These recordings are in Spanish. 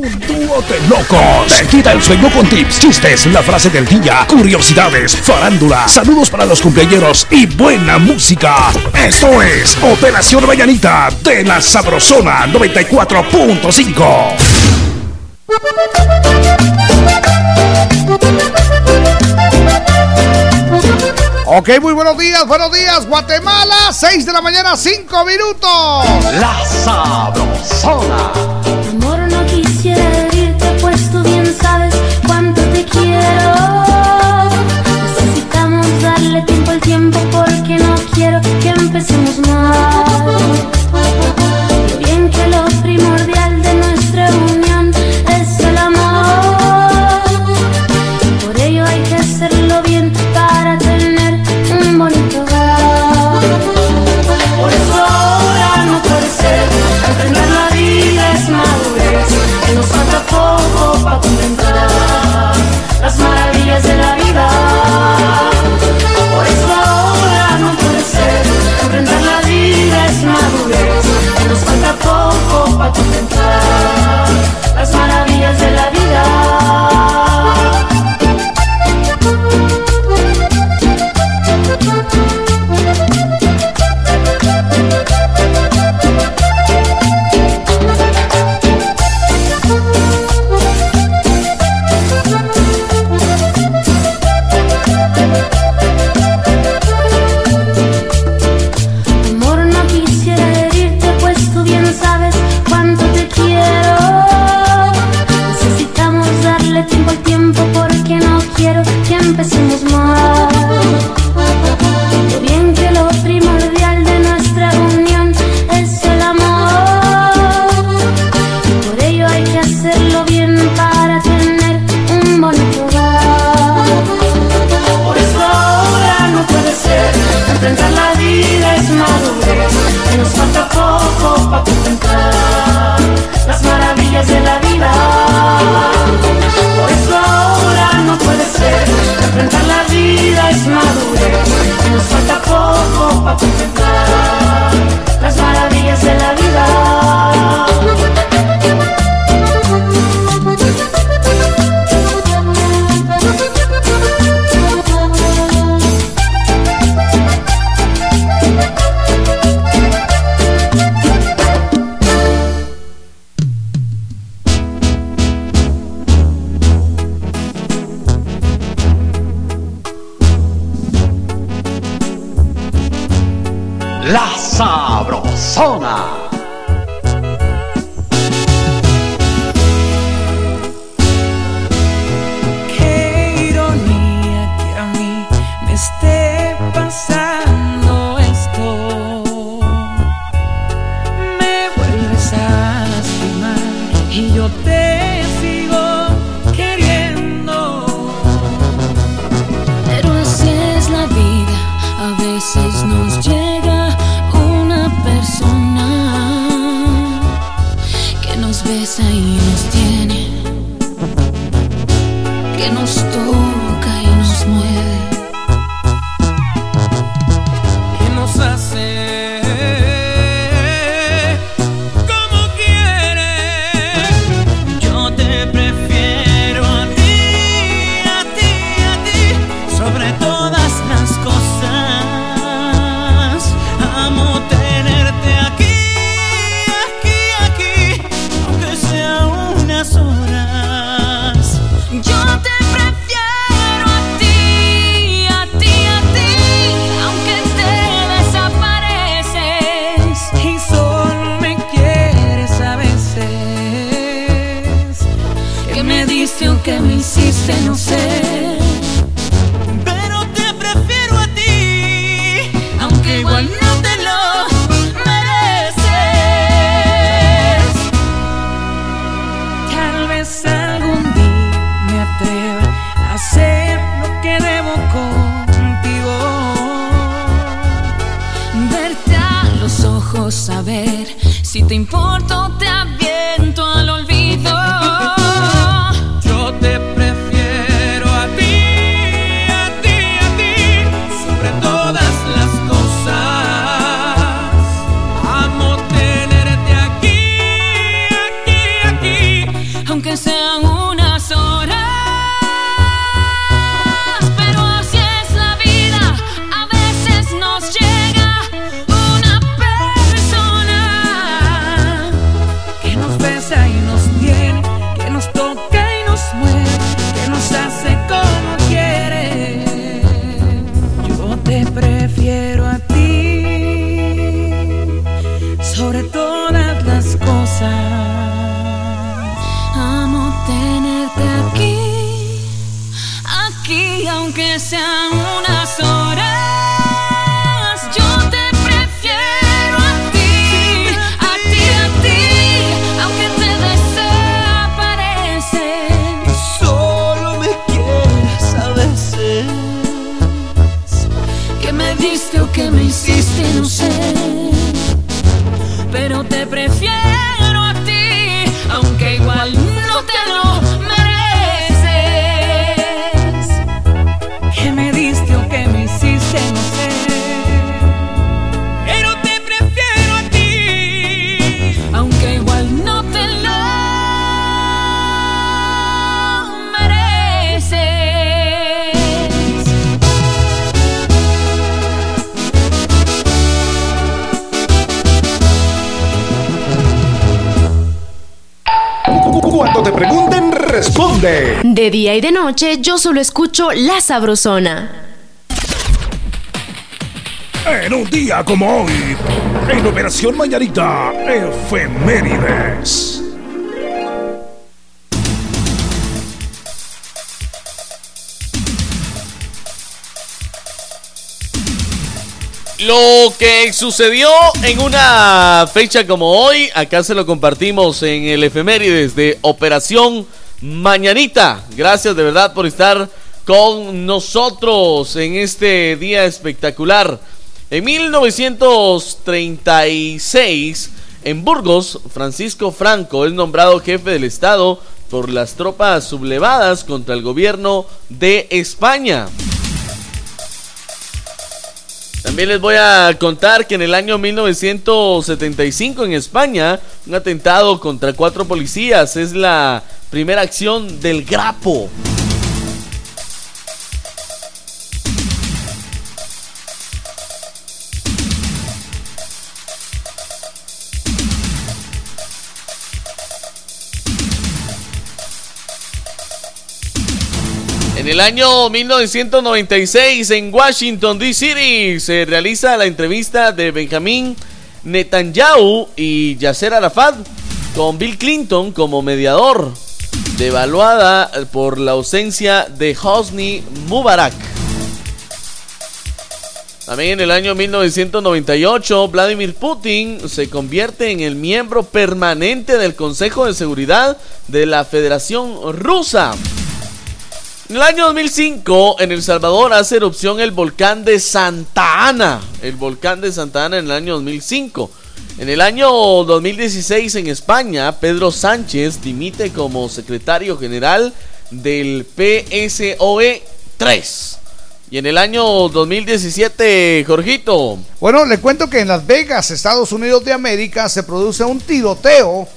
Un dúo de locos. Te quita el sueño con tips, chistes, la frase del día, curiosidades, farándula, saludos para los cumpleaños y buena música. Esto es Operación Vallanita de la Sabrosona 94.5. Ok, muy buenos días, buenos días, Guatemala, 6 de la mañana, 5 minutos. La sabrosona. love sobre todas las cosas. Amo tenerte aquí, aquí aunque sean unas horas. Responde. De día y de noche yo solo escucho La Sabrosona. En un día como hoy, en Operación Mañanita, Efemérides. Lo que sucedió en una fecha como hoy, acá se lo compartimos en el efemérides de Operación Mañanita. Gracias de verdad por estar con nosotros en este día espectacular. En 1936, en Burgos, Francisco Franco es nombrado jefe del Estado por las tropas sublevadas contra el gobierno de España. También les voy a contar que en el año 1975 en España, un atentado contra cuatro policías es la primera acción del Grapo. El año 1996 en Washington, D.C. se realiza la entrevista de Benjamín Netanyahu y Yasser Arafat con Bill Clinton como mediador, devaluada por la ausencia de Hosni Mubarak. También en el año 1998, Vladimir Putin se convierte en el miembro permanente del Consejo de Seguridad de la Federación Rusa. En el año 2005, en El Salvador hace erupción el volcán de Santa Ana. El volcán de Santa Ana en el año 2005. En el año 2016, en España, Pedro Sánchez dimite como secretario general del PSOE 3. Y en el año 2017, Jorgito. Bueno, le cuento que en Las Vegas, Estados Unidos de América, se produce un tiroteo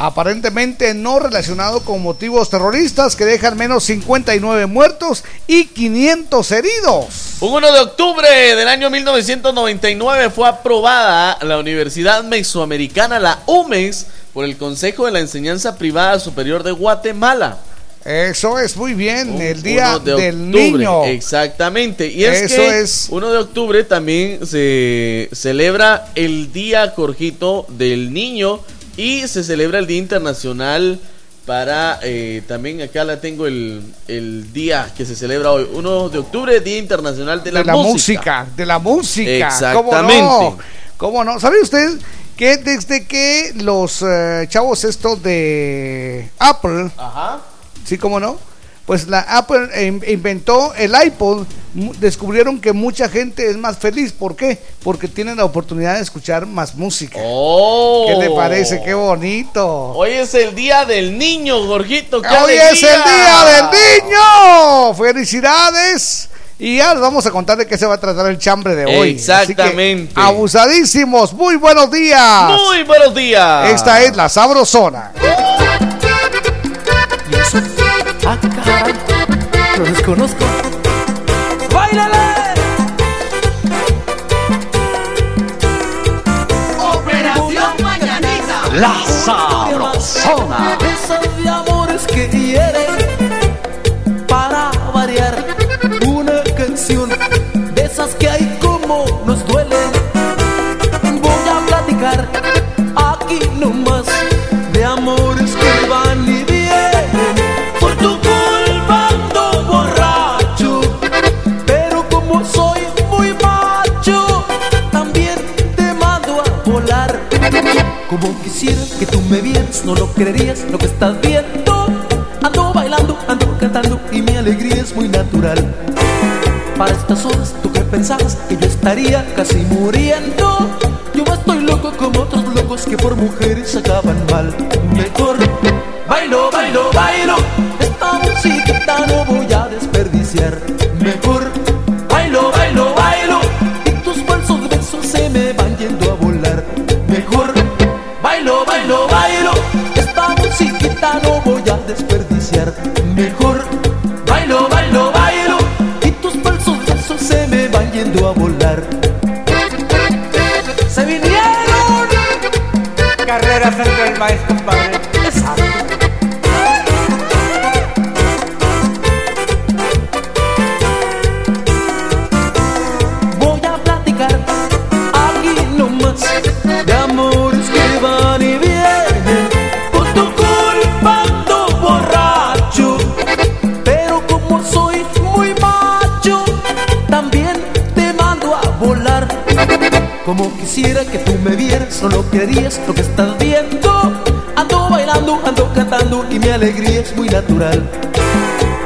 aparentemente no relacionado con motivos terroristas que dejan menos 59 muertos y 500 heridos. Un 1 de octubre del año 1999 fue aprobada la Universidad Mesoamericana, la UMES, por el Consejo de la Enseñanza Privada Superior de Guatemala. Eso es muy bien, el día 1 de del octubre, niño. Exactamente. Y es Eso que es. 1 de octubre también se celebra el Día Jorgito del Niño y se celebra el Día Internacional para, eh, también acá la tengo el, el día que se celebra hoy, 1 de octubre, Día Internacional de la, de la música. música. de la música. Exactamente. ¿Cómo no? ¿Cómo no? ¿Sabe usted que desde que los eh, chavos estos de Apple, Ajá. sí, cómo no? Pues la Apple in- inventó el iPod, descubrieron que mucha gente es más feliz. ¿Por qué? Porque tienen la oportunidad de escuchar más música. Oh. ¿Qué le parece? Qué bonito. Hoy es el Día del Niño, Jorgito. ¡Qué Hoy es el Día del Niño. Felicidades. Y ya les vamos a contar de qué se va a tratar el chambre de hoy. Así que, Exactamente. abusadísimos. Muy buenos días. Muy buenos días. Esta es la Sabrosona. Y eso. Ah, caray. Lo desconozco. ¡Báilale! Operación Mañanita. La Sabrosona. Esos de amores que hieren para variar una canción de esas que hay como nos duele. Voy a platicar aquí nomás quisiera que tú me vieras, no lo creerías lo que estás viendo. Ando bailando, ando cantando y mi alegría es muy natural. Para estas horas, ¿tú qué pensabas? Que yo estaría casi muriendo. Yo estoy loco como otros locos que por mujeres acaban mal. Mejor bailo, bailo, bailo. Esta musiquita no voy a desperdiciar. No lo que estás viendo. Ando bailando, ando cantando y mi alegría es muy natural.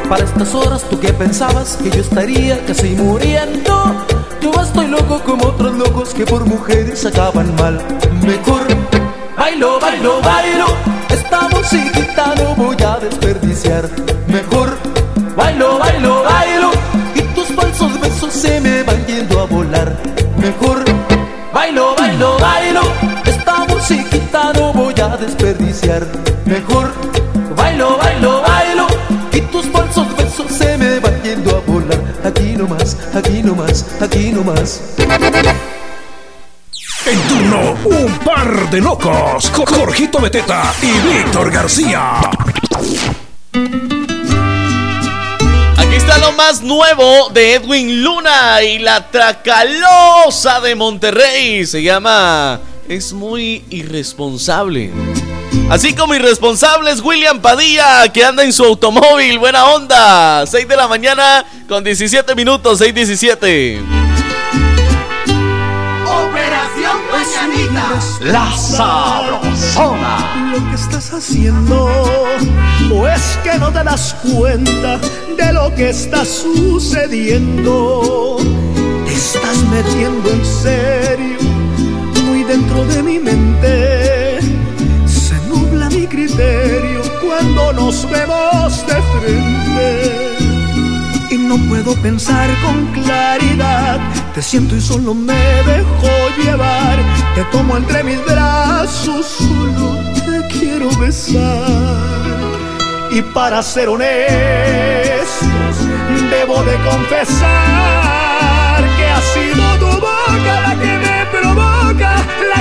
Para estas horas, ¿tú qué pensabas? Que yo estaría casi muriendo. Yo estoy loco como otros locos que por mujeres acaban mal. Mejor bailo, bailo, bailo. Esta musiquita no voy a desperdiciar. Mejor bailo, bailo, bailo. Y tus falsos besos se me van yendo a volar. Mejor bailo, bailo, bailo. Nomás, aquí nomás, aquí nomás. En turno, un par de locos. Jo- Jorgito Beteta y Víctor García. Aquí está lo más nuevo de Edwin Luna y la Tracalosa de Monterrey. Se llama Es muy irresponsable. Así como irresponsable es William Padilla, que anda en su automóvil. Buena onda. 6 de la mañana con 17 minutos, 6:17. Operación Mañanita. La Sabrosona. lo que estás haciendo o es que no te das cuenta de lo que está sucediendo. Te estás metiendo en serio, muy dentro de mi mente. Se nubla mi criterio cuando nos vemos de frente. Y no puedo pensar con claridad. Te siento y solo me dejo llevar. Te tomo entre mis brazos, solo te quiero besar. Y para ser honestos, debo de confesar que ha sido tu boca la que me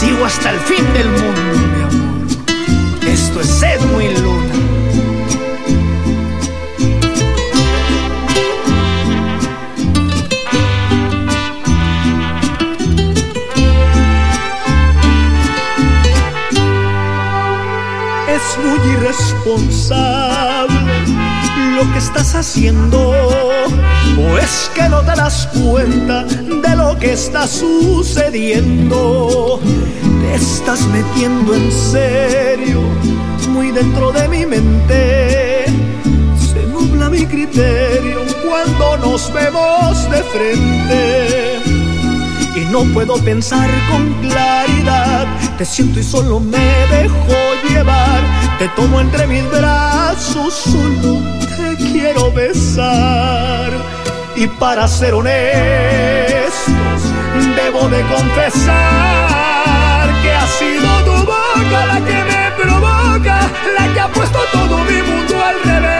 sigo hasta el fin del mundo, mi amor. Esto es Edwin Luna. Es muy irresponsable lo que estás haciendo. O es que no te das cuenta de lo que está sucediendo. Te estás metiendo en serio, muy dentro de mi mente. Se nubla mi criterio cuando nos vemos de frente y no puedo pensar con claridad. Te siento y solo me dejo llevar. Te tomo entre mis brazos, solo te quiero besar. Y para ser honestos, debo de confesar que ha sido tu boca la que me provoca, la que ha puesto todo mi mundo al revés,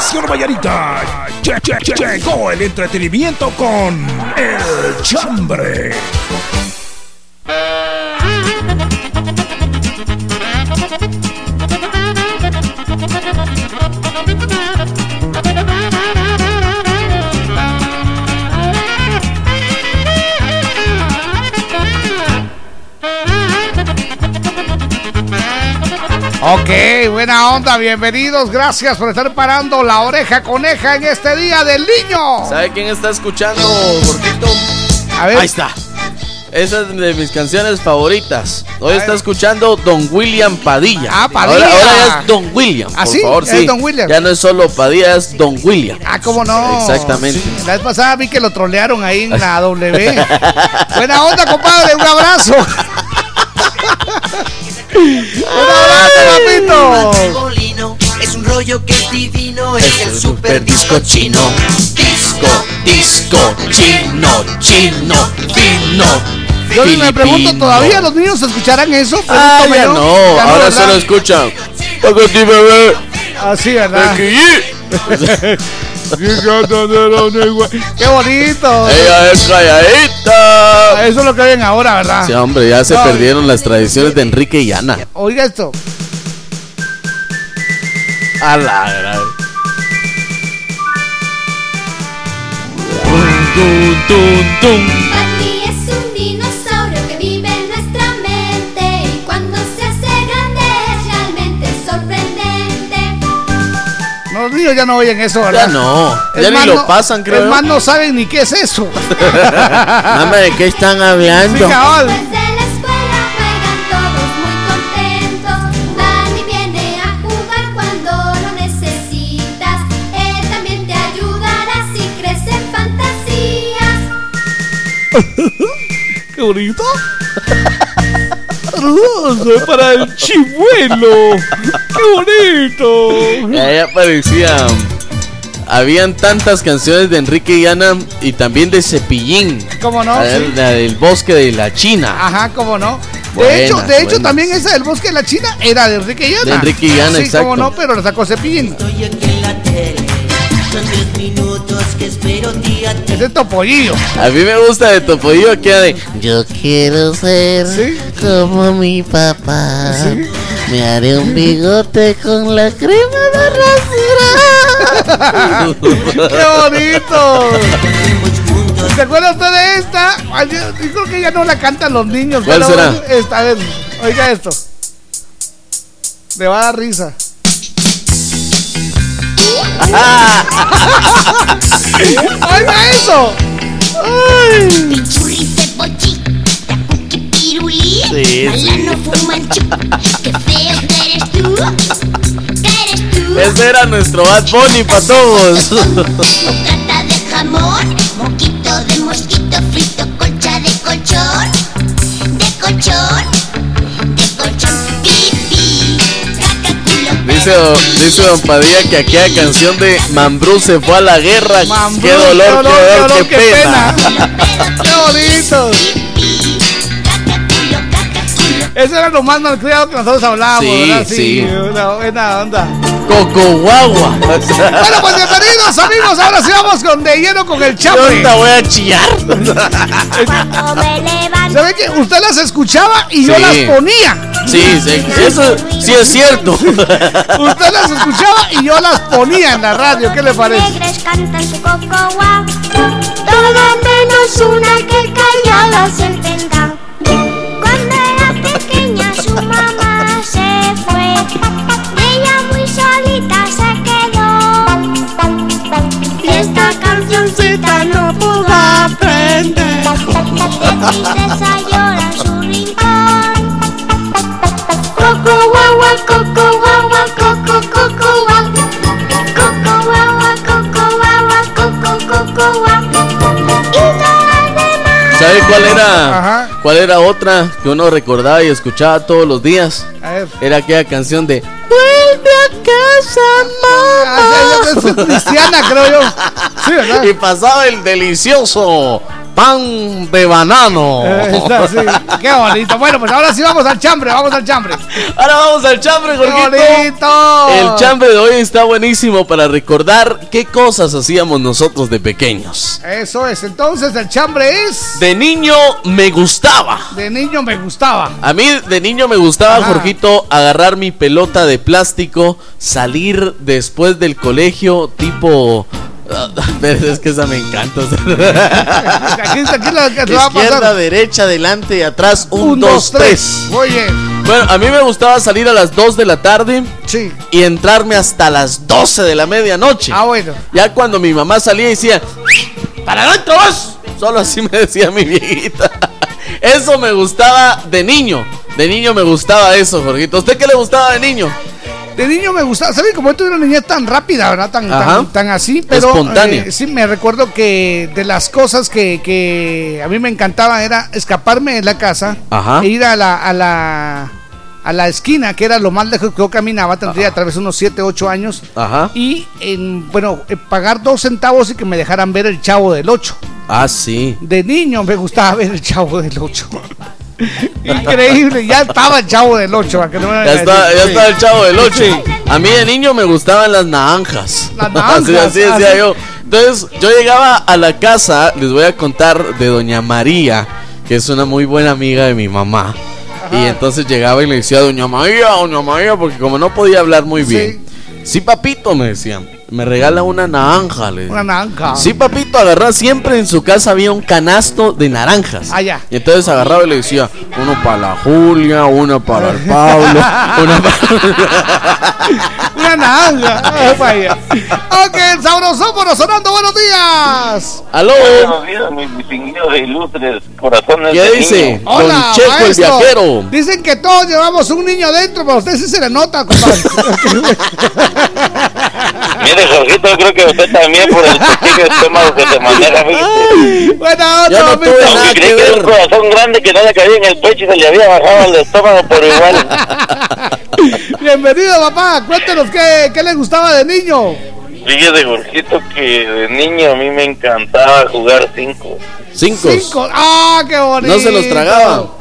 En Operación Vallarita llegó el entretenimiento con El Chambre. Ok, buena onda, bienvenidos, gracias por estar parando la oreja coneja en este día del niño. ¿Sabe quién está escuchando, gordito? A ver. Ahí está. Esa es de mis canciones favoritas. Hoy está escuchando Don William Padilla. Ah, Padilla. Ahora, ahora es Don William. ¿Ah, por sí? favor, Es sí. Don William. Ya no es solo Padilla, es Don William. Ah, ¿cómo no? Exactamente. Sí, La vez pasada vi que lo trolearon ahí en la W. Buena onda, compadre, un abrazo. un abrazo, papito. Es un rollo que es divino, es el super disco chino. Disco, disco, chino, chino, fino. Yo me pregunto. ¿todavía los niños escucharán eso? Ah, ya yo. no, Ya ahora ¿verdad? solo escuchan. Así, ¿verdad? Qué bonito. Ella es calladita. Eso es lo que ven ahora, ¿verdad? Sí, hombre, ya se No. perdieron las tradiciones de Enrique y Ana. Oiga esto. A la gran. Patty es un dinosaurio los niños ya no oyen eso, ¿verdad? Ya no, Es ya ni lo no- pasan, creo. Es más, no saben ni qué es eso. Mama, ¿de qué están Sí, hablando? cabal. Después de la escuela juegan todos muy contentos. Van y viene a jugar cuando lo necesitas. Él también te ayudará si crecen fantasías. Qué bonito. Saludos para el chivuelo. Qué bonito. Ahí aparecía. Habían tantas canciones de Enrique y Ana y también de Cepillín. ¿Cómo no? A ver, Sí. La del bosque de la China. Ajá, cómo no. De Buenas, hecho, de hecho también esa del bosque de la China era de Enrique y Ana. De Enrique y Ana, sí, exacto. cómo no, pero la sacó Cepillín. Son diez minutos que espero día Es de Topollillo. A mí me gusta de Topollillo que de Yo quiero ser Sí. como mi papá. Me haré un bigote con la crema de rasurar. ¡Qué bonito! ¿Se acuerda usted de esta? Ay, yo, creo que ya no la cantan los niños. ¿Cuál pero será? Esta, a ver, oiga esto. Le va a dar risa. ¡Oiga eso! ¡Ay! Cebollita, cookie, pirulí. Sí, fumanchu. Qué feo que eres tú. Eres tú. Ese era nuestro Bad Bunny para todos. Bocata de jamón, moquito de mosquito frito, colcha de colchón, de colchón, de colchón, Dice, don- dice Don Padilla que aquella canción de Mambrú se fue a la guerra. Mambrú, qué dolor, qué dolor, qué, pena. ¡Qué bonito! Ese era lo más malcriado que nosotros hablábamos, Sí, ¿verdad? sí. Una buena onda. Coco guagua. Bueno, pues bienvenidos amigos. Ahora sí vamos con de lleno con el Yo chambre. te voy a chillar. ¿Sabe que usted las escuchaba y yo Sí. las ponía? Sí, sí, eso sí es cierto. Usted las escuchaba y yo las ponía en la radio. ¿Qué le parece? cantan su coco guau. Todas menos una que callada se. solita ¿Sabe cuál era? Ajá. ¿Cuál era otra que uno recordaba y escuchaba todos los días? Era aquella canción de Vuelve a casa, Ah, esa es cristiana, creo yo. Sí, ¿verdad? Y pasaba el delicioso pan de banano. Eh, está, sí. Qué bonito. Bueno, pues ahora sí vamos al chambre, vamos al chambre. Ahora vamos al chambre, ¡Qué Jorgito. bonito! El chambre de hoy está buenísimo para recordar qué cosas hacíamos nosotros de pequeños. Eso es. Entonces, el chambre es. De niño me gustaba. De niño me gustaba. A mí de niño me gustaba, Ajá. Jorgito, agarrar mi pelota de plástico, salir después del colegio, tipo. pero es que esa me encanta. Aquí, aquí lo que te va a Izquierda, pasar. derecha, adelante y atrás. Un, Un, dos, dos, tres. tres. Muy bien. Bueno, a mí me gustaba salir a las 2 de la tarde Sí. y entrarme hasta las 12 de la medianoche. Ah, bueno. Ya cuando mi mamá salía y decía, ¡Para adentro vos! Solo así me decía mi viejita. Eso me gustaba de niño. De niño me gustaba eso, Jorgito. ¿A usted qué le gustaba de niño? De niño me gustaba, ¿sabes? Como yo tuve una niñez tan rápida, ¿verdad? Tan, Ajá. tan, tan así, pero. Espontánea. eh, sí, me recuerdo que de las cosas que, que a mí me encantaban era escaparme de la casa Ajá. e ir a la, a la. a la esquina, que era lo más lejos que yo caminaba, tendría tal vez unos 7, 8 años. Ajá. Y, en, bueno, eh, pagar dos centavos y que me dejaran ver el chavo del 8. Ah, sí. De niño me gustaba ver el chavo del 8. Increíble, ya estaba el chavo del 8. para que no Ya está, ya está el chavo del 8. Sí. A mí de niño me gustaban las naranjas. Las naranjas, así, así decía así. yo. Entonces, yo llegaba a la casa, les voy a contar de doña María, que es una muy buena amiga de mi mamá. Y entonces llegaba y le decía, Doña María, Doña María, porque como no podía hablar muy bien. Sí, papito, me decían. Me regala una naranja. Le Una naranja. Sí, papito, agarraba. Siempre en su casa había un canasto de naranjas. Ah, ya. Y entonces agarraba y le decía, uno para la Julia, uno para el Pablo, una para... Una naranja. Ah. Ok, el sabrosófono sonando. Buenos días. ¡Aló! Buenos días, mis distinguidos e ilustres corazones. ¿Qué de dice? niño. Hola, Checo, el maestro. viajero. Dicen que todos llevamos un niño adentro, pero a usted sí se le nota, compadre. Mire, Jorgito, yo creo que usted también por el pequeño estómago que se maneja. Ya onda, no tuve nada Aunque que creí que era un ver. corazón grande que no le cabía en el pecho y se le había bajado el estómago por igual. Bienvenido, papá. Cuéntenos qué, qué le gustaba de niño. Fíjese, Jorgito, que de niño a mí me encantaba jugar cinco. Cinco. Cinco. ¡Ah, qué bonito! No se los tragaba.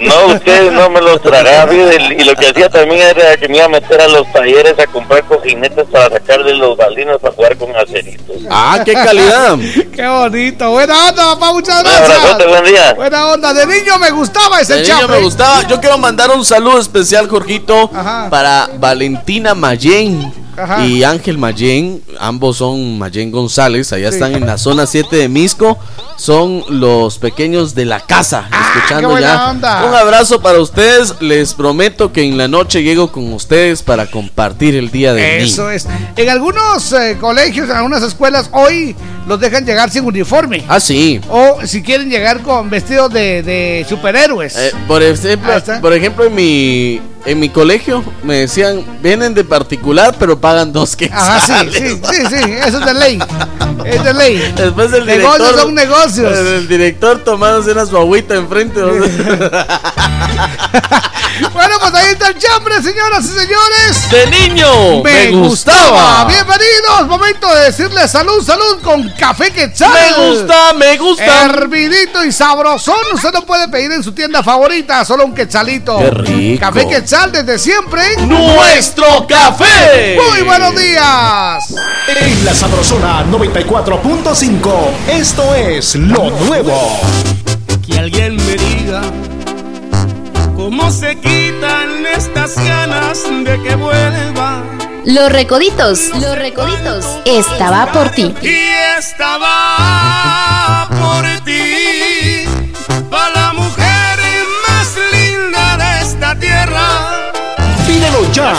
No, ustedes no me los tragaba, y lo que hacía también era que me iba a meter a los talleres a comprar cojinetes para sacarle los baldinos para jugar con aceritos. Ah, qué calidad. ¡Qué bonito! Buena onda, papá. Muchas Un abrazote, gracias. buen día. Buena onda. De niño me gustaba ese De niño chambre. me gustaba. Yo quiero mandar un saludo especial, Jorgito, Ajá. para Valentina Mayen Ajá. y Ángel Mayen. Ambos son Mayen González. Allá Sí. están en la zona 7 de Misco. Son los pequeños de la casa. escuchando Ah, buena ya. onda. Un abrazo para ustedes. Les prometo que en la noche llego con ustedes para compartir el día del Eso niño. es. En algunos eh, colegios, en algunas escuelas, hoy los dejan llegar sin uniforme. Ah, sí. O si quieren llegar con vestidos de, de superhéroes. Eh, por ejemplo, por ejemplo en mi en mi colegio me decían vienen de particular pero pagan dos que Ajá, sí, sí, sí, sí, eso es de ley. Es de ley. Después el Negocios director son negocios. El, director tomándose una su agüita enfrente. ¿no? Bueno, pues ahí está el chambre, señoras y señores. De niño me, gustaba. Bienvenidos. Momento de decirle salud, salud con café quetzal. Me gusta, me gusta. Hervidito y sabrosón. Usted lo puede pedir en su tienda favorita, solo un quetzalito. Qué rico. Café quetzal desde siempre. Nuestro café. Muy buenos días. En la Sabrosona 94.5, esto es lo nuevo. Que alguien me diga cómo se quitan estas ganas de que vuelva. Los recoditos, los recoditos. Estaba por ti. Y estaba por ti, para la mujer más linda de esta tierra. Pídelo ya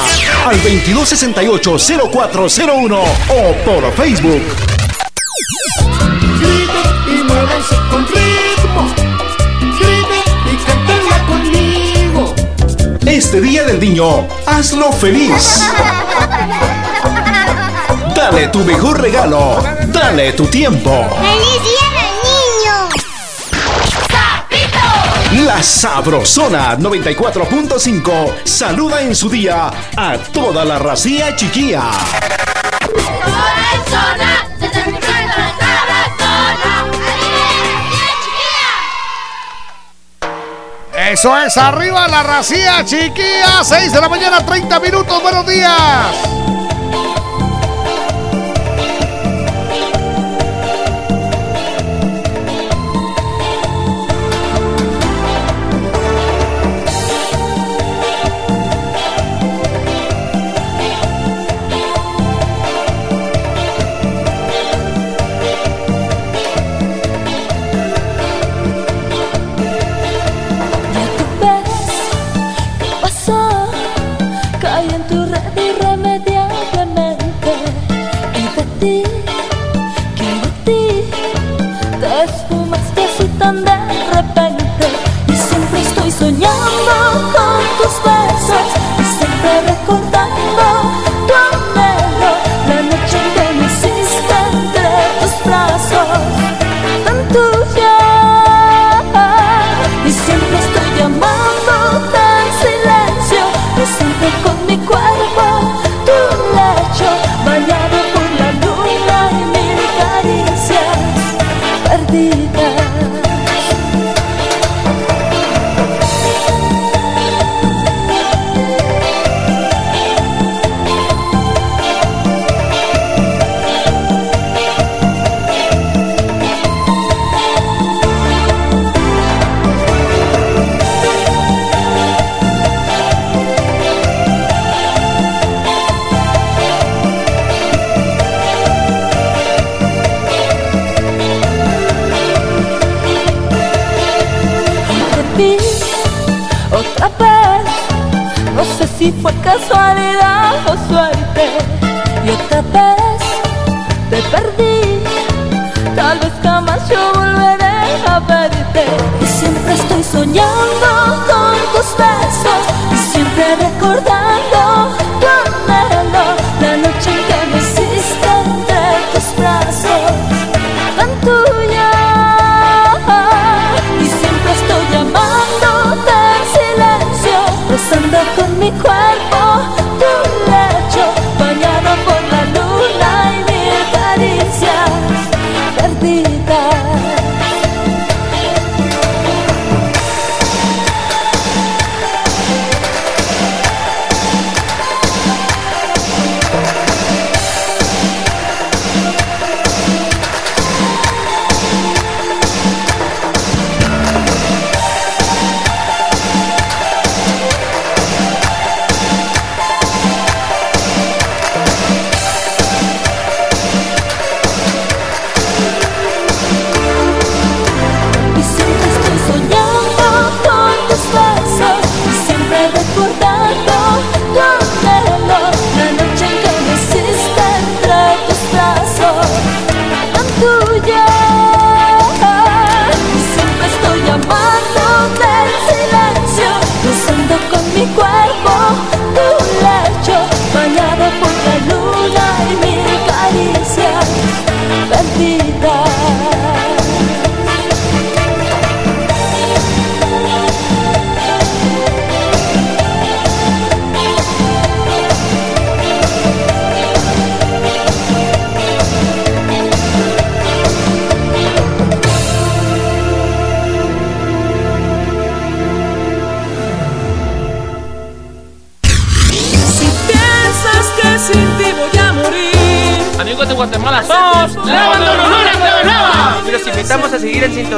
al 2268-0401 o por Facebook. Grite y muévanse con ritmo. Y cántenla conmigo. Este Día del Niño, hazlo feliz. Dale tu mejor regalo. Dale tu tiempo. ¡Feliz día del niño! La Sabrosona 94.5 saluda en su día a toda la racía chiquilla. Eso es, arriba la racía chiquilla, 6 de la mañana, 30 minutos, buenos días. Si fue casualidad o suerte. Y otra vez te perdí. Tal vez jamás yo volveré a verte. Y siempre estoy soñando con tus besos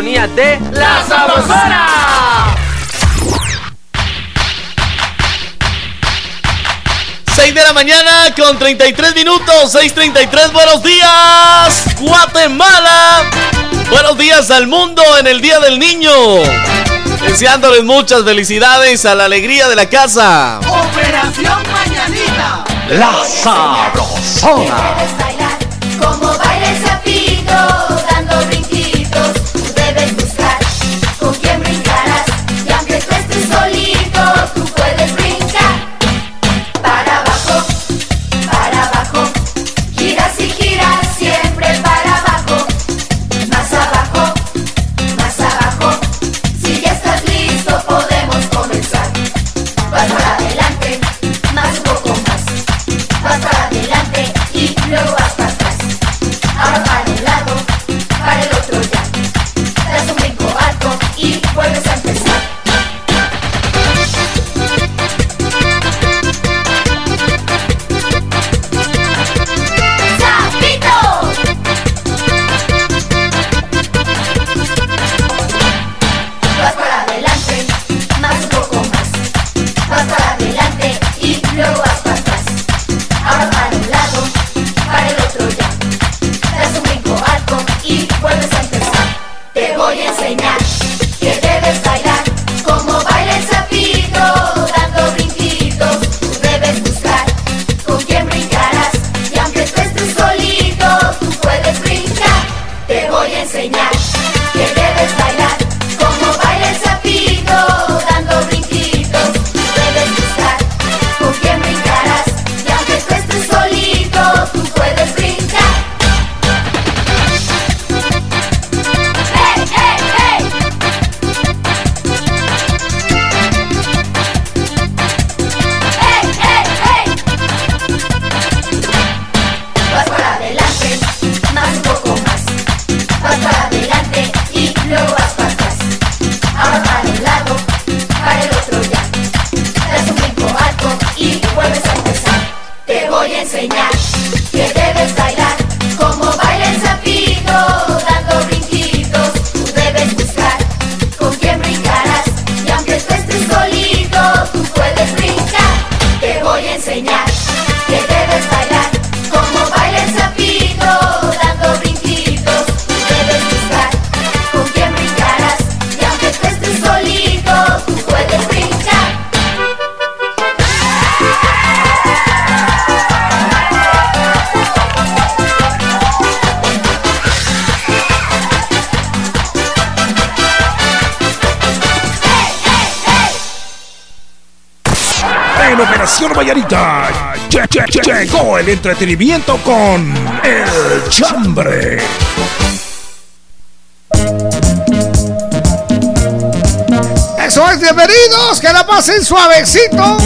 sintonía de La Sabrosona. Seis de la mañana con 33 minutos, 6.33, buenos días, Guatemala. Buenos días al mundo en el Día del Niño. Deseándoles muchas felicidades a la alegría de la casa. Operación Mañanita. La Sabrosona. Entretenimiento con El Chambre. Eso es, bienvenidos, que la pasen suavecito.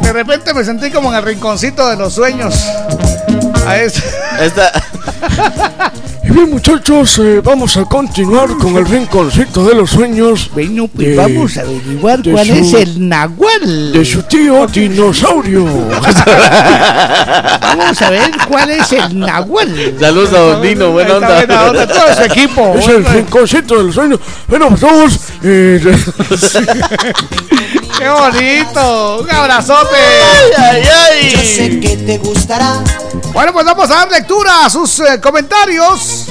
De repente me sentí como en el rinconcito de los sueños. A este. Esta. Y bien muchachos, eh, vamos a continuar con el rinconcito de los sueños. Bueno, pues vamos a averiguar cuál es el nahual. De su tío dinosaurio. Vamos a ver cuál es el nahual. Saludos a Don Dino, buena onda. buena onda, todo su equipo. Es el rinconcito de los sueños. Bueno, pues vamos. eh, ¡Qué bonito! ¡Un abrazote! Yo sé que te gustará. Bueno, pues vamos a dar lectura a sus eh, comentarios.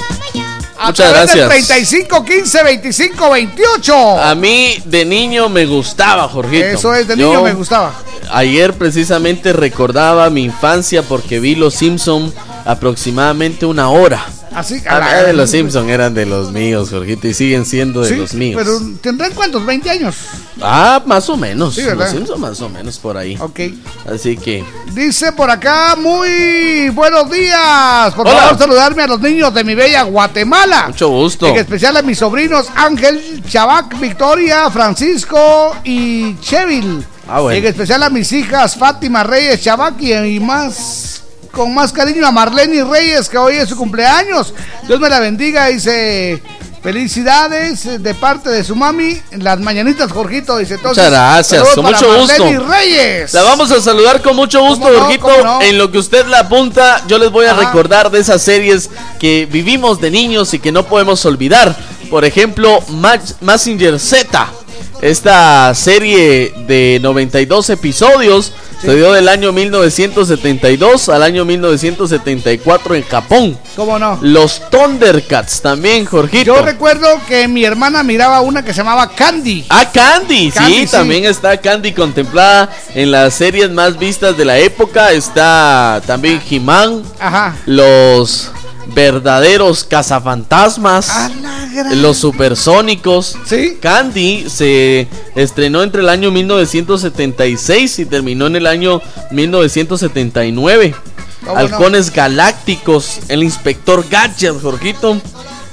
A Muchas gracias. 35 15 25 28. A mí de niño me gustaba, Jorgito. Eso es, de Yo niño me gustaba. Ayer precisamente recordaba mi infancia porque vi Los Simpson aproximadamente una hora. Así Ah, era de los Simpson eran de los míos, Jorgito, y siguen siendo de Sí, los míos. Pero tendrán cuántos? ¿20 años? Ah, más o menos. Sí, los Simpson más o menos por ahí. Ok. Así que Dice por acá, muy buenos días. Por Hola. favor, saludarme a los niños de mi bella Guatemala. mucho gusto. En especial a mis sobrinos Ángel, Chabac, Victoria, Francisco y Chevil. Ah, bueno. En especial a mis hijas Fátima Reyes, Chabac y, y más con más cariño a Marlene Reyes, que hoy es su cumpleaños. Dios me la bendiga, dice. Felicidades de parte de su mami. Las mañanitas, Jorgito, dice. Entonces, Muchas gracias, con mucho Marlene gusto. Reyes. La vamos a saludar con mucho gusto. Jorgito. En lo que usted la apunta, yo les voy a Ajá. recordar de esas series que vivimos de niños y que no podemos olvidar. Por ejemplo, Mas- Massinger Z. Esta serie de 92 episodios se dio del año 1972 al año 1974 en Japón. ¿Cómo no? Los Thundercats también, Jorgito. Yo recuerdo que mi hermana miraba una que se llamaba Candy. Ah, Candy, Candy, sí, sí. también está Candy contemplada en las series más vistas de la época. Está también He-Man, Ajá. los verdaderos cazafantasmas, los supersónicos. Sí. Candy se estrenó entre el año 1976 y terminó en el año 1979. ¿Cómo no? Halcones Galácticos, el Inspector Gadget, Jorgito.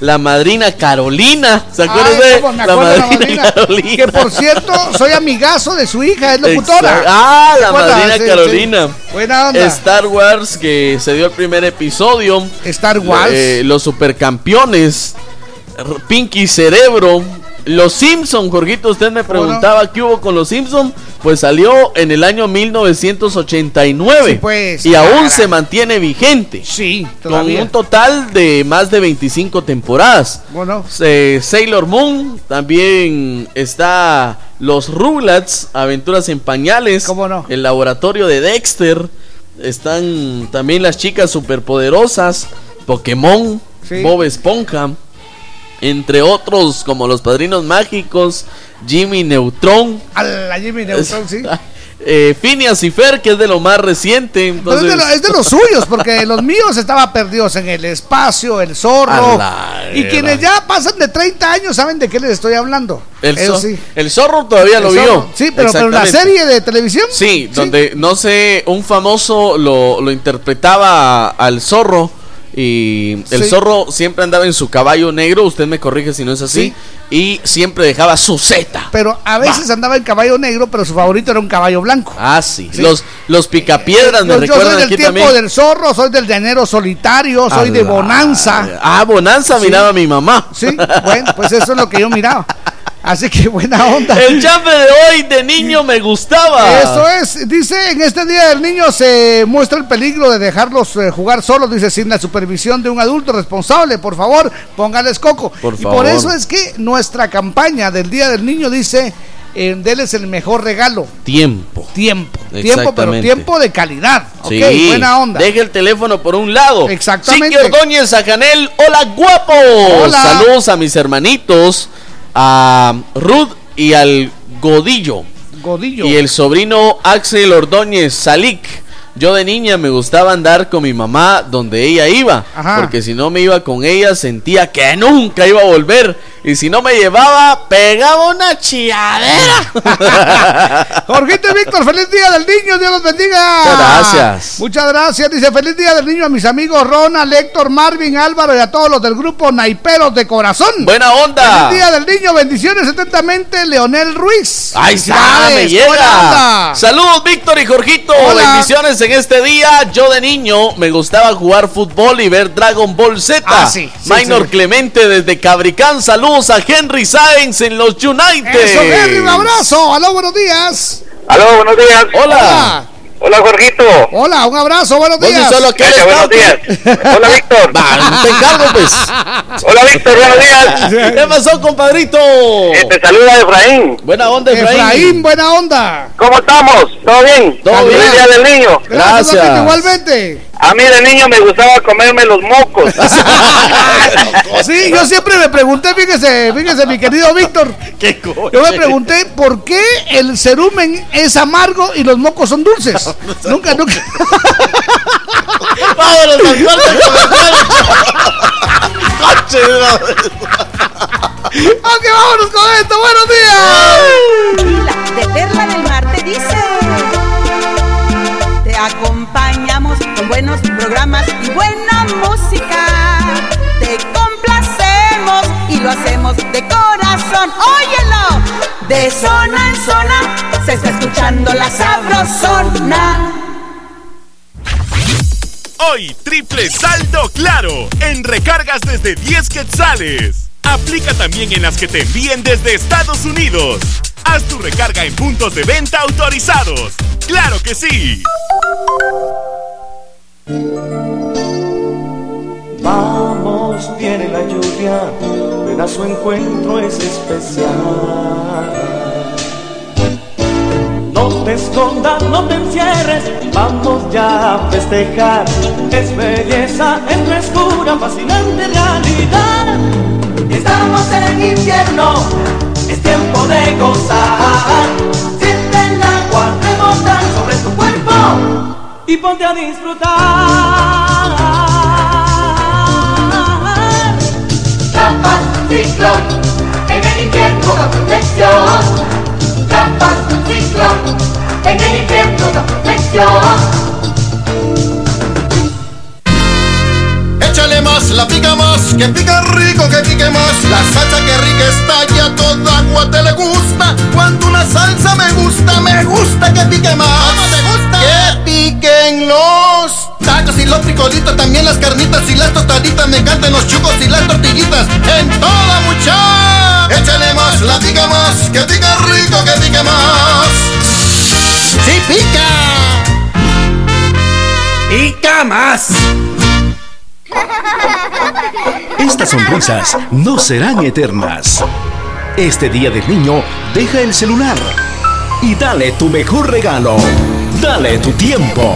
La madrina Carolina, ¿se acuerdan de la madrina. Carolina? Que por cierto, soy amigazo de su hija, es locutora. Exacto. Ah, la madrina Sí, Carolina. sí. Buena onda. Star Wars que se dio el primer episodio. Star Wars. Eh, los supercampeones. Pinky Cerebro. Los Simpson, Jorgito, usted me ¿Cómo no? preguntaba qué hubo con los Simpson. Pues salió en el año 1989 Sí, pues, y aún se mantiene vigente. Sí, Con un total de más de 25 temporadas. Bueno, Eh, Sailor Moon, también está Los Rugrats, Aventuras en Pañales, el laboratorio de Dexter, están también las chicas superpoderosas, Pokémon, Sí. Bob Esponja, entre otros como los Padrinos Mágicos, Jimmy Neutron, a la Jimmy Neutron, sí. eh, Phineas y Fer, que es de lo más reciente. Pero es, de lo- es de los suyos, porque los míos estaban perdidos en el espacio, el zorro. Y quienes ya pasan de 30 años saben de qué les estoy hablando. El, Eso sí. el zorro todavía lo vio. Sí, pero, pero la serie de televisión. Sí, donde no sé, un famoso lo, lo interpretaba al zorro y el Sí. zorro siempre andaba en su caballo negro, usted me corrige si no es así, y siempre dejaba su zeta. Pero a veces andaba en caballo negro, pero su favorito era un caballo blanco. Ah, sí. Sí. Los, los picapiedras me Yo, recuerdan soy del aquí tiempo también. del zorro, soy del llanero solitario, soy de A la- bonanza. Ah, Bonanza miraba mi mamá. Sí, bueno, pues eso es lo que yo miraba. Así que buena onda. El champe de hoy de niño me gustaba. Eso es, dice, en este Día del Niño se muestra el peligro de dejarlos eh, jugar solos, dice, sin la supervisión de un adulto responsable, por favor, póngales coco. Por y favor. por eso es que nuestra campaña del Día del Niño dice, eh, deles el mejor regalo, Tiempo. tiempo, tiempo, pero tiempo de calidad, Sí, ok, buena onda. Deje el teléfono por un lado. Exactamente. Chiqui Ordóñez, a Canel. Hola, guapo. Hola. Saludos a mis hermanitos, a Ruth y al Godillo. Godillo. Y el sobrino Axel Ordóñez, Salik. Yo de niña me gustaba andar con mi mamá donde ella iba. Ajá. Porque si no me iba con ella sentía que nunca iba a volver. Y si no me llevaba, pegaba una chilladera. Jorgito y Víctor, feliz día del niño, Dios los bendiga. Muchas gracias. Muchas gracias. Dice, feliz día del niño a mis amigos Ronald, Héctor, Marvin, Álvaro y a todos los del grupo Naiperos de Corazón. Buena onda. Feliz día del niño, bendiciones atentamente, Leonel Ruiz. Ahí está, me llega. Saludos, Víctor y Jorgito. Hola. Bendiciones en este día. Yo de niño me gustaba jugar fútbol y ver Dragon Ball Z. Ah, sí, sí, Minor sí. Clemente desde Cabricán. Saludos a Henry Sáenz en los United. Eso, Henry, un abrazo. Aló, buenos días. Aló, buenos días. Hola. Hola, Jorgito. Hola, un abrazo, buenos días. solo Gracias, buenos días. Hola, Víctor. Va, no te encargo, pues. Hola, Víctor, buenos días. ¿Qué pasó, compadrito? Eh, te saluda Efraín. Buena onda, Efraín. Efraín, buena onda. ¿Cómo estamos? ¿Todo bien? Todo Feliz bien. día del niño. Gracias. papito, igualmente. A mí de niño me gustaba comerme los mocos. Sí, yo siempre me pregunté, fíjese, fíjese, mi querido Víctor. Qué Yo me pregunté por qué el cerumen es amargo y los mocos son dulces. nunca, nunca. Vámonos al corte comercial. Coche, ok, vámonos con esto. Buenos días. de Perla del Mar te dice Te con buenos programas y buena música Te complacemos y lo hacemos de corazón Óyelo, de zona en zona se está escuchando la sabrosona Hoy, triple saldo claro en recargas desde 10 quetzales. Aplica también en las que te envíen desde Estados Unidos. Haz tu recarga en puntos de venta autorizados. ¡Claro que sí! Vamos, viene la lluvia, ven a su encuentro es especial. No te escondas, no te encierres, vamos ya a festejar. Es belleza, es frescura, fascinante realidad. Estamos en invierno, es tiempo de gozar. Siente el agua rebotar sobre tu cuerpo y ponte a disfrutar. Trampas, ciclón, en el infierno da protección. Trampas, ciclón, en el infierno da protección. Échale más, la pica más, que pica rico, que pique más. La salsa que rica está y a toda agua te le gusta. Cuando una salsa me gusta, me gusta que pique más. ¿Cómo te gusta? Que piquen los tacos y y los frijolitos, también las carnitas y las tostaditas. Me encantan los chucos y las tortillitas. En toda mucha. Échale más, la pica más, que pica rico, que pica más. ¡Sí pica! ¡Pica más! Estas sonrisas no serán eternas. Este día del niño, deja el celular y dale tu mejor regalo. Dale tu tiempo.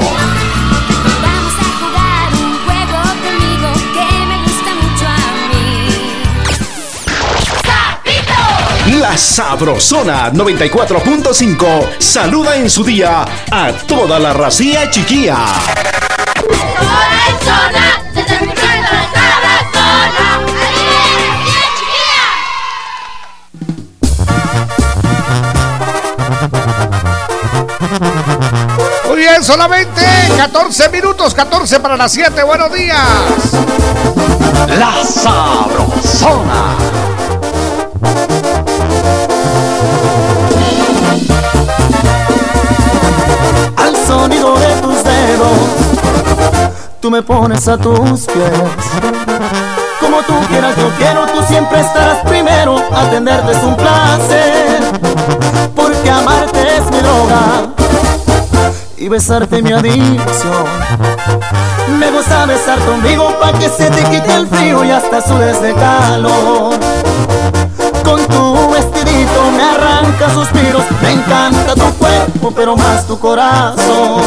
Vamos a jugar un juego conmigo que me gusta mucho a mí. La Sabrosona 94.5 saluda en su día a toda la racía chiquilla. Zona, se la sabrosona. Muy bien, solamente 14 minutos, 14 para las 7. Buenos días. La Sabrosona. Al sonido de tus dedos, tú me pones a tus pies. Como tú quieras, yo quiero, tú siempre estarás primero. Atenderte es un placer, porque amarte es mi droga y besarte mi adicción. Me gusta besar conmigo pa' que se te quite el frío y hasta sudes de calor. Con tu vestidito me arranca suspiros, me encanta tu cuerpo, pero más tu corazón.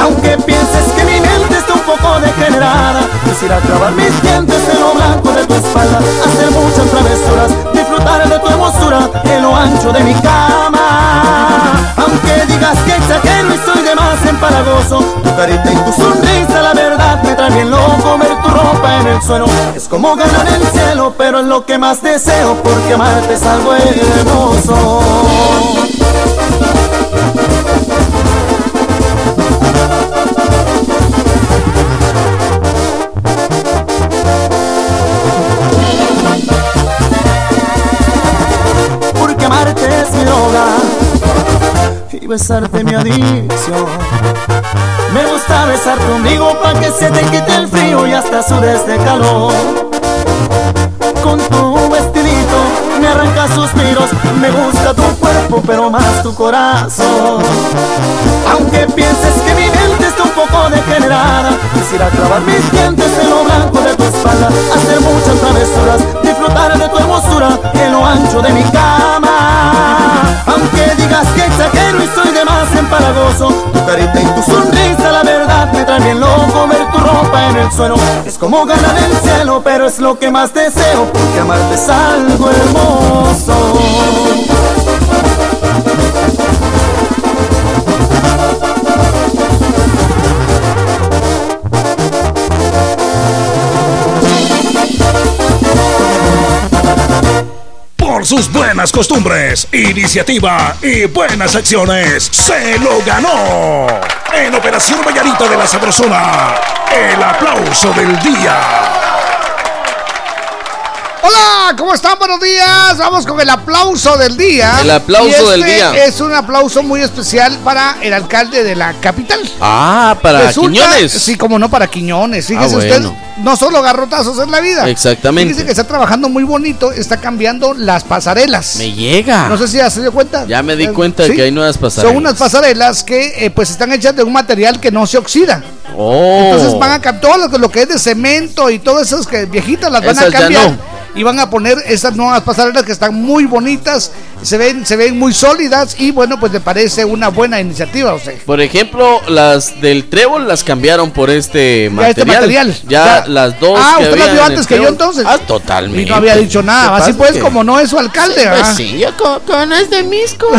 Aunque pienses que mi mente está un poco degenerada, quisiera clavar mis dientes en lo blanco de tu espalda, hacer muchas travesuras, de tu hermosura en lo ancho de mi cama. Aunque digas que exagero y soy de más empalagoso, tu carita y tu sonrisa, la verdad me trae bien loco ver tu ropa en el suelo. Es como ganar el cielo, pero es lo que más deseo, porque amarte es algo hermoso. Y besarte mi adicción. Me gusta besar conmigo pa' que se te quite el frío y hasta sudes de calor. Con tu vestidito me arranca suspiros, me gusta tu cuerpo pero más tu corazón. Aunque pienses que mi mente está un poco degenerada, quisiera clavar mis dientes en lo blanco de tu espalda, hacer muchas travesuras, de tu hermosura en lo ancho de mi cama. Aunque digas que exagero y soy de más empalagoso, tu carita y tu sonrisa, la verdad me trae bien loco ver tu ropa en el suelo. Es como ganar el cielo, pero es lo que más deseo, porque amarte es algo hermoso. Sus buenas costumbres, iniciativa y buenas acciones, se lo ganó. En Operación Vallarita de la Sabrosona, el aplauso del día. Hola, ¿cómo están? Buenos días. Vamos con el aplauso del día. El aplauso Y este del día. Es un aplauso muy especial para el alcalde de la capital. Ah, para Resulta- Quiñones. Sí, como no para Quiñones. Fíjese Ah, usted, bueno. no solo garrotazos en la vida. Exactamente. Fíjese que está trabajando muy bonito, está cambiando las pasarelas. Me llega. No sé si ya se dio cuenta. Ya me di cuenta de que hay nuevas pasarelas. Son unas pasarelas que eh, pues están hechas de un material que no se oxida. Oh. Entonces van a cambiar todo lo que, es de cemento y todas esas que viejitas las van Esas a ya cambiar. no. Y van a poner esas nuevas pasarelas que están muy bonitas, se ven, se ven muy sólidas y bueno, pues me parece una buena iniciativa, o sea. Por ejemplo, las del trébol las cambiaron por este Ya material. este material. Ya, Ya. las dos. Ah, que usted las vio antes que yo, entonces. Ah, totalmente. Y no había dicho nada. ¿Qué Así pues, Que- como no es su alcalde, Pues ¿verdad? sí, yo con, con este misco.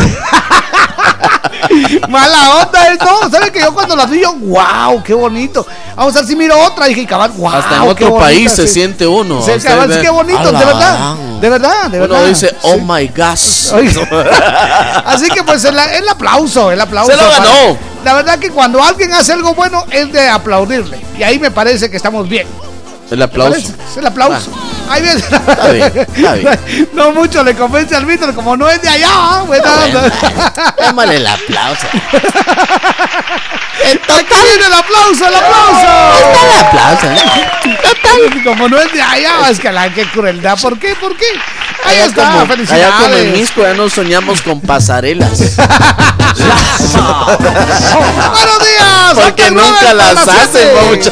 Mala onda es, no, ¿sabe que yo cuando las vi yo, wow, qué bonito. Vamos a ver si miro otra, dije, cabal, wow. Hasta en otro bonita, país se sí. siente uno. Sí, Usted cabal, sí, qué bonito, de verdad. De verdad, de verdad. Uno dice, oh Sí. my gosh. Así que pues el, el aplauso, el aplauso. Se lo para- ganó. La verdad que cuando alguien hace algo bueno es de aplaudirle. Y ahí me parece que estamos bien. El ¿Me aplauso. el aplauso. Está bien, está bien. No mucho le convence al Víctor, como no es de allá. ¿ah? Onda. Démosle el aplauso. Aquí viene el aplauso, el aplauso. Está el aplauso. ¿eh? Como no es de allá, es que la qué crueldad. ¿Por qué? ¿Por qué? Ahí Allá está, como, allá como en felicidades. Misco ya nos soñamos con pasarelas. ¡Buenos días! Porque el nunca las hacen, siete.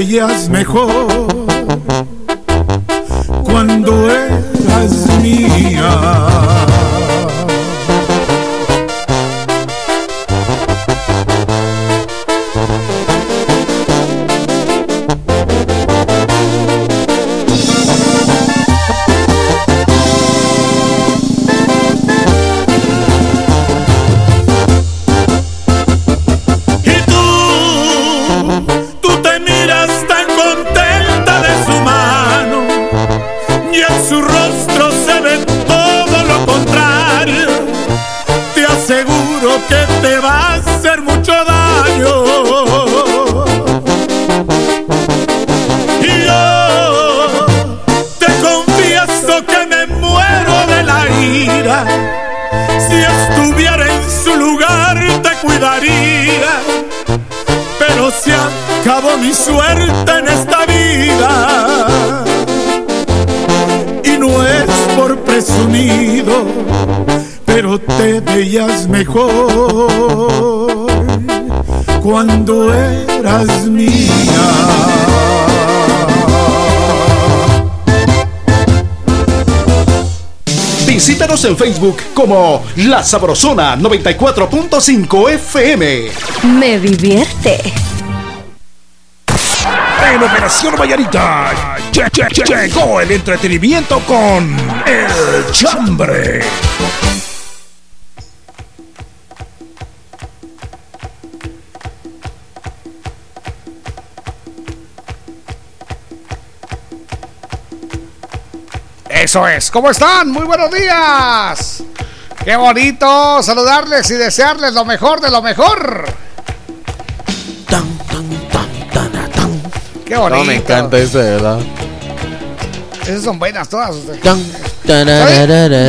Te veías mejor En Facebook como La Sabrosona 94.5 FM. Me divierte. En Operación Vallarita lle- lle- lle- llegó el entretenimiento con El Chambre. Eso es. ¿Cómo están? Muy buenos días. Qué bonito saludarles y desearles lo mejor de lo mejor. Qué bonito. No, me encanta ese, de verdad. Esas son buenas todas.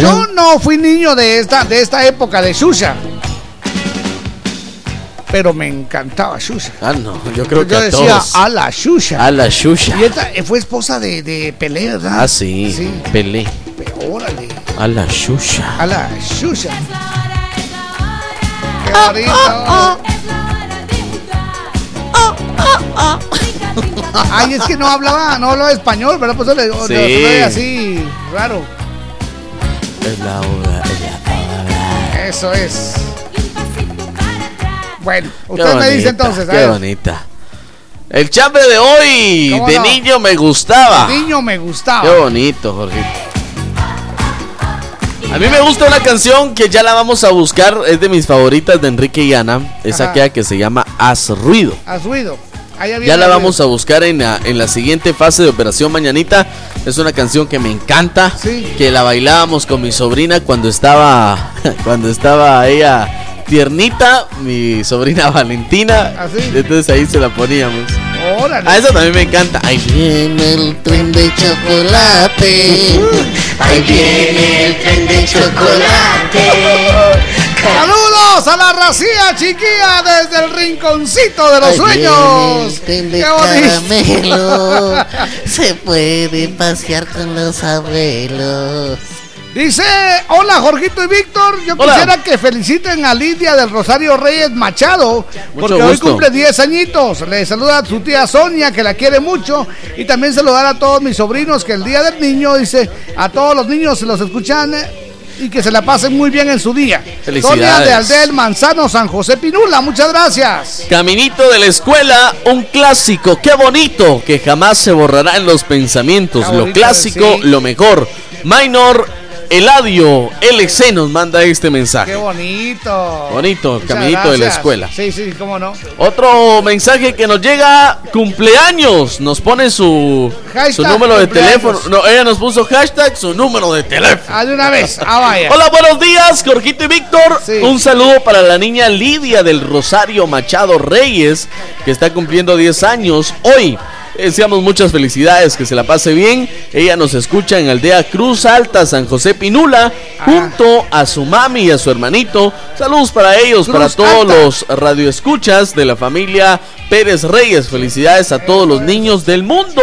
Yo no fui niño de esta, de esta época de Shusha. Pero me encantaba Shusha. Ah, no, yo creo que Yo a decía todos. a la Shusha. A la Shusha. Y esta eh, fue esposa de, de Pelé, ¿verdad? Ah, sí, Sí. Pelé. Órale. A la Shusha. A la Shusha. Qué Ah, bonito. Ay, es que no hablaba, no hablaba español, ¿verdad? Pues le, Sí. así raro. Es la hora, es la Eso es. Bueno, Qué usted me dice entonces, Qué bonita. El chambre de hoy, ¿Cómo de no? niño me gustaba. El niño me gustaba. Qué bonito, Jorgito. A mí me gusta una canción que ya la vamos a buscar, es de mis favoritas de Enrique y Ana. Es Ajá. aquella que se llama Haz ruido. Haz ruido. Ya la vamos a buscar en la, en la siguiente fase de Operación Mañanita. Es una canción que me encanta. Que la bailábamos con mi sobrina cuando estaba. Cuando estaba ella tiernita. Mi sobrina Valentina. ¿Ah, sí? Entonces ahí se la poníamos. Órale. A eso también me encanta. Ahí viene el tren de chocolate. Ahí viene el tren de chocolate. Saludos a la racía chiquilla desde el rinconcito de los Ahí sueños. viene el caramelo. Se puede pasear con los abuelos. Dice, hola Jorgito y Víctor, yo Hola. quisiera que feliciten a Lidia del Rosario Reyes Machado, porque hoy cumple 10 añitos. Le saluda a su tía Sonia, que la quiere mucho, y también saludar a todos mis sobrinos, que el Día del Niño, dice, a todos los niños se los escuchan eh, y que se la pasen muy bien en su día. Felicidades. Sonia de Aldel Manzano, San José Pinula, muchas gracias. Caminito de la escuela, un clásico, qué bonito, que jamás se borrará en los pensamientos. Lo clásico, sí. lo mejor. Minor Eladio LC nos manda este mensaje. Qué bonito. Bonito, Muchas caminito de la escuela. Sí, sí, cómo no. Otro mensaje que nos llega, cumpleaños, nos pone su, su número de teléfono. No, ella nos puso hashtag su número de teléfono. Ah, de una vez. Ah, vaya. Hola, buenos días, Jorgito y Víctor. Un saludo para la niña Lidia del Rosario Machado Reyes, que está cumpliendo 10 años hoy. Deseamos muchas felicidades, que se la pase bien. Ella nos escucha en Aldea Cruz Alta, San José Pinula, junto a su mami y a su hermanito. Saludos para ellos, Cruz para todos Alta. los radioescuchas de la familia Pérez Reyes. Felicidades a todos los niños del mundo.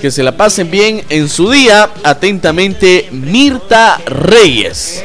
Que se la pasen bien en su día. Atentamente, Mirta Reyes.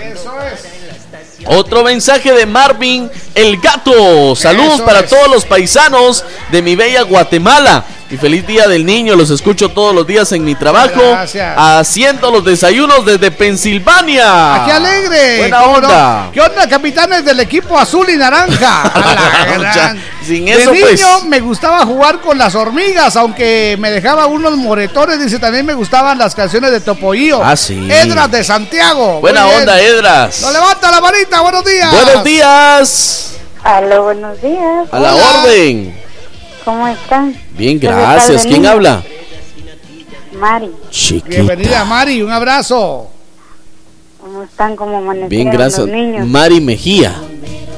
Otro mensaje de Marvin el Gato. Saludos Eso para es. todos los paisanos de mi bella Guatemala. Y feliz día del niño. Los escucho todos los días en mi trabajo. Gracias. Haciendo los desayunos desde Pensilvania. ¡Ah, qué alegre! Buena onda. ¿Qué onda, capitanes del equipo azul y naranja? A la gran. Ya, Sin De eso, niño pues. me gustaba jugar con las hormigas, aunque me dejaba unos moretones. Dice, también me gustaban las canciones de Topollillo. Ah, sí. Edras de Santiago. Buena Muy bien. onda, Edras. No levanta la manita, buenos días. Buenos días. Aló, buenos días. A la orden. ¿Cómo están? Bien, ¿Qué tal gracias. ¿Quién habla? Mari, Chiquita. Bienvenida, Mari, un abrazo. ¿cómo están? ¿Cómo amanecieron Bien, gracias. los niños? Mari Mejía.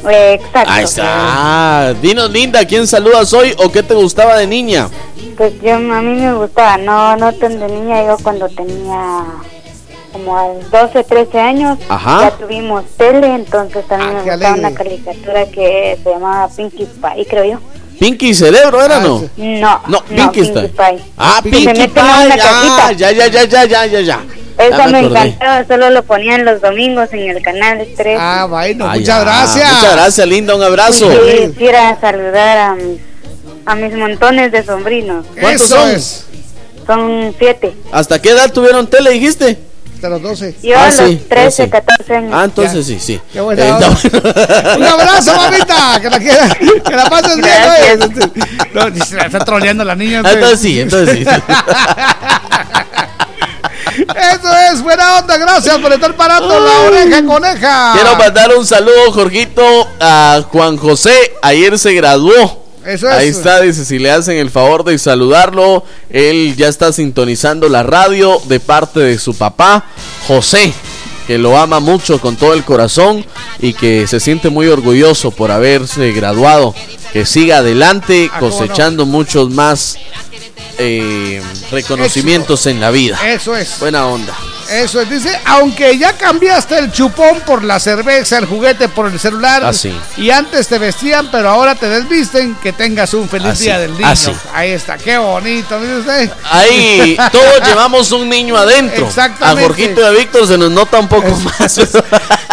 Eh, exacto. Ahí está. Dinos, linda, ¿quién saludas hoy o qué te gustaba de niña? Pues yo, a mí me gustaba, no, no tan de niña, yo cuando tenía como a 12, 13 años, Ajá. ya tuvimos tele, entonces también me qué gustaba una caricatura que se llamaba Pinkie Pie, creo yo. Pinky Cerebro, ¿era Ah, no? No, No, Style. Pie. Ah, Pinky Pie. Ah, cajita. ya, ya, ya, ya, ya, ya, ya. Eso Ya me, encantaba, solo lo ponían los domingos en el canal 3. Ah, bueno, Ah, muchas ya. gracias. Muchas gracias, linda. Un abrazo. Quisiera saludar a mis, a mis montones de sobrinos. ¿Cuántos Eso son? es. Son siete. ¿Hasta qué edad tuvieron tele, dijiste? Hasta los 12. Yo Ah, a los sí, 13, sí. 14 años. Ah, entonces sí, sí. Qué buena Eh. Un abrazo, mamita. Que la, quiera, que la pases bien. No, la está troleando la niña. Ah, entonces sí, entonces sí. Eso es, buena onda. Gracias por estar parando la oreja coneja. Quiero mandar un saludo, Jorgito, a Juan José. Ayer se graduó. Eso es. Ahí está, dice, si le hacen el favor de saludarlo, él ya está sintonizando la radio de parte de su papá, José, que lo ama mucho con todo el corazón y que se siente muy orgulloso por haberse graduado. Que siga adelante Ah, no. cosechando muchos más eh, reconocimientos en la vida. Eso es. Buena onda. Eso es. Dice, aunque ya cambiaste el chupón por la cerveza, el juguete por el celular. Ah, sí. Y antes te vestían, pero ahora te desvisten. Que tengas un feliz Así, día del niño. así. Ahí está, qué bonito. Mire usted. Ahí todos llevamos un niño adentro. Exactamente. A Jorgito y a Víctor se nos nota un poco más.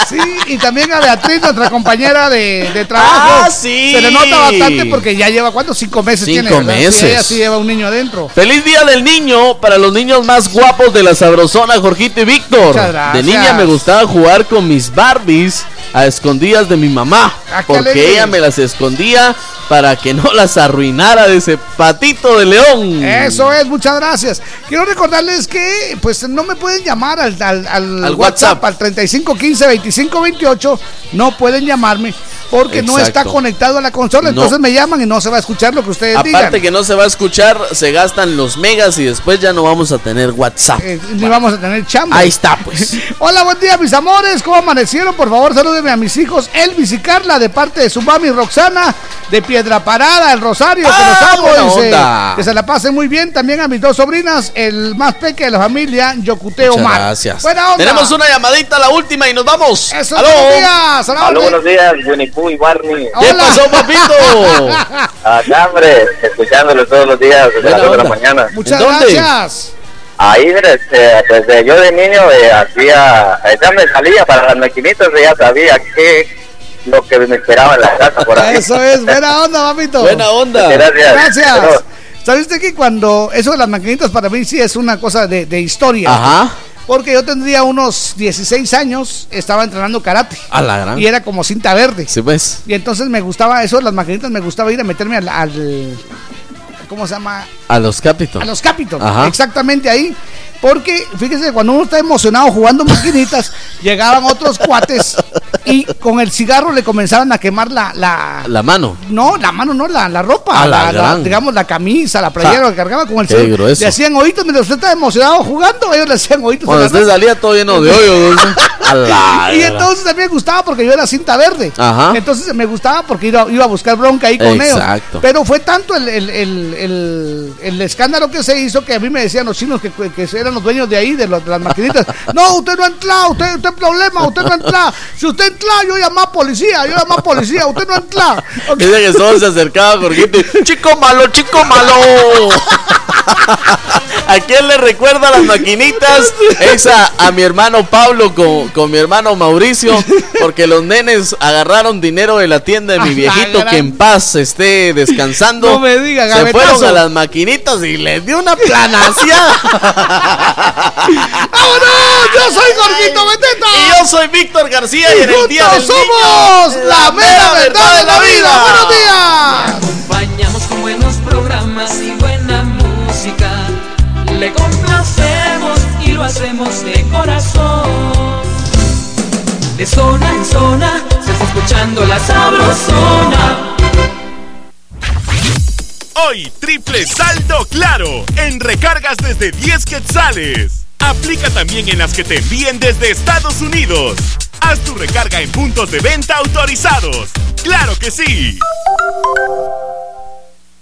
Sí, y también a Beatriz, nuestra compañera de, de trabajo. Ah, sí. Se le nota bastante porque ya lleva, ¿cuántos? Cinco meses Cinco tiene. meses. ella sí lleva un niño adentro. Feliz día del niño para los niños más guapos de la sabrosona, Jorgito y Víctor. De niña me gustaba jugar con mis Barbies a escondidas de mi mamá. Ah, porque ella me las escondía para que no las arruinara de ese patito de león. Eso es, muchas gracias. Quiero recordarles que pues no me pueden llamar al, al, al Al WhatsApp, WhatsApp. al 3515 2528, no pueden llamarme porque no está conectado a la consola. No. Entonces me llaman y no se va a escuchar lo que ustedes Aparte digan. que no se va a escuchar, se gastan los megas y después ya no vamos a tener WhatsApp. Eh, ni vamos a tener chamba. Ahí está, pues. Hola, buen día, mis amores. ¿Cómo amanecieron? Por favor, salúdenme a mis hijos Elvis y Carla de parte de su mami Roxana de Piedra Parada, el Rosario, que Ah, los amo. buena dice. onda. que se la pasen muy bien. También a mis dos sobrinas, el más pequeño de la familia, Yocuteo Omar. gracias. Buena onda. Tenemos una llamadita, la última, y nos vamos. Eso, ¡Aló! buenos días. Aló, buenos días, Pooh y Barney. ¿Qué Hola. pasó, papito? Acá, hombre, escuchándolo todos los días desde las 2 de la mañana. Muchas ¿En dónde? gracias. Ahí, mire, este, desde yo de niño eh, hacía, eh, ya me salía para las maquinitas, ya sabía que lo que me esperaba en la casa por ahí. Eso es, buena onda, papito. Buena onda. Gracias. Gracias. Pero- ¿Sabiste que cuando eso de las maquinitas para mí sí es una cosa de, de historia? Ajá. Porque yo tendría unos 16 años, estaba entrenando karate. A la gran. Y era como cinta verde. Sí, pues. Y entonces me gustaba eso, las maquinitas, me gustaba ir a meterme al. al- ¿Cómo se llama? A los Capitol. A los Capitol. Ajá. Exactamente ahí. Porque, fíjese, cuando uno está emocionado jugando maquinitas, llegaban otros cuates y con el cigarro le comenzaban a quemar la. la La mano. no, la mano no, la, la ropa, A la la- la- gran. digamos la camisa, la playera, Ja. lo que cargaba con el cigarro. Le hacían oídos mientras usted estaba emocionado jugando, ellos le hacían oídos. Cuando a usted salía todo lleno de hoyos. ¿no? A la Y entonces también me gustaba porque yo era cinta verde. Ajá. Entonces me gustaba porque iba, iba a buscar bronca ahí con ellos. Exacto. Pero fue tanto el, el, el, el- el escándalo que se hizo que a mí me decían los chinos que, que eran los dueños de ahí, de, los- de las maquinitas. no, usted no entra, usted, usted problema, usted no entra. Si usted entra, yo llamo a policía, yo llamo a policía, usted no entra. Dice que todos se acercaba Jorgito Chico malo, chico malo. ¿A quién le recuerda las maquinitas? Es a, a mi hermano Pablo con, con mi hermano Mauricio, porque los nenes agarraron dinero de la tienda de mi A la viejito, que en paz esté descansando. No me diga, Se gavetazo. fueron a las maquinitas y les dio una planacia. ¡Vámonos! Yo soy Jorgito Beteta. y yo soy Víctor García y, en el día del somos niño, la mera verdad de la vida. ¡Buenos días! acompañamos con buenos programas y buena música. Le complacemos y lo hacemos de corazón. De zona en zona se está escuchando la sabrosona. Hoy, triple saldo claro en recargas desde 10 quetzales. Aplica también en las que te envíen desde Estados Unidos. Haz tu recarga en puntos de venta autorizados. ¡Claro que sí!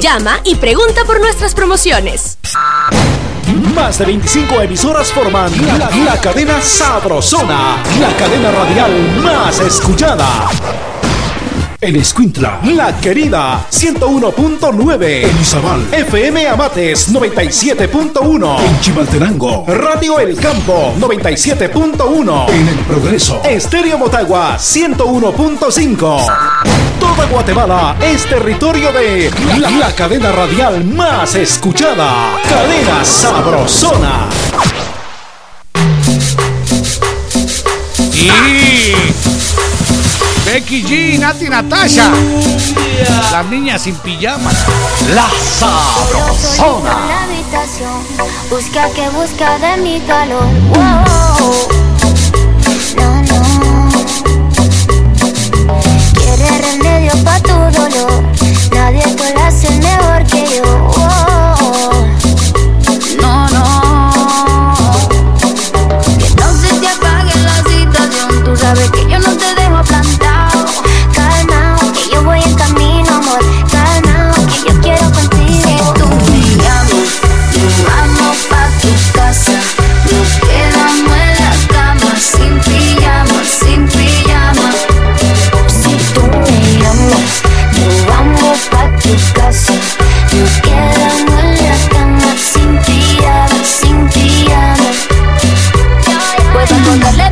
Llama y pregunta por nuestras promociones. Más de 25 emisoras forman la, la cadena Sabrosona, la cadena radial más escuchada. En Escuintla, La Querida, 101.9. En Izabal, FM Amates, 97.1. En Chimaltenango, Radio El Campo, 97.1. En El Progreso, Estéreo Motagua, 101.5. Toda Guatemala es territorio de la, la cadena radial más escuchada. Cadena Sabrosona. Y Becky G, Nati Natasha. Las niñas sin pijama. La Solo en la habitación, busca que busca de mi calor. Wow. No, no. Quiere remedio pa' tu dolor. Nadie te lo hace mejor que yo. Wow.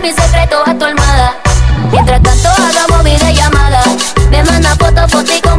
Mi secreto secretos a tu almada. Mientras tanto hagamos videollamadas. Me manda fotos, fotico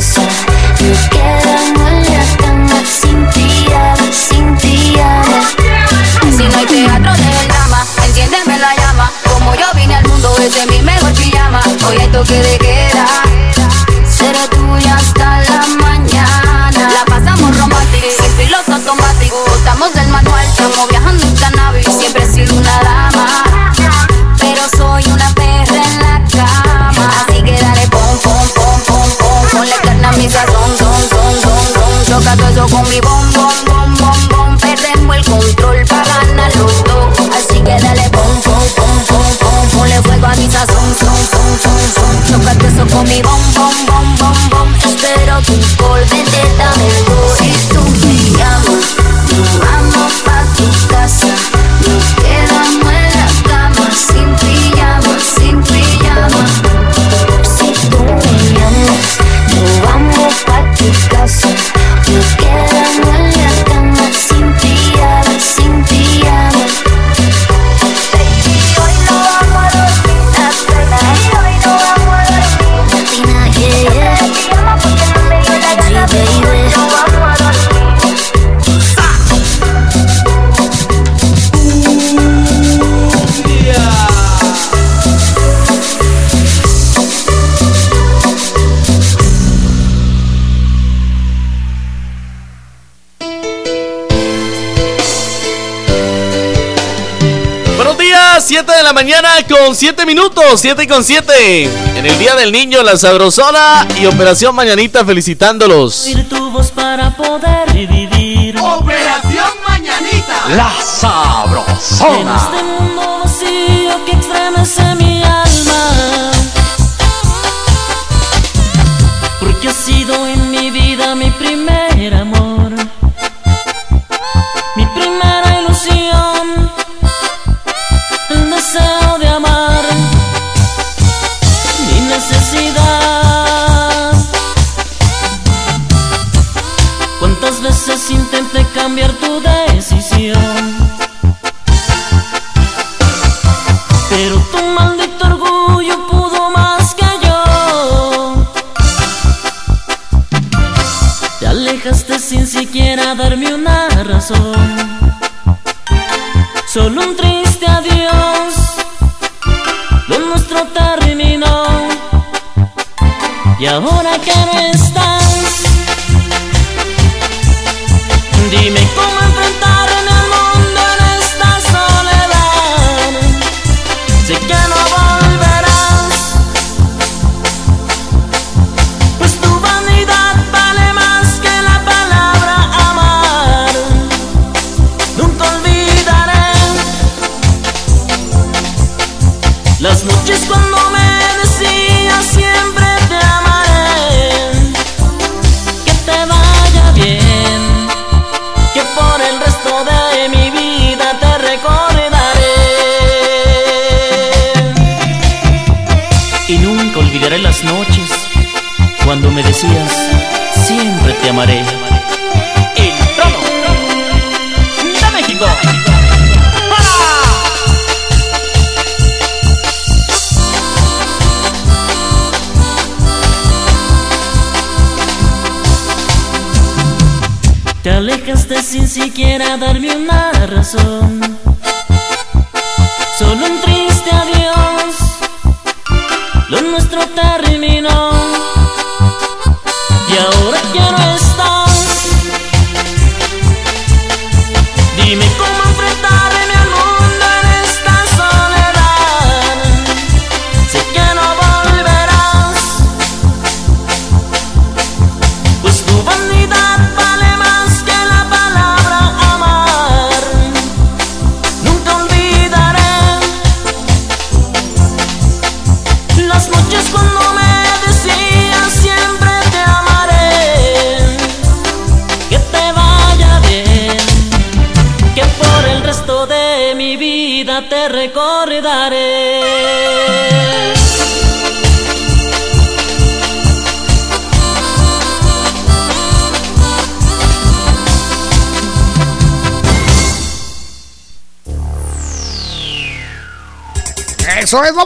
faster. You get la mañana con 7 minutos, 7 con 7. En el Día del Niño, la Sabrosona y Operación Mañanita felicitándolos. Para poder vivir. Operación Mañanita. La Sabrosona.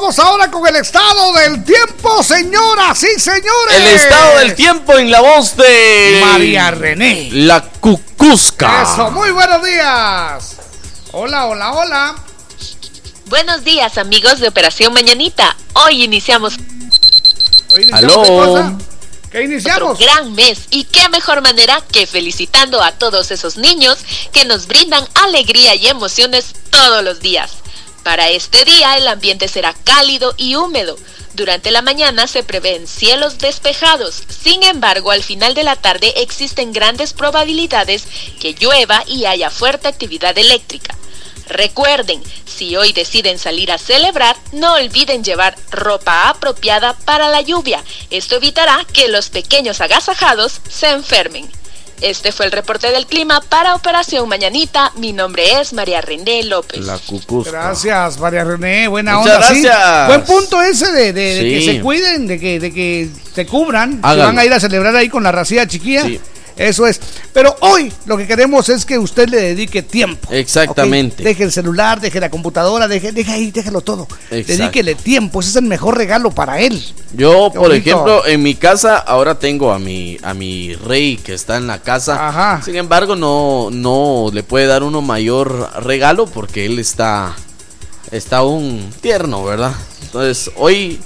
Vamos ahora con el estado del tiempo, señoras y señores. El estado del tiempo en la voz de María René. La Cucusca. Eso, muy buenos días. Hola, hola, hola. Buenos días amigos de Operación Mañanita. Hoy iniciamos Hoy iniciamos Aló. qué iniciamos? otro gran mes y qué mejor manera que felicitando a todos esos niños que nos brindan alegría y emociones todos los días. Para este día el ambiente será cálido y húmedo. Durante la mañana se prevén cielos despejados. Sin embargo, al final de la tarde existen grandes probabilidades que llueva y haya fuerte actividad eléctrica. Recuerden, si hoy deciden salir a celebrar, no olviden llevar ropa apropiada para la lluvia. Esto evitará que los pequeños agasajados se enfermen. Este fue el reporte del clima para Operación Mañanita. Mi nombre es María René López. La Cucusca. Gracias, María René, buena Muchas onda. sí. gracias. Buen punto ese de, de- de que se cuiden, de que, de que se cubran, que van a ir a celebrar ahí con la racía chiquilla. Sí. Eso es. Pero hoy lo que queremos es que usted le dedique tiempo. Exactamente. Deje el celular, deje la computadora, deje, deje ahí, déjelo todo. Exacto. Dedíquele tiempo, ese es el mejor regalo para él. Yo, Qué por bonito. ejemplo, en mi casa ahora tengo a mi a mi rey que está en la casa. Sin embargo, no no le puede dar uno mayor regalo porque él está está aún tierno, ¿verdad? Entonces, hoy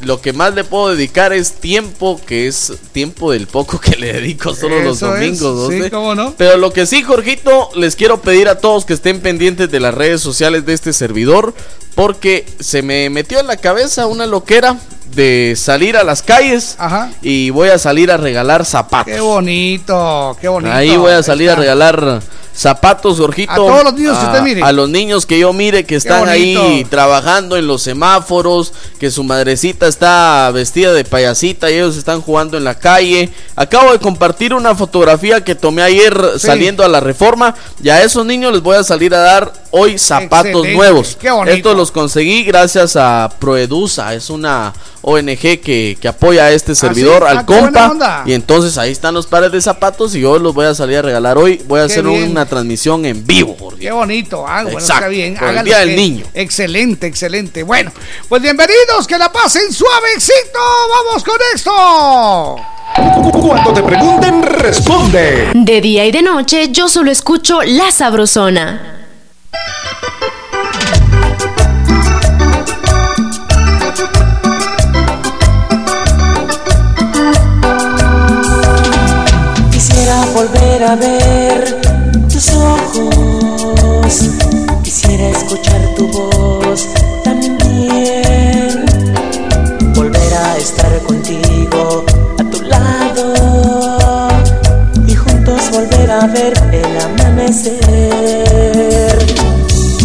lo que más le puedo dedicar es tiempo, que es tiempo del poco que le dedico solo los es, domingos. sí, cómo no. Pero lo que sí, Jorgito, les quiero pedir a todos que estén pendientes de las redes sociales de este servidor, porque se me metió en la cabeza una loquera de salir a las calles y voy a salir a regalar zapatos. Qué bonito, qué bonito. Ahí voy a salir a regalar zapatos, Jorgito. A todos los niños que a- usted mire. A los niños que yo mire que están ahí trabajando en los semáforos, que su madrecita está vestida de payasita y ellos están jugando en la calle. Acabo de compartir una fotografía que tomé ayer Sí. saliendo a la reforma y a esos niños les voy a salir a dar hoy zapatos Excelente, nuevos. qué bonito. Estos los conseguí gracias a Proedusa, es una ONG que, que apoya a este servidor, sí? al Ah, buena compa. Y entonces ahí están los pares de zapatos y yo los voy a salir a regalar hoy. Voy a Qué hacer bien. una transmisión en vivo. Jorge. Qué bonito, ah, bueno, Exacto, está bien. por el hágalo Día del Niño. Excelente, excelente. Bueno, pues bienvenidos, que la pasen suavecito. Vamos con esto. Cuando te pregunten, responde. De día y de noche yo solo escucho La Sabrosona. Volver a ver tus ojos, quisiera escuchar tu voz también, volver a estar contigo a tu lado y juntos volver a ver el amanecer.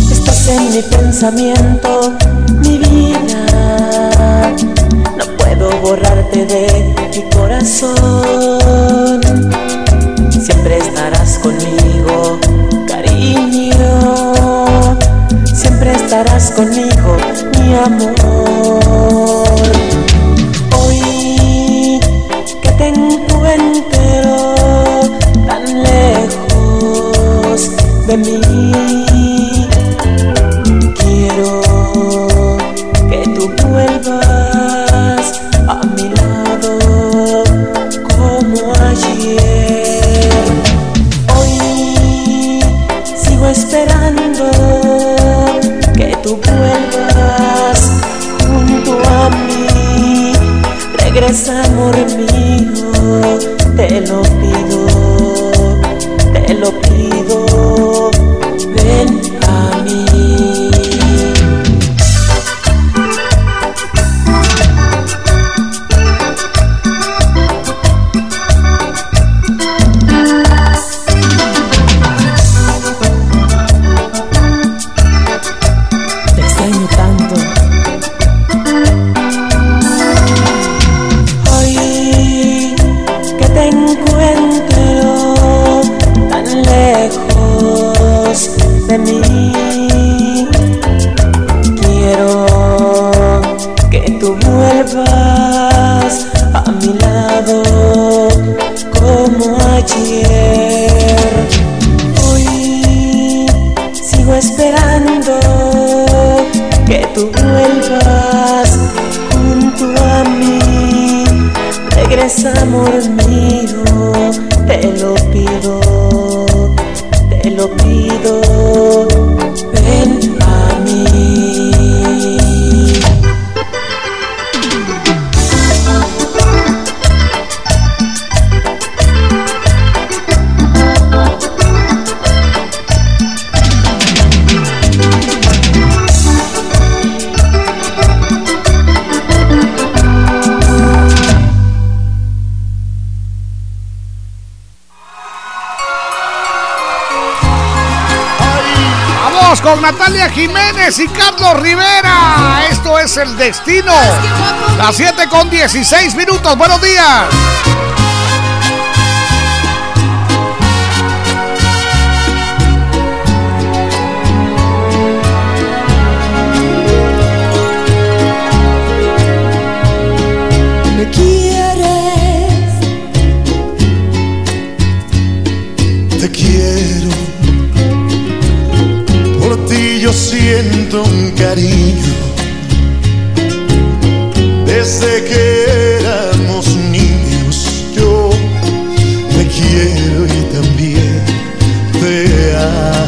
Estás en mi pensamiento, mi vida, no puedo borrarte de mi corazón. Siempre estarás conmigo, cariño. Siempre estarás conmigo, mi amor. Hoy que te encuentro tan lejos de mí, quiero Regresa, amor mío, te lo pido, Y Carlos Rivera. Esto es el destino. Las 7 con 16 minutos. Buenos días. Siento un cariño. Desde que éramos niños, yo te quiero y también te amo.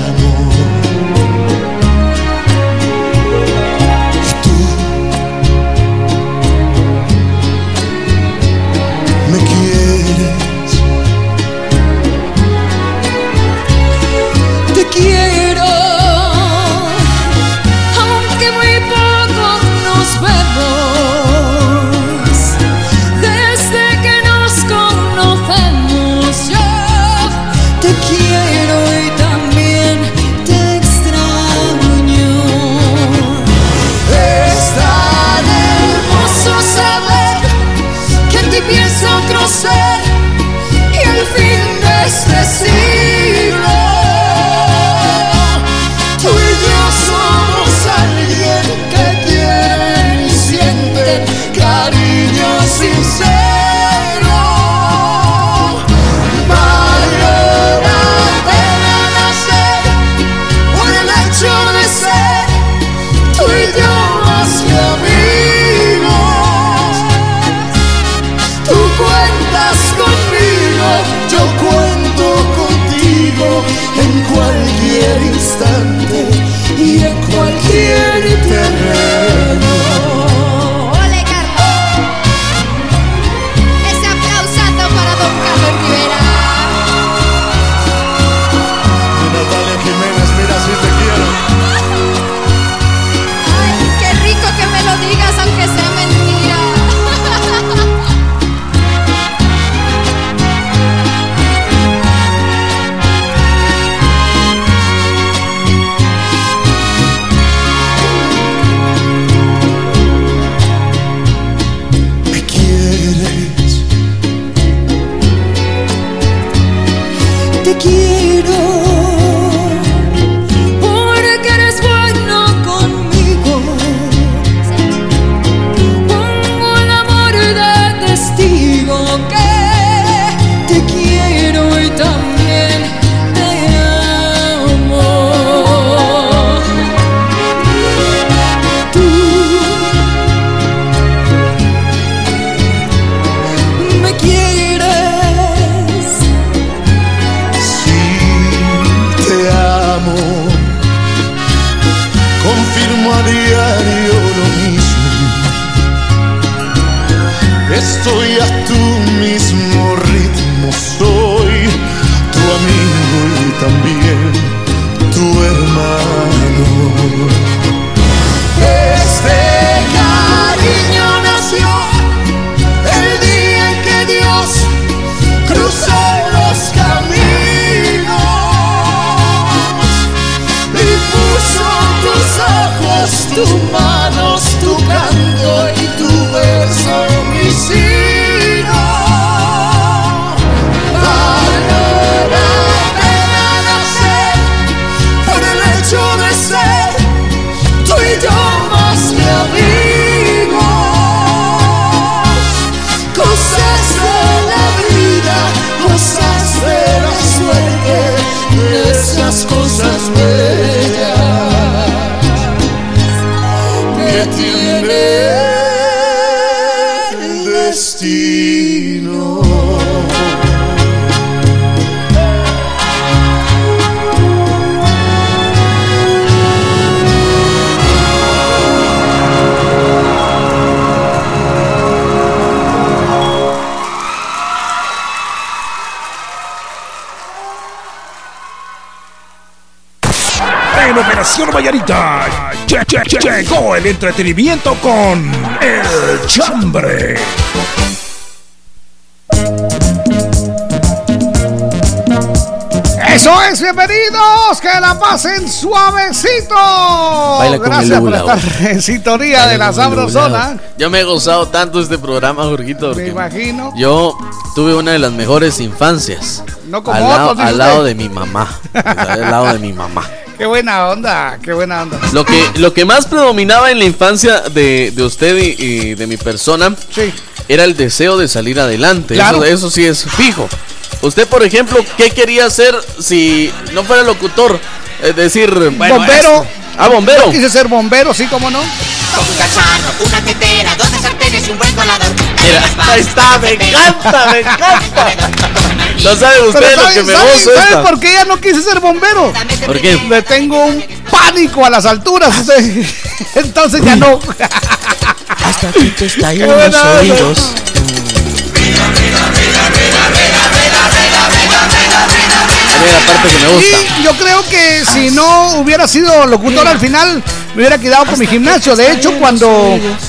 Entretenimiento con El Chambre. Eso es, bienvenidos, que la pasen suavecito. Baila con Gracias el por estar en sintonía de la sabrosona. Yo me he gozado tanto este programa, Jorgito. Me imagino. Yo tuve una de las mejores infancias. No como al lado, otros, al lado de mi mamá. al lado de mi mamá. Qué buena onda, qué buena onda. Lo que, lo que más predominaba en la infancia de, de usted y, y de mi persona era el deseo de salir adelante. Claro. Eso, eso sí es fijo. Usted, por ejemplo, ¿qué quería hacer si no fuera locutor? Es decir, bueno, bombero. es- Ah, bombero. Yo quise ser bombero, sí, cómo no. Con un cacharro, una tetera, dos sartenes y un buen colador. Mira, ahí está, me encanta, me encanta. No sabe usted Pero lo ¿sabe- que me sabe- gozo sabe esta. por qué ya no quise ser bombero? ¿Por qué? Le tengo un pánico a las alturas. Entonces ya no. Hasta que te estallen Qué los oídos. A mí la parte que me gusta. Y yo creo que si no hubiera sido locutor al final, me hubiera quedado con mi gimnasio. De hecho, cuando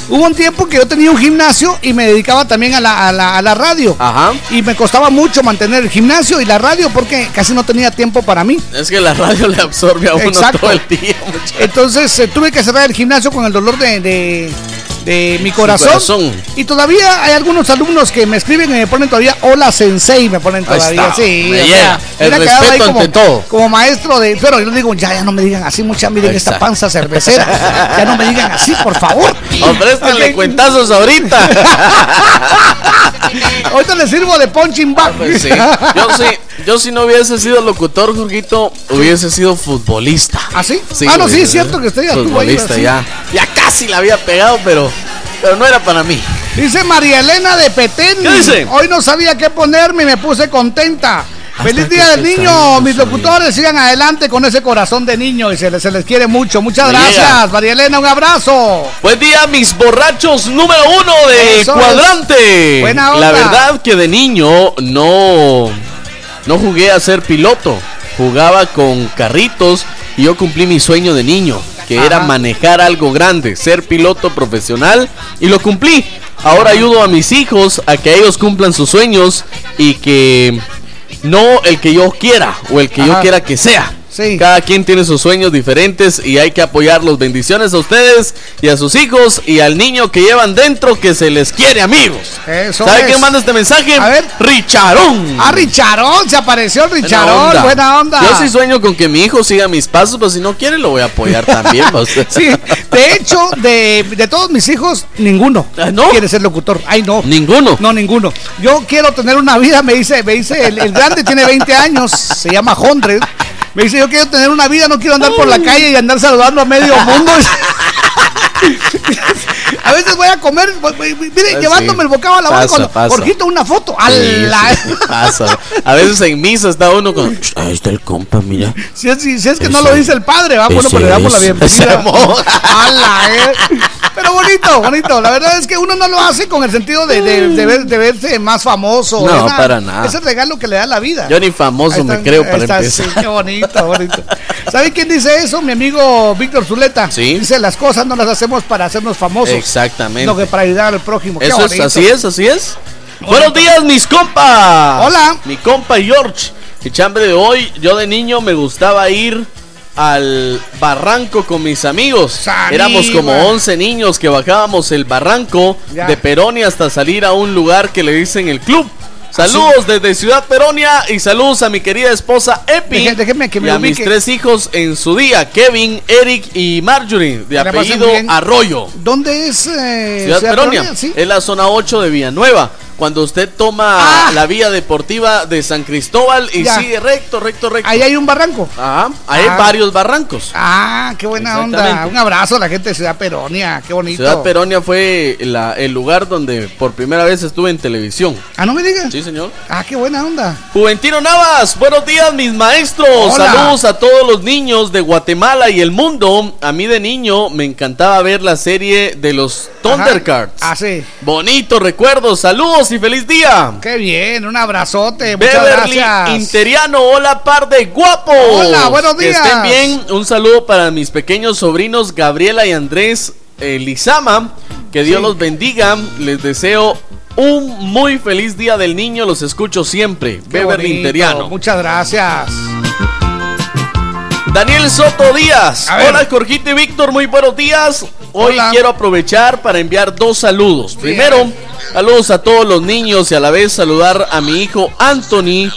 hubo un tiempo que yo tenía un gimnasio y me dedicaba también a la, a la, a la radio. Ajá. Y me costaba mucho mantener el gimnasio y la radio porque casi no tenía tiempo para mí. Es que la radio le absorbe a uno Exacto. todo el día, muchacho. Entonces eh, tuve que cerrar el gimnasio con el dolor de, de- de mi corazón. corazón. Y todavía hay algunos alumnos que me escriben y me ponen todavía hola sensei, me ponen todavía. Sí, me o sea, El respeto como, ante todo. como maestro de. Pero yo les digo, ya, ya no me digan así, mucha, miren esta panza cervecera. ya no me digan así, por favor. Ofrézcanle Ok. cuentazos ahorita. Ahorita le sirvo de punching bag. Pues sí. Yo sí, yo si no hubiese sido locutor, Jorgito, hubiese sido futbolista. ¿Ah, sí? Ah, no, sí, es cierto que usted ya estuvo ahí, Futbolista, ¿sí? ya. Ya casi la había pegado, pero, pero no era para mí. Dice María Elena de Petén. ¿Qué dice? Hoy no sabía qué ponerme y me puse contenta. Feliz día del niño, mis locutores, sigan adelante con ese corazón de niño y se les, se les quiere mucho. Muchas gracias, María Elena, un abrazo. Buen día, mis borrachos número uno de Eso cuadrante. Buena onda. La verdad que de niño no, no jugué a ser piloto. Jugaba con carritos y yo cumplí mi sueño de niño, que era manejar algo grande, ser piloto profesional y lo cumplí. Ahora ayudo a mis hijos a que ellos cumplan sus sueños y que no el que yo quiera o el que yo quiera que sea. Sí. Cada quien tiene sus sueños diferentes y hay que apoyarlos. Bendiciones a ustedes y a sus hijos y al niño que llevan dentro que se les quiere, amigos. Eso ¿Sabe es. quién manda este mensaje? A ver. Richarón. Ah, Richarón, se apareció Richarón, buena onda. Yo sí sueño con que mi hijo siga mis pasos, pero si no quiere lo voy a apoyar también. Sí, de hecho, de, de todos mis hijos, ninguno Ah, ¿no? quiere ser locutor. Ay, no. Ninguno. No, ninguno. Yo quiero tener una vida, me dice, me dice, el, el grande tiene 20 años, se llama Hundred. Me dice, yo quiero tener una vida, no quiero andar por la calle y andar saludando a medio mundo. A veces voy a comer, voy- mire, Ah, llevándome el bocado a la boca cuando pasa. Jorgito, una foto. Sí, ¡Ala! sí, pasa. A veces en misa está uno con. Ahí está el compa, mira. Si es, si es que no lo dice el padre, va, bueno, pues le damos la bienvenida. amor. ¡Hala, eh! Pero bonito, bonito. La verdad es que uno no lo hace con el sentido de, de, de ver- de verse más famoso. No, una- para nada. Es el regalo que le da la vida. Yo ni famoso me creo para está, empezar. sí, qué bonito, bonito. ¿Sabe quién dice eso? Mi amigo Víctor Zuleta. Sí. Dice, las cosas no las hacemos para hacernos famosos. Exactamente. Sino que para ayudar al prójimo. Qué Eso es, así es, así es. Buenos días, mis compas. Hola. Mi compa George. Mi chambre de hoy, yo de niño me gustaba ir al barranco con mis amigos. Éramos como 11 niños que bajábamos el barranco Ya. de Peronia hasta salir a un lugar que le dicen el club. Saludos desde Ciudad Peronia y saludos a mi querida esposa Epi Deje- déjeme que me y a mis tres hijos en su día, Kevin, Eric y Marjorie, de apellido. Arroyo. ¿Dónde es eh, Ciudad Peronia, Sí. es la zona 8 de Villanueva. Cuando usted toma la vía deportiva de San Cristóbal y Ah. Ya. sigue recto, recto, recto. Ahí hay un barranco. Ajá, hay Ah. varios barrancos. Ah, qué buena onda. Un abrazo a la gente de Ciudad Peronia. Qué bonito. Ciudad Peronia fue la- el lugar donde por primera vez estuve en televisión. Ah, no me digas. Sí, señor. Ah, qué buena onda. Juventino Navas, buenos días mis maestros. Hola. Saludos a todos los niños de Guatemala y el mundo. A mí de niño me encantaba ver la serie de los Thundercats. Ah, sí. Bonito recuerdo, saludos y feliz día. Qué bien, un abrazote. Muchas Beverly gracias. Interiano, hola par de guapos. Hola, buenos Que días. estén bien. Un saludo para mis pequeños sobrinos Gabriela y Andrés eh, Lizama. Que Dios Sí. los bendiga. Les deseo un muy feliz día del niño. Los escucho siempre. Qué Beverly bonito, Interiano. Muchas gracias. Daniel Soto Díaz. Hola, Jorgito y Víctor, muy buenos días. Hoy Hola. quiero aprovechar para enviar dos saludos. Primero, saludos a todos los niños y a la vez saludar a mi hijo Anthony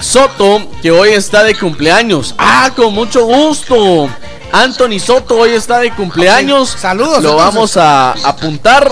Soto, que hoy está de cumpleaños. Ah, con mucho gusto. Anthony Soto hoy está de cumpleaños. Saludos, Lo entonces. vamos a apuntar.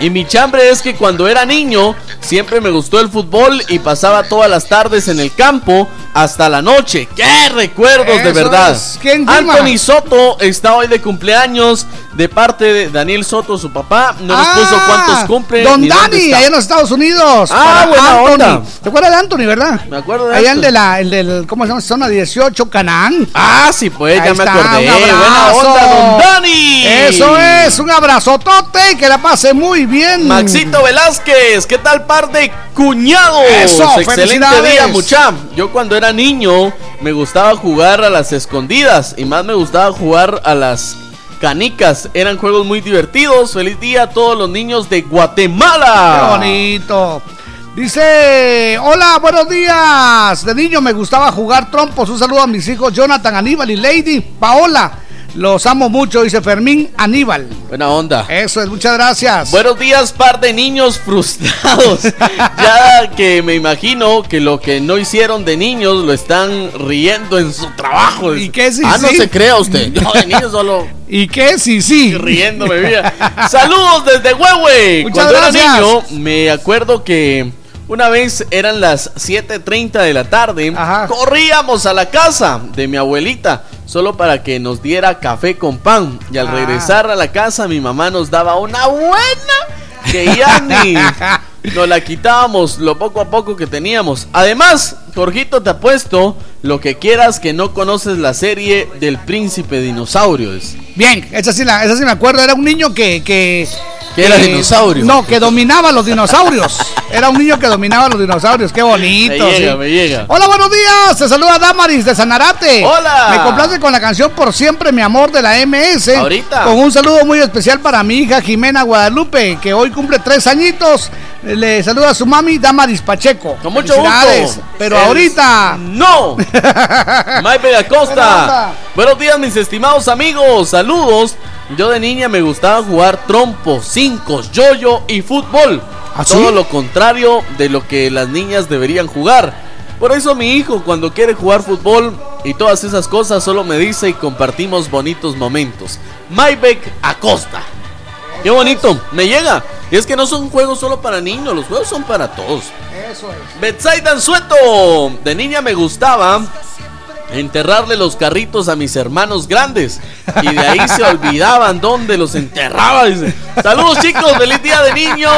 Y mi chambre es que cuando era niño siempre me gustó el fútbol y pasaba todas las tardes en el campo hasta la noche. ¡Qué recuerdos de verdad! es. Anthony Soto está hoy de cumpleaños de parte de Daniel Soto, su papá. No nos Ah, puso cuántos cumple. Don Dani, allá en los Estados Unidos. Ah, buena Anthony. onda. ¿Te acuerdas de Anthony, verdad? Me acuerdo de Allá el Anthony. de la, el del, ¿cómo se llama? Zona 18, Canaán. Ah, sí, pues, Ahí ya me acordé. Buena onda, don Dani. Eso es, un abrazotote, que la pase muy bien. Maxito Velázquez, ¿qué tal par de cuñados? Eso, Excelente día, mucha. Yo cuando era niño me gustaba jugar a las escondidas y más me gustaba jugar a las canicas. Eran juegos muy divertidos. Feliz día a todos los niños de Qué Guatemala. bonito. Dice, hola, buenos días. De niño me gustaba jugar trompos. Un saludo a mis hijos Jonathan, Aníbal y Lady Paola. Los amo mucho, dice Fermín Aníbal. Buena onda. Eso es, muchas gracias. Buenos días, par de niños frustrados. ya que me imagino que lo que no hicieron de niños lo están riendo en su trabajo. ¿Y qué si Ah, no se crea usted. Yo de niños solo ¿Y qué? Sí, sí. riéndome. mira. Saludos desde Huehue. Muchas Cuando era niño, me acuerdo que una vez eran las 7.30 de la tarde. Corríamos a la casa de mi abuelita solo para que nos diera café con pan. Y al Ah. regresar a la casa, mi mamá nos daba una buena que ya ni nos la quitábamos lo poco a poco que teníamos. Además, Jorgito, te apuesto lo que quieras que no conoces la serie del príncipe dinosaurios. Bien, esa sí, la, esa sí me acuerdo. Era un niño que. que ¿Que era dinosaurio? No, que dominaba los dinosaurios. Era un niño que dominaba los dinosaurios. Qué bonito. Me llega, sí. me llega. Hola, buenos días. Te saluda Damaris de Sanarate. Hola. Me complace con la canción Por Siempre, mi amor, de la MS. Ahorita. Con un saludo muy especial para mi hija Jimena Guadalupe, que hoy cumple tres añitos. Le saluda a su mami Damaris Pacheco. Con mucho gusto. Pero El- ahorita. ¡No! Buena Acosta. Buenos días, mis estimados amigos. Saludos. Yo de niña me gustaba jugar trompo, cinco, yoyo y fútbol. ¿Ah, sí? Todo lo contrario de lo que las niñas deberían jugar. Por eso mi hijo cuando quiere jugar fútbol y todas esas cosas solo me dice y compartimos bonitos momentos. Maybek Acosta. Qué bonito, me llega. Y es que no son juegos solo para niños, los juegos son para todos. Eso es. Betsaida Ansueto. De niña me gustaba enterrarle los carritos a mis hermanos grandes. Y de ahí se olvidaban dónde los enterraba. Dice. Saludos chicos, feliz día de niño.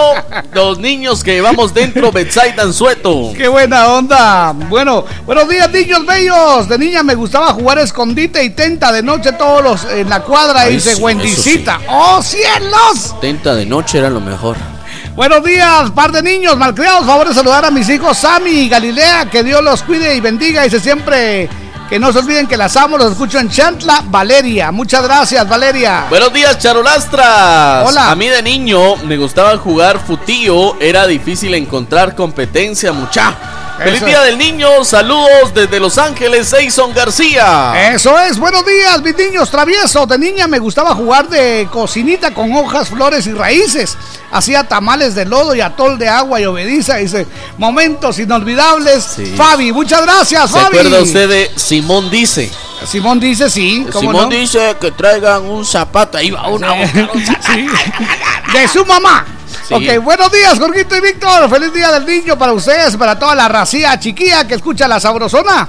Los niños que llevamos dentro, Betsaida Ansueto. Qué buena onda. Bueno, buenos días, niños bellos. De niña me gustaba jugar escondite y tenta de noche todos los en la cuadra. Ay, dice sí, Wendycita. ¡Oh, cielos! Tenta de noche era lo mejor. Buenos días, par de niños malcriados. Favor de saludar a mis hijos Sammy y Galilea. Que Dios los cuide y bendiga. Dice siempre que no se olviden que las amo. Los escucho en Chantla, Valeria. Muchas gracias, Valeria. Buenos días, charolastras. Hola. A mí de niño me gustaba jugar futío. Era difícil encontrar competencia, mucha. Feliz día del niño. Saludos desde Los Ángeles, Jason García. Eso es, buenos días, mis niños traviesos. De niña me gustaba jugar de cocinita con hojas, flores y raíces. Hacía tamales de lodo y atol de agua y obediza. Dice, momentos inolvidables. Fabi, muchas gracias, ¿Se Fabi. acuerda usted de Simón Dice? Simón dice sí. ¿cómo Simón no? dice que traigan un zapato. Ahí va una Sí. De su mamá. Sí. Ok, buenos días, Jorgito y Víctor. Feliz día del niño para ustedes, para toda la racía chiquilla que escucha la sabrosona.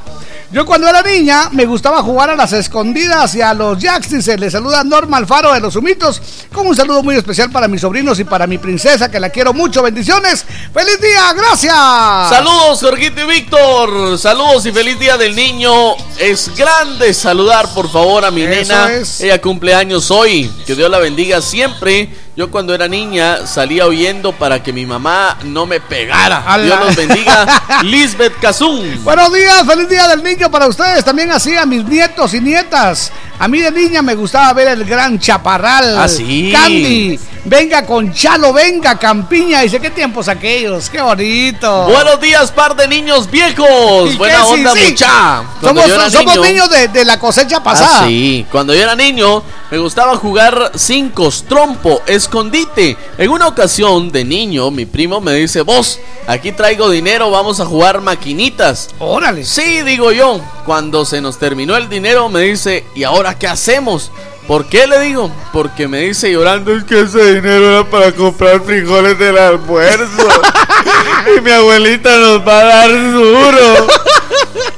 Yo cuando era niña me gustaba jugar a las escondidas y a los jacks, dice, le saluda Norma Alfaro de los Humitos, con un saludo muy especial para mis sobrinos y para mi princesa, que la quiero mucho, bendiciones, feliz día, gracias. Saludos, Jorgito y Víctor. Saludos y feliz día del niño. Es grande saludar, por favor, a mi Eso nena. es. Ella cumple años hoy. Que Dios la bendiga siempre. Yo cuando era niña salía huyendo para que mi mamá no me pegara. Ala. Dios los bendiga. Lisbeth Kazun. Buenos días, feliz día del niño para ustedes. También así a mis nietos y nietas. A mí de niña me gustaba ver el gran chaparral. Ah, sí. Candy. Venga con Chalo, venga Campiña. Dice, ¿qué tiempos aquellos? Qué bonito. Buenos días, par de niños viejos. ¿Y Buena qué? Sí, onda, sí. mucha. Cuando Somos, niño- niños de, de la cosecha pasada. Ah, sí. Cuando yo era niño, me gustaba jugar cinco, trompo, escondite. En una ocasión de niño, mi primo me dice, vos, aquí traigo dinero, vamos a jugar maquinitas. Órale. Sí, digo yo. Cuando se nos terminó el dinero, me dice, ¿y ahora qué hacemos? ¿Por qué le digo? Porque me dice llorando, es que ese dinero era para comprar frijoles del almuerzo. y mi abuelita nos va a dar duro.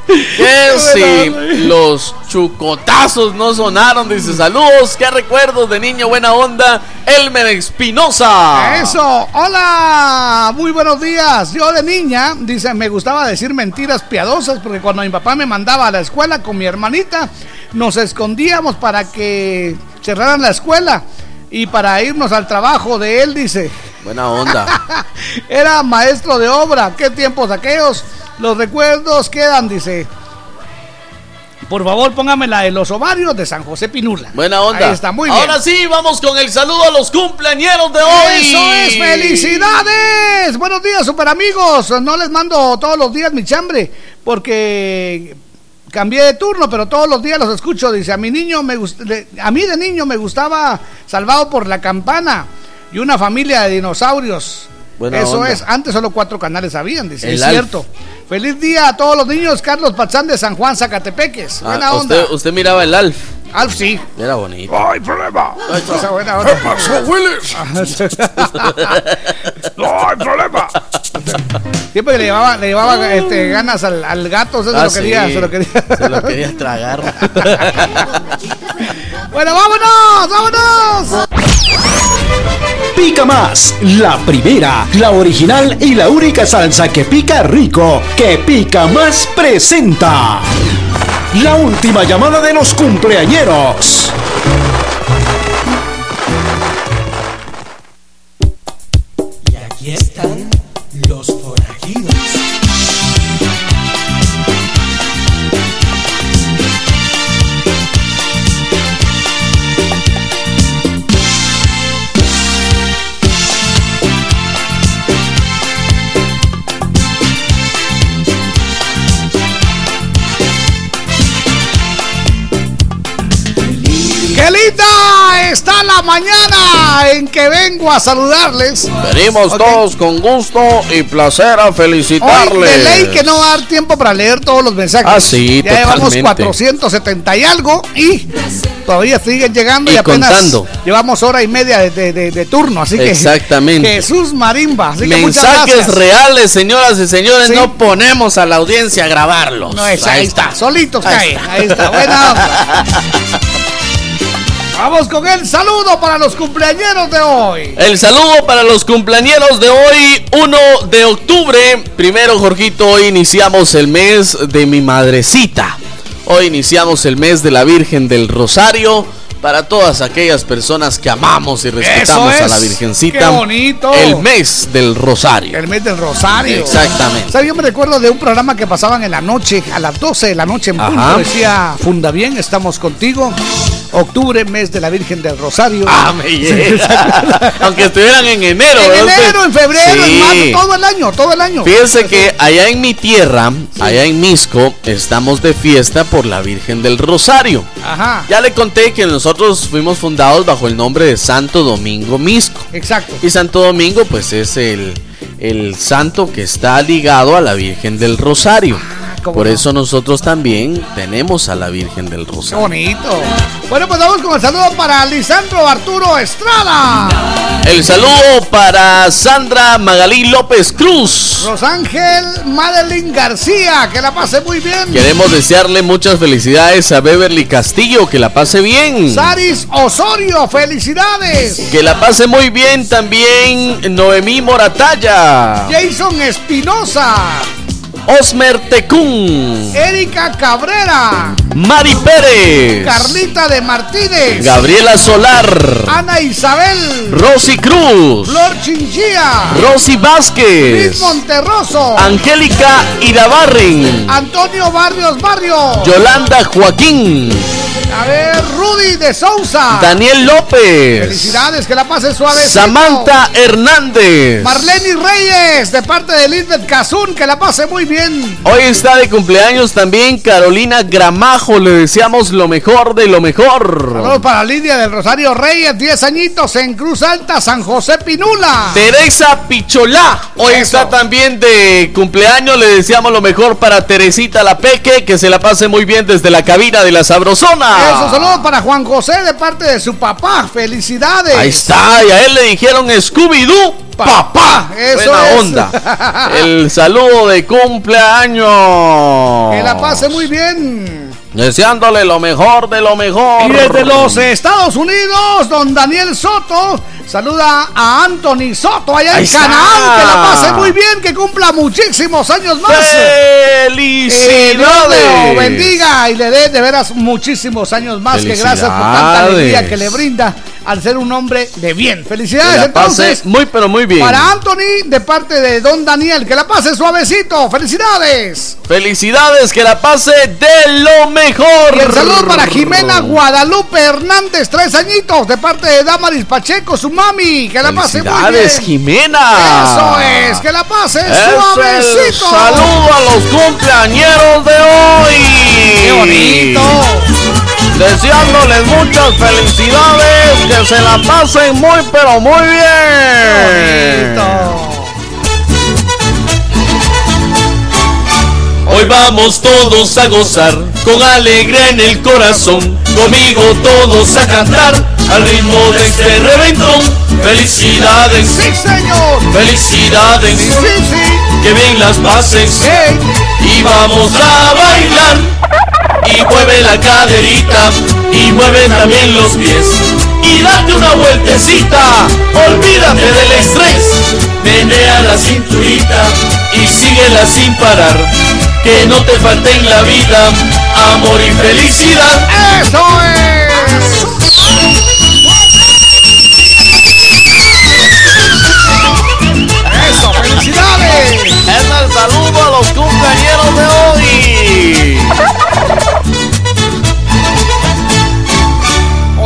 ¿Qué si los chucotazos no sonaron? Dice, saludos, qué recuerdos de niño, buena onda, Elmer Espinosa. Eso, hola, muy buenos días. Yo de niña, dice, me gustaba decir mentiras piadosas porque cuando mi papá me mandaba a la escuela con mi hermanita, nos escondíamos para que cerraran la escuela y para irnos al trabajo de él, dice. Buena onda. Era maestro de obra, qué tiempos aquellos. Los recuerdos quedan, dice. Por favor, póngame la de los ovarios de San José Pinula. Buena onda. Ahí está, muy bien. Ahora sí, vamos con el saludo a los cumpleañeros de hoy. ¡Eso es! ¡Felicidades! Buenos días, super amigos. No les mando todos los días mi chambre porque cambié de turno, pero todos los días los escucho. Dice, a mi niño me a mí de niño me gustaba Salvado por la Campana y una familia de dinosaurios. Buena Eso onda. es, antes solo cuatro canales habían, dice, El es Alf. cierto. Feliz día a todos los niños, Carlos Pachán de San Juan, Zacatepeques. Ah, Buena onda. usted, usted miraba el Alf. Alf sí. Era bonito. ¡Ay, problema! Esa buena onda. ¿Qué pasó, Willis? no hay problema. Siempre le llevaba, le llevaba este, ganas al, al gato, se Ah, lo quería, sí. se lo quería. Se lo quería tragar. Bueno, vámonos, vámonos. Pica más, la primera, la original y la única salsa que pica rico, que pica más presenta. La última llamada de los cumpleañeros. Y aquí están ¡Qué linda está la mañana en que vengo a saludarles! Venimos todos con gusto y placer a Hoy felicitarles. de ley que no va a dar tiempo para leer todos los mensajes. Ah, sí, ya llevamos totalmente. 470 y algo y todavía siguen llegando y, Y apenas contando. llevamos hora y media de, de- de- de turno, así que Exactamente. Jesús Marimba, así que muchas Mensajes reales, señoras y señores. Sí. No ponemos a la audiencia a grabarlos. No, es, ahí, está. solitos Ahí caen. Ahí está, buena onda. Vamos con el saludo para los cumpleañeros de hoy. El saludo para los cumpleañeros de hoy, 1 de octubre. Primero, Jorgito, hoy iniciamos el mes de mi madrecita. Hoy iniciamos el mes de la Virgen del Rosario. Para todas aquellas personas que amamos y respetamos a la. Virgencita. ¡Qué bonito! El mes del Rosario. El mes del Rosario. Exactamente. ¿Sabes? Yo me recuerdo de un programa que pasaban en la noche, a las 12 de la noche en punto. Decía, funda bien, estamos contigo. Octubre, mes de la Virgen del Rosario. Ah, me llega. Aunque estuvieran en enero. En ¿verdad? enero, en febrero, en marzo, todo el año, todo el año. Fíjense que allá en mi tierra, allá en Misco, estamos de fiesta por la Virgen del Rosario. Ajá. Ya le conté que nosotros fuimos fundados bajo el nombre de Santo Domingo Misco. Exacto. Y Santo Domingo, pues es el, el santo que está ligado a la Virgen del Rosario. ¿Cómo Por no? eso nosotros también tenemos a la Virgen del Qué Rosario. bonito. Bueno, pues vamos con el saludo para Lisandro Arturo Estrada. El saludo para Sandra Magalí López Cruz. Rosángel Madeline García, que la pase muy bien. Queremos desearle muchas felicidades a Beverly Castillo, que la pase bien. Saris Osorio, felicidades. Que la pase muy bien también Noemí Moratalla. Jason Espinosa, Osmer Tecún. Erika Cabrera, Mari Pérez. Carlita de Martínez, Gabriela Solar. Ana Isabel, Rosy Cruz. Flor Chinchilla, Rosy Vázquez. Luis Monterroso, Angélica Irabarren. Antonio Barrios Barrio, Yolanda Joaquín. A ver, Rudy de Sousa. Daniel López. Felicidades, que la pase suave. Samantha Hernández. Marlene Reyes, de parte de Lisbeth Cazún, que la pase muy bien. Hoy está de cumpleaños también Carolina Gramajo. Le deseamos lo mejor de lo mejor. Saludos para Lidia del Rosario Reyes, 10 añitos en Cruz Alta, San José Pinula. Teresa Picholá. Hoy está también de cumpleaños. Le deseamos lo mejor para Teresita La Peque. Que se la pase muy bien desde la cabina de la Sabrosona. Eso, saludos para Juan José de parte de su papá. Felicidades. Ahí está. Y a él le dijeron Scooby-Doo. Papá. Eso Buena es. onda. El saludo de cumpleaños. Que la pase muy bien. Deseándole lo mejor de lo mejor. Y desde los Estados Unidos, don Daniel Soto saluda a Anthony Soto allá en. Canaán. Que la pase muy bien, que cumpla muchísimos años más. ¡Felicidades! Lo bendiga y le dé de veras muchísimos años más. Que gracias por tanta alegría que le brinda al ser un hombre de bien. Que Felicidades la pase entonces. muy pero muy bien. Para Anthony, de parte de Don Daniel, que la pase suavecito. ¡Felicidades! Felicidades, que la pase de lo mejor. Y el saludo para Jimena Guadalupe Hernández, tres añitos, de parte de Damaris Pacheco, su mami. Que la pase muy bien. Felicidades, Jimena. Eso es, que la pase Es suavecito. saludo a los cumpleañeros de hoy. ¡Qué bonito! Deseándoles muchas felicidades, que se la pasen muy pero muy bien. Hoy vamos todos a gozar con alegría en el corazón. Conmigo todos a cantar al ritmo de este reventón. Felicidades, sí señor. Felicidades, sí sí. Que bien las pases y vamos a bailar. Y mueve la caderita y mueve también los pies. Y date una vueltecita, olvídate del estrés. Menea la cinturita y síguela sin parar. Que no te falte en la vida amor y felicidad. ¡Eso es! ¡Eso! ¡Felicidades! Es el saludo a los cumpleaños de hoy.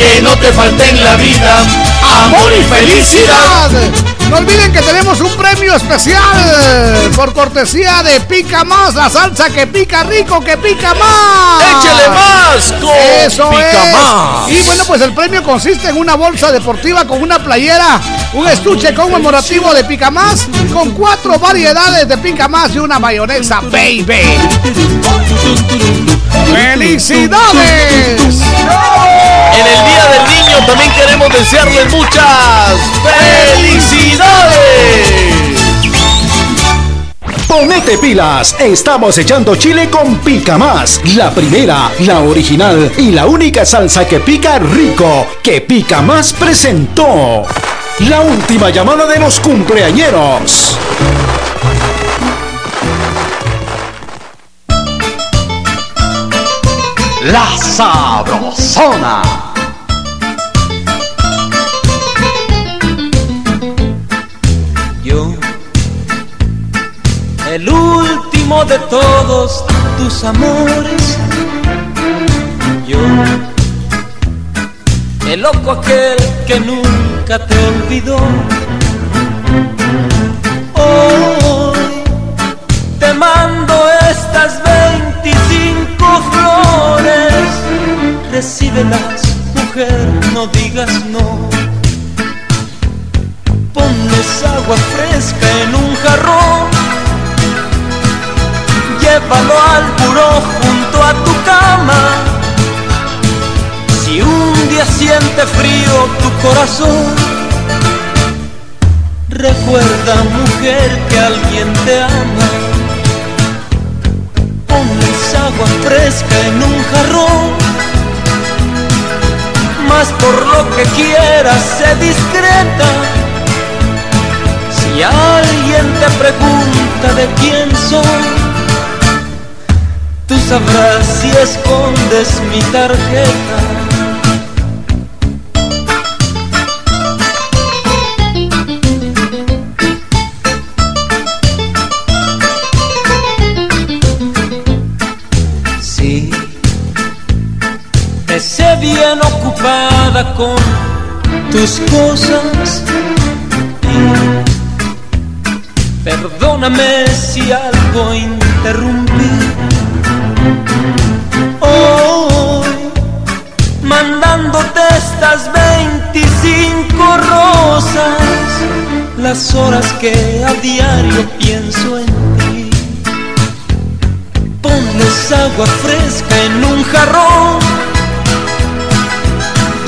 Que no te falte en la vida amor y felicidad. No olviden que tenemos un premio especial por cortesía de Pica Más, la salsa que pica rico, que pica más. ¡Échele más! Con Eso Pica es. Más. Y bueno, pues el premio consiste en una bolsa deportiva con una playera, un estuche conmemorativo de Pica Más, con cuatro variedades de Pica Más y una mayonesa, baby. ¡Felicidades! En el Día del Niño también queremos desearles muchas felicidades. Ponete pilas, estamos echando chile con Pica Más, la primera, la original y la única salsa que pica rico, que Pica Más presentó. La última llamada de los cumpleañeros. La Sabrosona. El último de todos tus amores. Yo, el loco aquel que nunca te olvidó. Hoy te mando estas 25 flores. Recíbelas, mujer, no digas no. Ponles agua fresca en un jarrón. Llévalo al buró junto a tu cama. Si un día siente frío tu corazón, recuerda, mujer, que alguien te ama. Ponles agua fresca en un jarrón. Más por lo que quieras, sé discreta. Si alguien te pregunta de quién soy, tú sabrás si escondes mi tarjeta. Bien ocupada con tus cosas. Perdóname si algo interrumpí. Mandándote estas 25 rosas, las horas que a diario pienso en ti. Ponles agua fresca en un jarrón.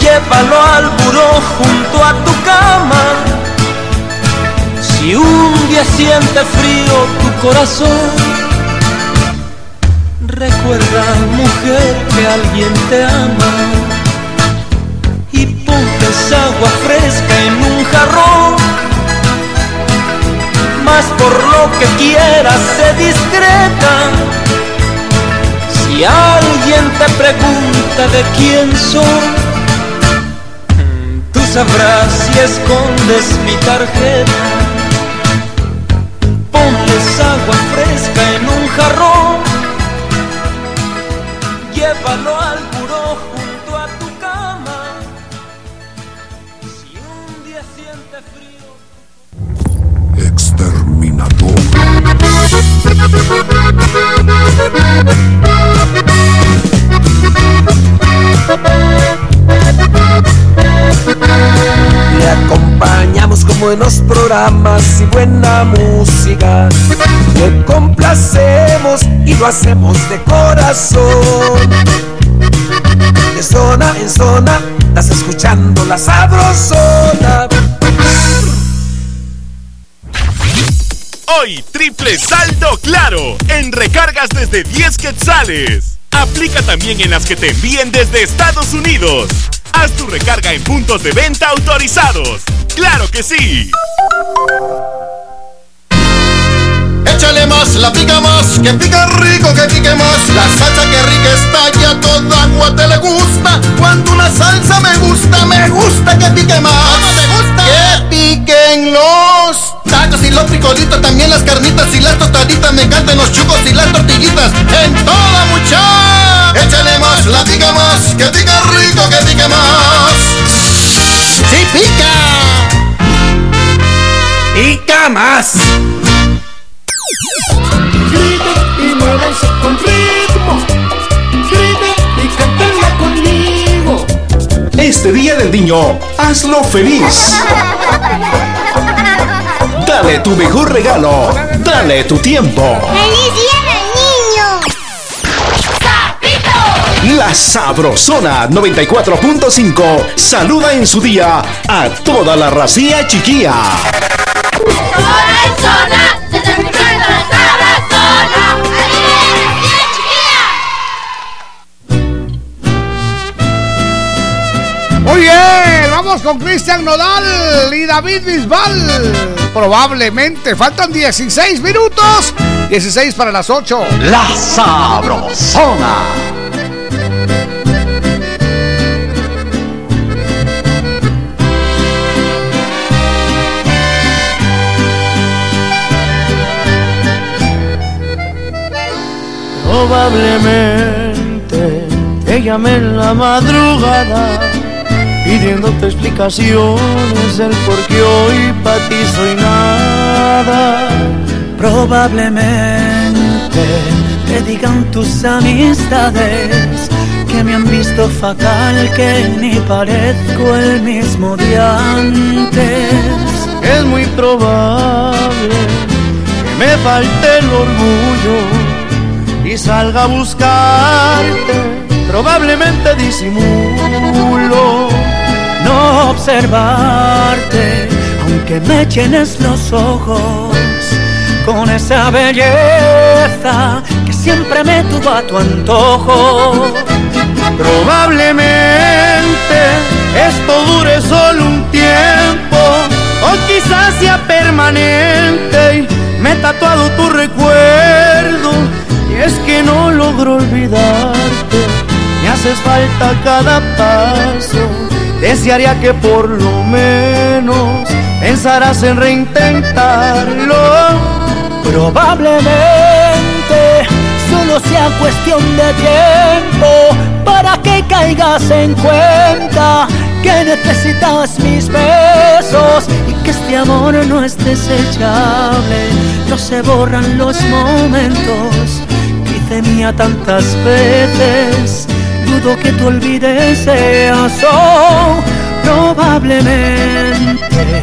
llévalo al buró junto a tu cama. Si un día siente frío tu corazón, recuerda, mujer, que alguien te ama. Pontes agua fresca en un jarrón. Más por lo que quieras, sé discreta. Si alguien te pregunta de quién soy, tú sabrás si escondes mi tarjeta. Ponles agua fresca en un jarrón, llévalo Le acompañamos con buenos programas y buena música. Le complacemos y lo hacemos de corazón. De zona en zona, estás escuchando la sabrosona. Hoy, triple saldo claro en recargas desde 10 quetzales. Aplica también en las que te envíen desde Estados Unidos. Haz tu recarga en puntos de venta autorizados. ¡Claro que sí! Échale más, la pica más, que pica rico, que pique más. La salsa que rica está ya toda agua te le gusta. Cuando una salsa me gusta, me gusta que pique más. te gusta? Que piquen los y los frijolitos, también las carnitas y las tostaditas. Me encantan los chucos y las tortillitas. En toda mucha. Échale más, la pica más, que pica rico, que pique más. ¡Sí pica! Pica más. Grite y muévanse con ritmo. Grite y cántenla conmigo. Este día del niño, hazlo feliz. Dale tu mejor regalo. Dale tu tiempo. ¡Feliz día del niño! La Sabrosona 94.5 saluda en su día a toda la racía chiquilla. Muy bien, vamos con Cristian Nodal y David Bisbal. Probablemente faltan 16 minutos. 16 para las 8. La Sabrosona. Probablemente te llamé en la madrugada pidiéndote explicaciones del por qué hoy para ti soy nada. Probablemente te digan tus amistades que me han visto fatal, que ni parezco el mismo de antes. Es muy probable que me falte el orgullo y salga a buscarte. Probablemente disimulo observarte, aunque me llenes los ojos con esa belleza que siempre me tuvo a tu antojo. Probablemente esto dure solo un tiempo, o quizás sea permanente y me he tatuado tu recuerdo. Y es que no logro olvidarte, me haces falta cada paso. Desearía que por lo menos pensarás en reintentarlo. Probablemente solo sea cuestión de tiempo para que caigas en cuenta que necesitas mis besos y que este amor no es desechable. No se borran los momentos que hice mía tantas veces. Dudo que tú olvides eso. Probablemente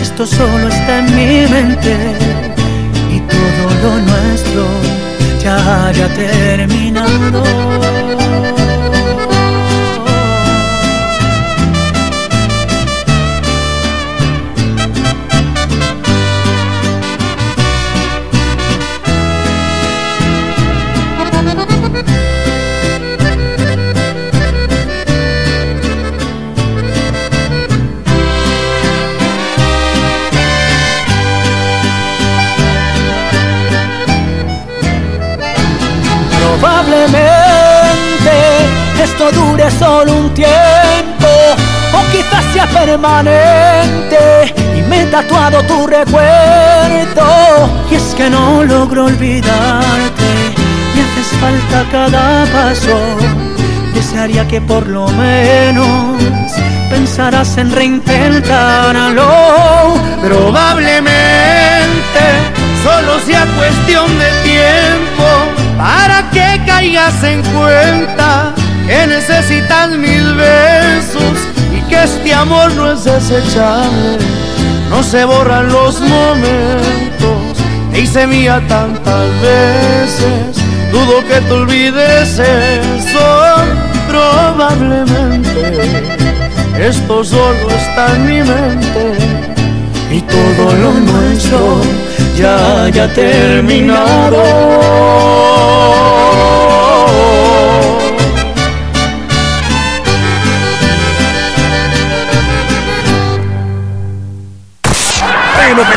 esto solo está en mi mente y todo lo nuestro ya haya terminado. Dure solo un tiempo o quizás sea permanente y me he tatuado tu recuerdo y es que no logro olvidarte me haces falta cada paso desearía que por lo menos pensarás en reintentarlo. Probablemente solo sea cuestión de tiempo para que caigas en cuenta que necesitas mil besos y que este amor no es desechable. No se borran los momentos, te hice mía tantas veces, dudo que te olvides eso, probablemente. Esto solo está en mi mente y todo lo nuestro ya haya terminado.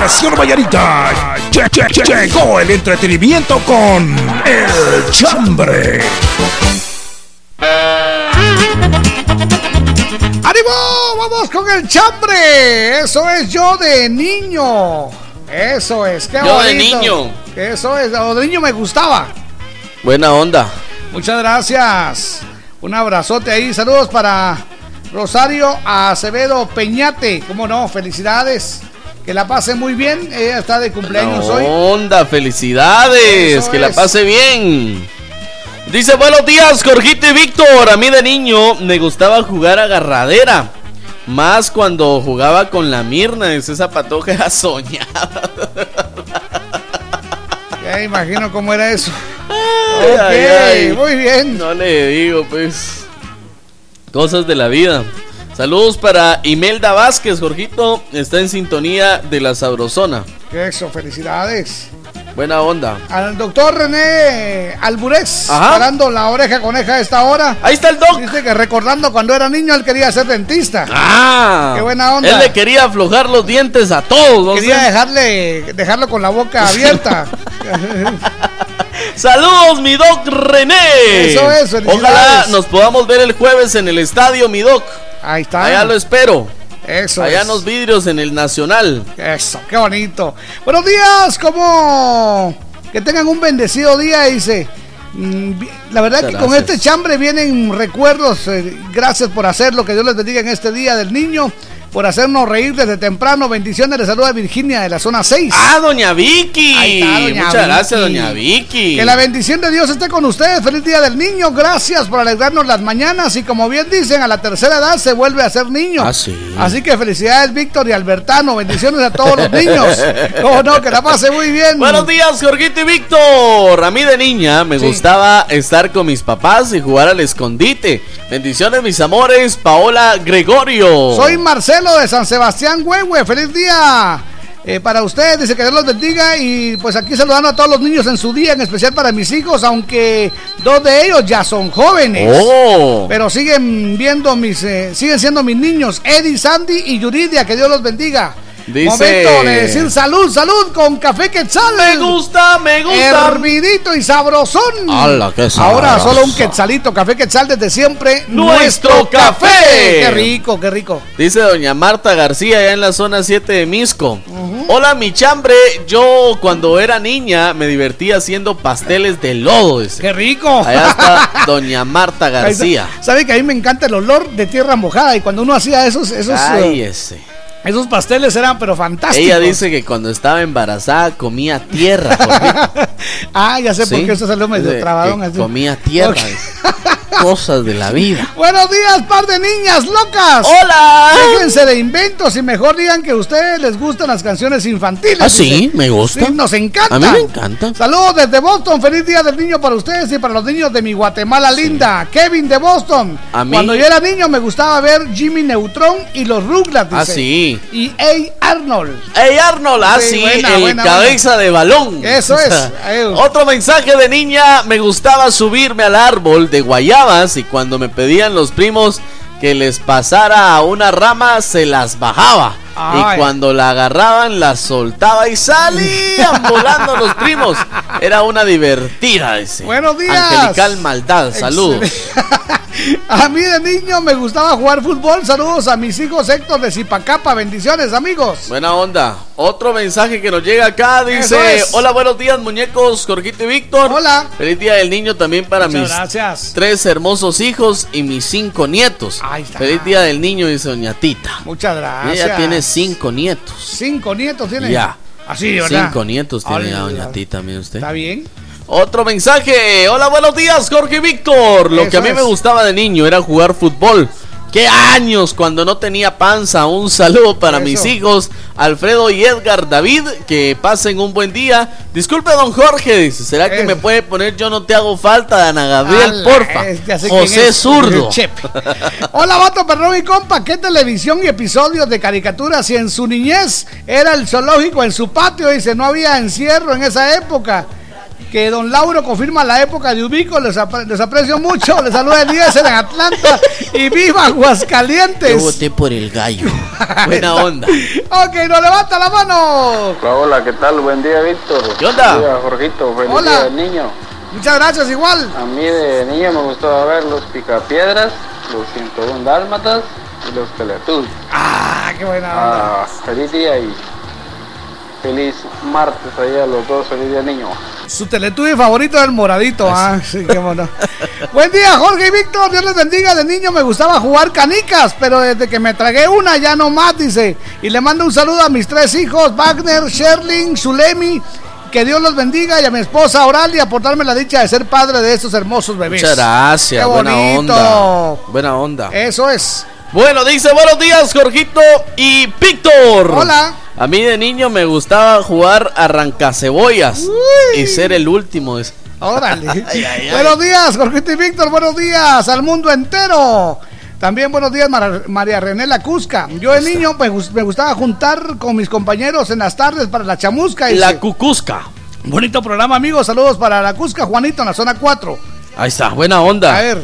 En Operación Vallarita lle- lle- lle- llegó el entretenimiento con El Chambre. ¡Ánimo! ¡Vamos con el chambre! Eso es yo de niño. Eso es, qué Yo de niño. Eso es, o de niño me gustaba. Buena onda. Muchas gracias. Un abrazote ahí. Saludos para Rosario Acevedo Peñate. ¿Cómo no? Felicidades. Que la pase muy bien. Ella está de cumpleaños hoy. onda, felicidades. Eso que la pase bien. Dice, buenos días, Jorgito y Víctor. A mí de niño me gustaba jugar agarradera. Más cuando jugaba con la Mirna. Es esa patoja era soñada. Ya imagino cómo era eso. Ay, ok, ay, ay. muy bien. No le digo, pues. Cosas de la vida. Saludos para Imelda Vázquez, Jorgito. Está en sintonía de la Sabrosona. Eso, felicidades. Buena onda. Al doctor René Alburex, Ajá. parando la oreja coneja a esta hora. Ahí está el doc. Dice que recordando cuando era niño él quería ser dentista. Ah, Qué buena onda. Él le quería aflojar los dientes a todos. ¿no? Quería dejarle, dejarlo con la boca abierta. Saludos, mi doc René. Eso es. Ojalá nos podamos ver el jueves en el estadio, mi doc. Ahí está. Allá lo espero. Eso Allá es. en los vidrios en el Nacional. Eso, qué bonito. Buenos días, como que tengan un bendecido día, dice. Mm, La verdad Muchas que con gracias. este chambre vienen recuerdos. eh, gracias por hacerlo. Que Dios les bendiga en este día del niño. Por hacernos reír desde temprano. Bendiciones. Le saluda Virginia de la zona 6. Ah, doña Vicky. Ahí está, doña Muchas gracias, doña Vicky. Que la bendición de Dios esté con ustedes. Feliz día del niño. Gracias por alegrarnos las mañanas. Y como bien dicen, a la tercera edad se vuelve a ser niño. Ah, sí. Así que felicidades, Víctor y Albertano. Bendiciones a todos los niños. Cómo no, que la pase muy bien. Buenos días, Jorgito y Víctor. A mí de niña me Sí. gustaba estar con mis papás y jugar al escondite. Bendiciones, mis amores. Paola Gregorio. Soy Marcelo de San Sebastián, Huehue. Feliz día. eh, para ustedes, dice que Dios los bendiga y pues aquí saludando a todos los niños en su día, en especial para mis hijos, aunque dos de ellos ya son jóvenes. Oh. Pero siguen viendo mis, eh, siguen siendo mis niños, Eddie, Sandy y Yuridia, que Dios los bendiga. Dice- Momento de decir salud, salud con café quetzal. Me gusta, me gusta. Hervidito y sabrosón. ¡Hala, qué Ahora solo un quetzalito, café quetzal desde siempre. ¡Nuestro café! Qué rico, qué rico. Dice doña Marta García, allá en la zona 7 de Misco. Hola, mi chambre. Yo cuando era niña me divertía haciendo pasteles de lodo. dice. Qué rico. Allá está doña Marta. García. Sabe que a mí me encanta el olor de tierra mojada y cuando uno hacía esos, esos, Ay, eh, ese. Esos pasteles eran pero fantásticos. Ella dice que cuando estaba embarazada comía tierra. Ah, ya sé por qué usted salió medio trabadón así. Comía tierra. Cosas de la vida. Buenos días, par de niñas locas. Hola. Déjense de inventos y mejor digan que a ustedes les gustan las canciones infantiles. Ah, sí, me gusta. Sí, nos encanta. A mí me encanta. Saludos desde Boston. Feliz día del niño para ustedes y para los niños de mi Guatemala linda. Kevin de Boston. A mí- Cuando yo era niño me gustaba ver Jimmy Neutron y los Rugrats. Ah, sí. Y A. Arnold. Ey Arnold, ah, Sí, buena, el buena, cabeza de balón. Eso es. Ay. Otro mensaje de niña, me gustaba subirme al árbol de y cuando me pedían los primos que les pasara una rama, se las bajaba. Ay. Y cuando la agarraban, la soltaba y salían volando los primos. Era una divertida ese. Buenos días. Angelical maldad, saludos. A mí de niño me gustaba jugar fútbol. Saludos a mis hijos Héctor de Zipacapa. Bendiciones, amigos. Buena onda. Otro mensaje que nos llega acá dice: es. Hola, buenos días, muñecos, Jorgito y Víctor. Hola. Feliz día del niño también para Muchas mis gracias. tres hermosos hijos y mis cinco nietos. Ahí está. Feliz día del niño, dice Doña Tita. Muchas gracias. Ella tiene cinco nietos. cinco nietos. Tiene. Ya. Así, ¿verdad? Cinco nietos tiene ya. Doña Tita, mire usted. Está bien. Otro mensaje. Hola, buenos días, Jorge y Víctor. Lo Eso que a mí es. me gustaba de niño era jugar fútbol. ¡Qué años cuando no tenía panza! Un saludo para Eso. mis hijos, Alfredo y Edgar David. Que pasen un buen día. Disculpe, don Jorge. Dice, ¿será que me puede poner Yo no te hago falta Ana Gabriel, Ala, porfa? José. Zurdo. Hola, vato, perrón y compa. ¿Qué televisión y episodios de caricaturas y en su niñez era el zoológico en su patio? Dice, no había encierro en esa época. Que don Lauro confirma la época de Ubico. Les, apre- les aprecio mucho. Les saluda Elías en Atlanta. Y viva Aguascalientes. Yo voté por el gallo. Buena onda. Ok, nos levanta la mano. Hola, hola, ¿qué tal? Buen día, Víctor. ¿Qué onda? Buen día, Jorgito. Feliz Hola. día del niño. Muchas gracias, igual. A mí de niño me gustaba ver los picapiedras, los 101 dálmatas y los teletubbies. Ah, qué buena onda. Ah, feliz día y feliz martes ahí a los dos. Feliz día niño. Su teletubi favorito es el moradito, ah, sí, qué bueno. Buen día, Jorge y Víctor, Dios les bendiga. De niño me gustaba jugar canicas, pero desde que me tragué una ya no más, dice. Y le mando un saludo a mis tres hijos, Wagner, Sherling, Zulemi. Que Dios los bendiga y a mi esposa Oralia por darme la dicha de ser padre de estos hermosos bebés. Muchas gracias. Qué Buena bonito. onda. Buena onda. Eso es. Bueno, dice buenos días, Jorgito y Víctor. Hola. A mí de niño me gustaba jugar arrancacebollas y ser el último. Órale. Ay, ay, ay. Buenos días, Jorgito y Víctor. Buenos días al mundo entero. También buenos días, María René La Cusca. Yo de niño me, me gustaba juntar con mis compañeros en las tardes para la chamusca. y La se- cucusca. Bonito programa, amigos. Saludos para La Cusca, Juanito, en la zona 4. Ahí está, buena onda. A ver.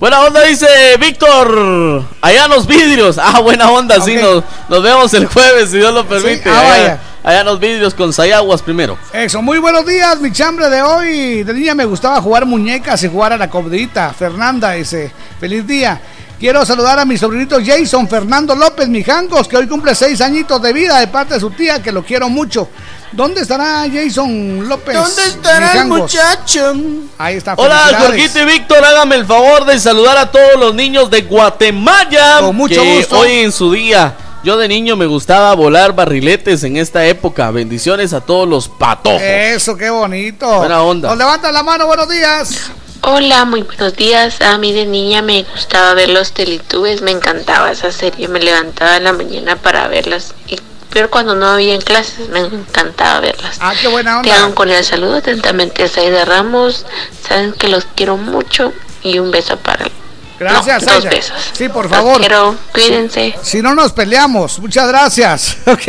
Buena onda, dice Víctor. Allá en los vidrios. Ah, buena onda, sí. Nos, nos vemos el jueves, si Dios lo permite. ah, allá, vaya. allá en los vidrios con Sayaguas primero. Eso, muy buenos días, mi chambre de hoy. De niña me gustaba jugar muñecas y jugar a la cobdita. Fernanda dice, feliz día. Quiero saludar a mi sobrinito Jason Fernando López Mijangos, que hoy cumple seis añitos de vida de parte de su tía, que lo quiero mucho. ¿Dónde estará Jason López? ¿Dónde estará el muchacho? Ahí está. Hola. Jorgito y Víctor, hágame el favor de saludar a todos los niños de Guatemala. Con mucho que gusto. Hoy en su día. Yo de niño me gustaba volar barriletes en esta época. Bendiciones a todos los patojos. Eso, qué bonito. Buena onda. Nos levanta la mano, buenos días. Hola, muy buenos días. A mí de niña me gustaba ver los Teletubbies, me encantaba esa serie, me levantaba en la mañana para verlas. Y, pero cuando no había en clases, me encantaba verlas. Ah, qué buena Te onda. hago con el saludo atentamente a Saida Ramos. Saben que los quiero mucho y un beso para Gracias, no, besos. Sí, por favor. quiero, cuídense. Si no nos peleamos, muchas gracias. Ok.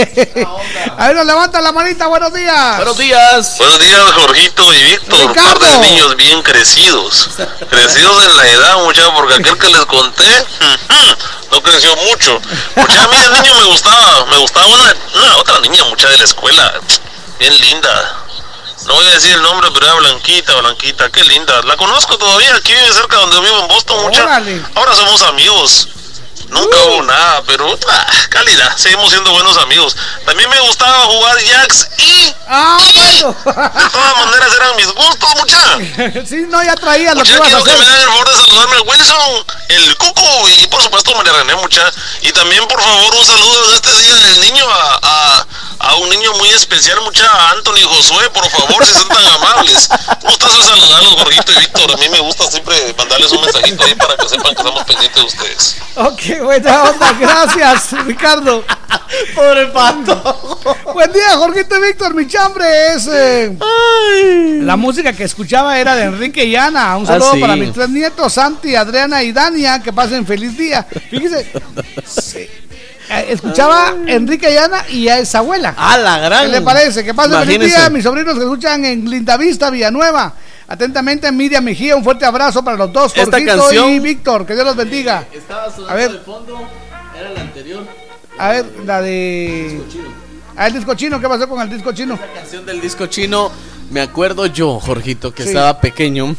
A ver, nos levanta la manita, buenos días. Buenos días. Buenos días, Jorgito y Víctor. Ricardo. Par de niños bien crecidos. Crecidos en la edad, muchachos, porque aquel que les conté no creció mucho. Mucha a mí de niño me gustaba, me gustaba una, una otra niña, mucha de la escuela, bien linda. Decir el nombre, pero era Blanquita, Blanquita, qué linda. La conozco todavía, aquí vive cerca donde vivo en Boston, mucha. Ahora somos amigos. Nunca hubo nada, pero ah, calidad, seguimos siendo buenos amigos. También me gustaba jugar Jacks y Ah, de todas maneras eran mis gustos, mucha. sí, no, ya traía lo que Mucha, ibas a quiero que me hacer. hagan el favor de saludarme el Wilson, el Cuco y por supuesto María René, mucha. Y también, por favor, un saludo en este día del niño a, a, a un niño muy especial, mucha, a Anthony Josué, por favor, si son tan amables. Gustazo saludarlos, Jorgito y Víctor. A mí me gusta siempre mandarles un mensajito ahí para que sepan que estamos pendientes de ustedes. Ok, buena onda, gracias, Ricardo. Pobre pato. Buen día, Jorgito Víctor. Mi chambre es. eh, la música que escuchaba era de Enrique y Ana. Un Ah, saludo sí. para mis tres nietos, Santi, Adriana y Dania. Que pasen feliz día. Fíjese. sí, eh, Escuchaba Enrique y Ana y a esa abuela. A la gran. ¿Qué le parece? Que pasen feliz Imagínese. día. Mis sobrinos que escuchan en Lindavista, Villanueva. Atentamente, Miriam Mejía. Un fuerte abrazo para los dos, Esta Jorgito canción- y Víctor. Que Dios los bendiga. Estaba sonando A ver. de fondo, era la anterior. A ver, la de. Ah, el disco chino, ¿qué pasó con el disco chino? La canción del disco chino, me acuerdo yo, Jorgito, que Sí. estaba pequeño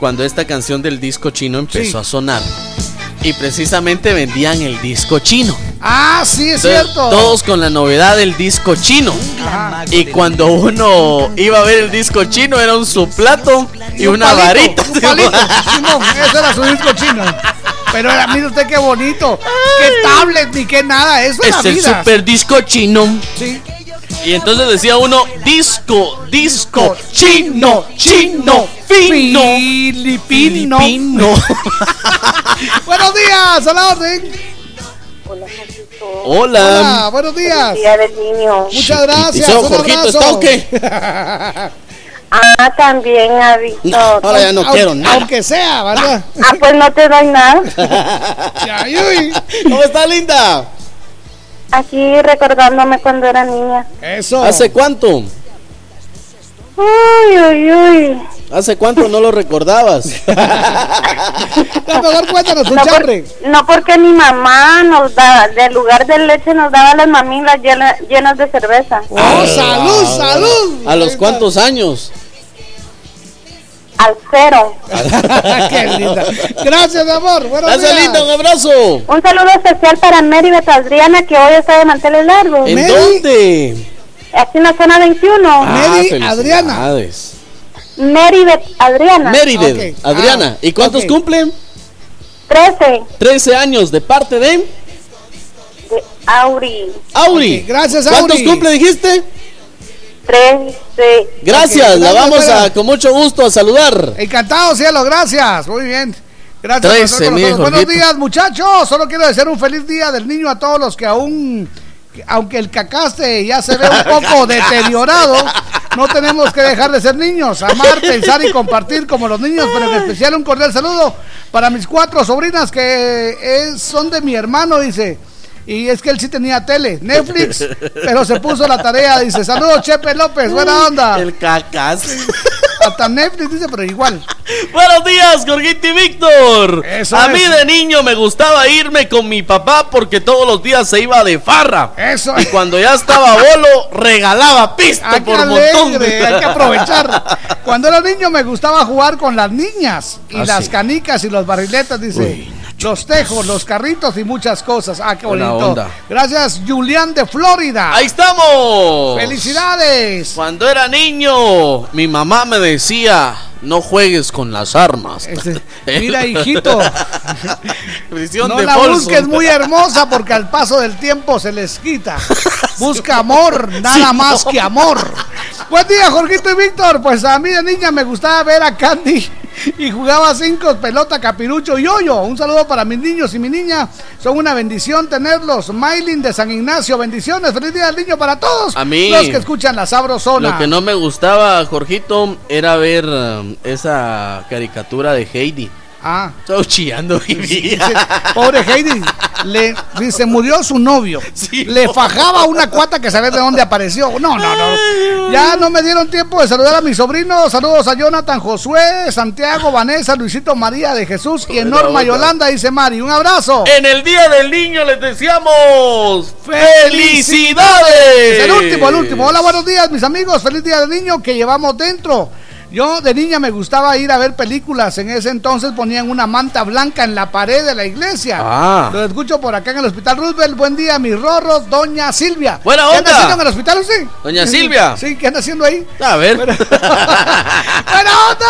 cuando esta canción del disco chino empezó Sí. a sonar. Y precisamente vendían el disco chino. Ah, sí, es Entonces, cierto. Todos con la novedad del disco chino. Y cuando uno iba a ver el disco chino, era un su plato y, un una palito, varita. Un palito, Simón, ese era su disco chino. Pero era, mire usted qué bonito. Qué tablet ni qué nada. Eso era es el vida. super disco chino. Sí. Y entonces decía uno, disco, disco, chino, chino, fino. Filipino. Filipino. Buenos días, a la orden. Hola. Hola, buenos días. Día del niño. Muchas gracias. ¿Eso, un Jorgito, abrazo. está o qué? Ah, también ha visto. No, ahora ya no Aunque- quiero nada. Aunque sea, ¿verdad? Ah, pues no te doy nada. ¿Cómo está, linda? Aquí recordándome cuando era niña. Eso. ¿Hace cuánto? Uy, uy, uy. ¿Hace cuánto no lo recordabas? mejor cuéntanos un no, por- no porque mi mamá nos daba, del lugar de leche nos daba las mamilas llena- llenas de cerveza. Oh, salud, salud. ¿A los cuántos años? Al cero. Qué linda. Gracias, mi amor. Buenos Gracias, días. linda, un abrazo. Un saludo especial para Mary Adriana que hoy está de manteles largos. ¿En dónde? Aquí en la zona 21. Ah, Mary. Adriana. Méride, Ok. Adriana. Ah, ¿Y cuántos cumplen? 13 13 años de parte de de Auri. Auri. Gracias, ¿Cuántos Auri. cumple dijiste? 13. Gracias, la vamos a con mucho gusto a saludar. Encantado, cielo, gracias. Muy bien. Gracias por Trece, estar con mire, nosotros. Buenos días, muchachos. Solo quiero desear un feliz día del niño a todos los que aún, que aunque el cacaste ya se ve un poco deteriorado, no tenemos que dejar de ser niños. Amar, pensar y compartir como los niños, pero en especial un cordial saludo para mis cuatro sobrinas que es- son de mi hermano, dice. Y es que él sí tenía tele, Netflix, pero se puso la tarea, dice. Saludos, Chepe López, buena onda. El cacas. Hasta Netflix dice, pero igual. Buenos días, Jorgito y Víctor. Eso a es. mí de niño me gustaba irme con mi papá porque todos los días se iba de farra. Eso. Y cuando ya estaba bolo, regalaba pisto qué por montón. alegre, hay que aprovechar. Cuando era niño me gustaba jugar con las niñas y Ah, las sí. canicas y los barriletas, dice. Los tejos, los carritos y muchas cosas. Ah, qué bonito. Gracias, Julián de Florida. Ahí estamos. ¡Felicidades! Cuando era niño, mi mamá me decía, no juegues con las armas. Este, mira, hijito. No la busques muy hermosa porque al paso del tiempo se les quita. Busca amor, nada Sí, más no. que amor. Buen día, Jorgito y Víctor. Pues a mí de niña me gustaba ver a Candy y jugaba cinco, pelota, capirucho y hoyo. Un saludo para mis niños y mi niña. Son una bendición tenerlos. Maylin de San Ignacio, bendiciones. Feliz día del niño para todos A mí- los que escuchan la sabrosona. Lo que no me gustaba, Jorgito, era ver um, esa caricatura de Heidi. Ah. Estaba chillando y Sí, Pobre Heidi, le, se murió su novio. le fajaba una cuata que sabes de dónde apareció. No, no, no. Ya no me dieron tiempo de saludar a mis sobrinos. Saludos a Jonathan, Josué, Santiago, Vanessa, Luisito María de Jesús y onda. Yolanda, dice Mari. Un abrazo. En el Día del Niño les deseamos ¡Felicidades! El último, el último. Hola, buenos días, mis amigos. Feliz día del niño que llevamos dentro. Yo de niña me gustaba ir a ver películas. En ese entonces ponían una manta blanca en la pared de la iglesia. Ah. Lo escucho por acá en el Hospital Roosevelt. Buen día, mis rorros, doña Silvia. Buena ¿Qué anda onda. haciendo en el hospital usted? Doña Silvia. Sí, ¿qué anda haciendo ahí? A ver. ¡Buena onda!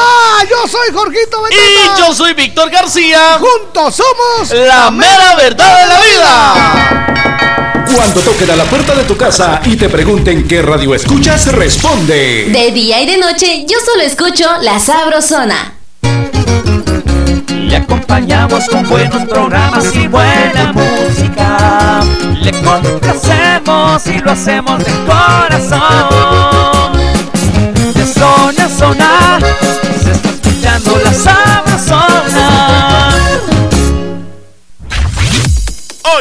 Yo soy Jorgito Y yo soy Víctor García. Juntos somos La mera verdad de la vida. Cuando toquen a la puerta de tu casa y te pregunten qué radio escuchas, responde. De día y de noche, yo solo escucho La Sabrosona. Le acompañamos con buenos programas y buena música. Le complacemos y lo hacemos de corazón.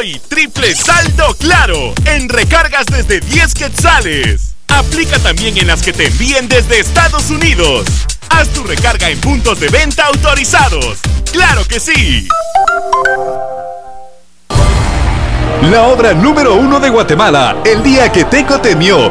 Hoy, triple saldo claro en recargas desde 10 quetzales. Aplica también en las que te envíen desde Estados Unidos. Haz tu recarga en puntos de venta autorizados. ¡Claro que sí! La obra número uno de Guatemala, El día que Teco temió.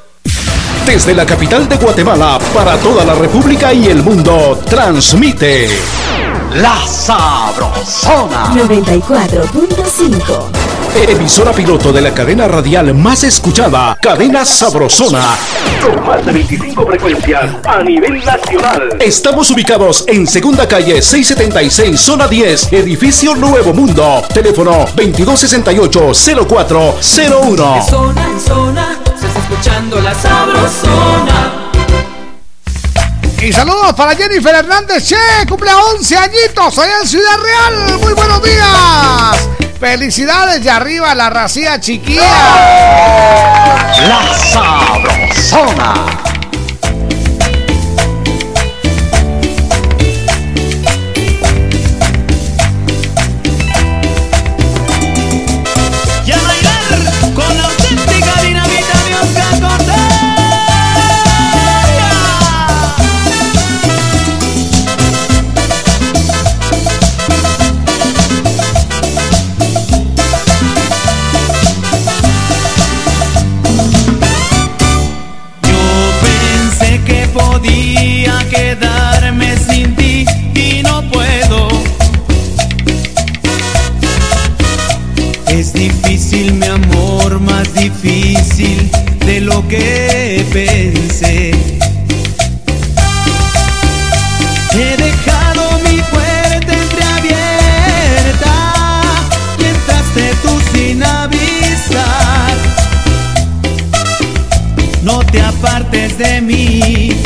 Desde la capital de Guatemala para toda la República y el mundo, transmite La Sabrosona. 94.5. Emisora piloto de la cadena radial más escuchada, Cadena Sabrosona. Con más de 25 frecuencias a nivel nacional. Estamos ubicados en Segunda Calle 676, Zona 10, Edificio Nuevo Mundo. Teléfono 2268-0401. zona en zona, escuchando la sabrosona. Y saludos para Jennifer Hernández, che, cumple 11 añitos allá en Ciudad Real. Muy buenos días. Felicidades de arriba la racía chiquilla. La Sabrosona. Difícil mi amor, más difícil de lo que pensé. He dejado mi puerta entreabierta y entraste tú sin avisar. No te apartes de mí.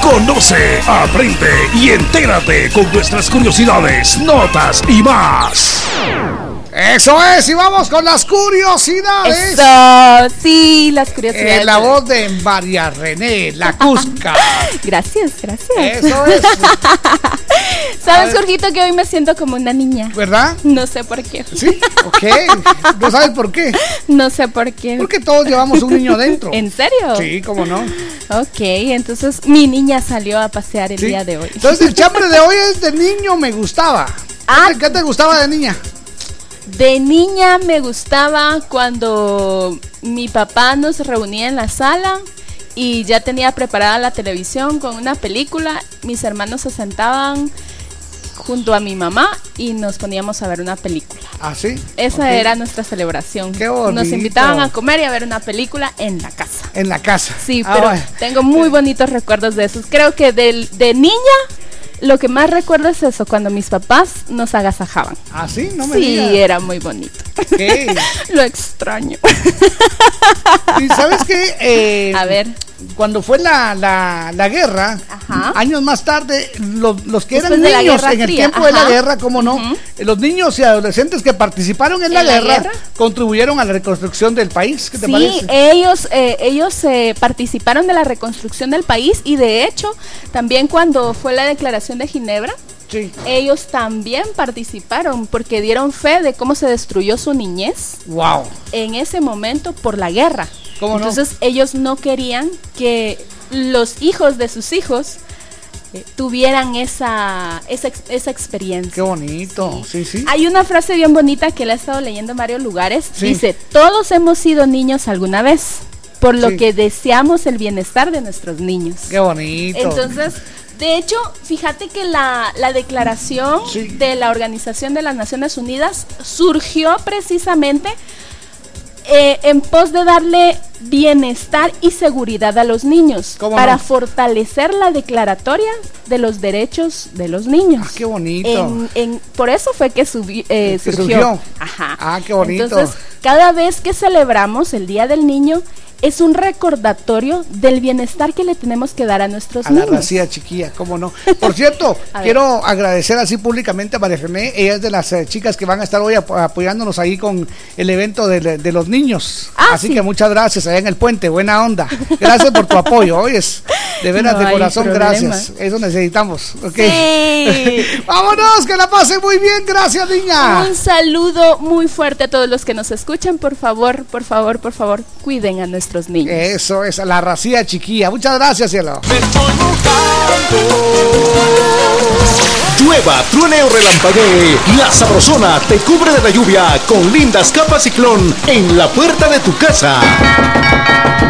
Conoce, aprende y entérate con nuestras curiosidades, notas y más. Eso es, y vamos con las curiosidades. Eso, sí, las curiosidades. En la voz de María René, la Cusca. Gracias, gracias. Eso es. ¿Sabes, Jorgito, que hoy me siento como una niña? ¿Verdad? No sé por qué. Sí, ok. ¿No sabes por qué? No sé por qué. Porque todos llevamos un niño dentro. ¿En serio? Sí, cómo no. Ok, entonces mi niña salió a pasear el Sí. día de hoy. Entonces el chambre de hoy es de niño me gustaba. Ah. ¿Qué te- ¿Qué te gustaba de niña? De niña me gustaba cuando mi papá nos reunía en la sala y ya tenía preparada la televisión con una película. Mis hermanos se sentaban junto a mi mamá y nos poníamos a ver una película. ¿Ah, sí? Esa era nuestra celebración. Qué Nos invitaban a comer y a ver una película en la casa. En la casa. Sí, Ah, pero bueno. tengo muy bonitos recuerdos de esos. Creo que del- de niña lo que más recuerdo es eso, cuando mis papás nos agasajaban. ¿Ah, sí? No me sí, digas. era muy bonito. Lo extraño. ¿Y sabes qué? Eh, A ver. Cuando fue la, la, la guerra, años más tarde, los, los que eran Después niños en el Fría, tiempo de la guerra, ¿cómo no? Los niños y adolescentes que participaron en la, ¿En la guerra, guerra? contribuyeron a la reconstrucción del país. ¿Qué te Sí, parece? ellos, eh, ellos eh, participaron de la reconstrucción del país y de hecho también cuando fue la declaración de Ginebra, Sí. ellos también participaron porque dieron fe de cómo se destruyó su niñez Wow. en ese momento por la guerra. ¿Cómo no? Entonces ellos no querían que los hijos de sus hijos eh, tuvieran esa, esa, esa experiencia. Qué bonito. Sí, sí. Hay una frase bien bonita que la he estado leyendo en varios lugares. Sí. Dice, todos hemos sido niños alguna vez, por lo Sí. que deseamos el bienestar de nuestros niños. Qué bonito. Entonces, de hecho, fíjate que la, la declaración de la Organización de las Naciones Unidas surgió precisamente eh, en pos de darle bienestar y seguridad a los niños ¿Cómo para no? fortalecer la declaratoria de los derechos de los niños. Ah, qué bonito. En- en- por eso fue que subi- eh, surgió. surgió. Ajá. Ah, qué bonito. Entonces, cada vez que celebramos el Día del Niño, es un recordatorio del bienestar que le tenemos que dar a nuestros a la niños. racía chiquilla, cómo no. Por cierto, A quiero agradecer así públicamente a María René, ella es de las eh, chicas que van a estar hoy ap- apoyándonos ahí con el evento de, de los niños. Ah, así que muchas gracias allá en el puente, buena onda. Gracias por tu apoyo, oyes. De veras, No de corazón, problema. gracias. Eso necesitamos. ¿ok? Sí. Vámonos, que la pasen muy bien, gracias niña. Un saludo muy fuerte a todos los que nos escuchan. Por favor, por favor, por favor, cuiden a nuestros niños. Eso es, la racía chiquilla. Muchas gracias, cielo. Llueva, truene o relampaguee, la sabrosona te cubre de la lluvia con lindas capas ciclón en la puerta de tu casa.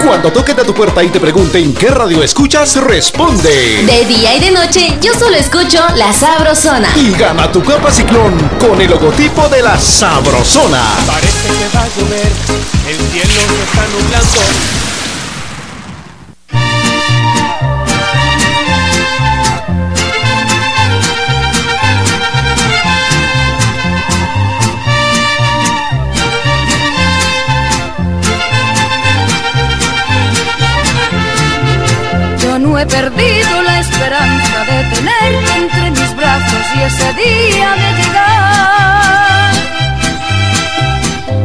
Cuando toquen a tu puerta y te pregunten qué radio escuchas, responde. De día y de noche, yo solo escucho La Sabrosona. Y gana tu capa ciclón con el logotipo de la sabrosona. Parece que va a llover, el cielo se está nublando. Perdido la esperanza de tenerte entre mis brazos y ese día de llegar.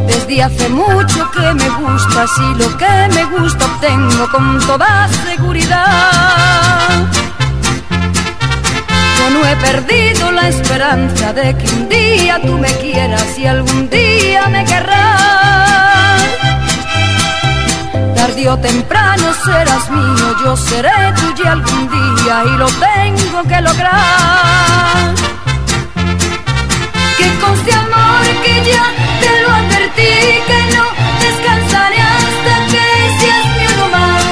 Desde hace mucho que me gustas y lo que me gusta obtengo con toda seguridad. Yo no he perdido la esperanza de que un día tú me quieras y algún día me querrás. Tarde o temprano serás mío, yo seré tuya algún día y lo tengo que lograr. Que conste amor que ya te lo advertí, que no descansaré hasta que seas mi uno más.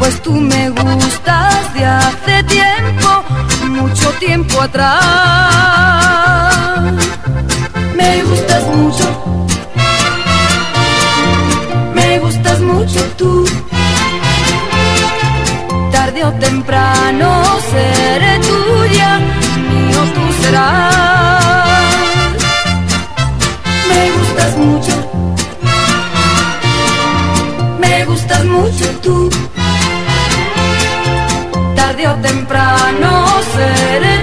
Pues tú me gustas de hace tiempo, mucho tiempo atrás. Me gustas mucho mucho tú. Tarde o temprano seré tuya, mío tú serás. Me gustas mucho, me gustas mucho tú. tarde o temprano seré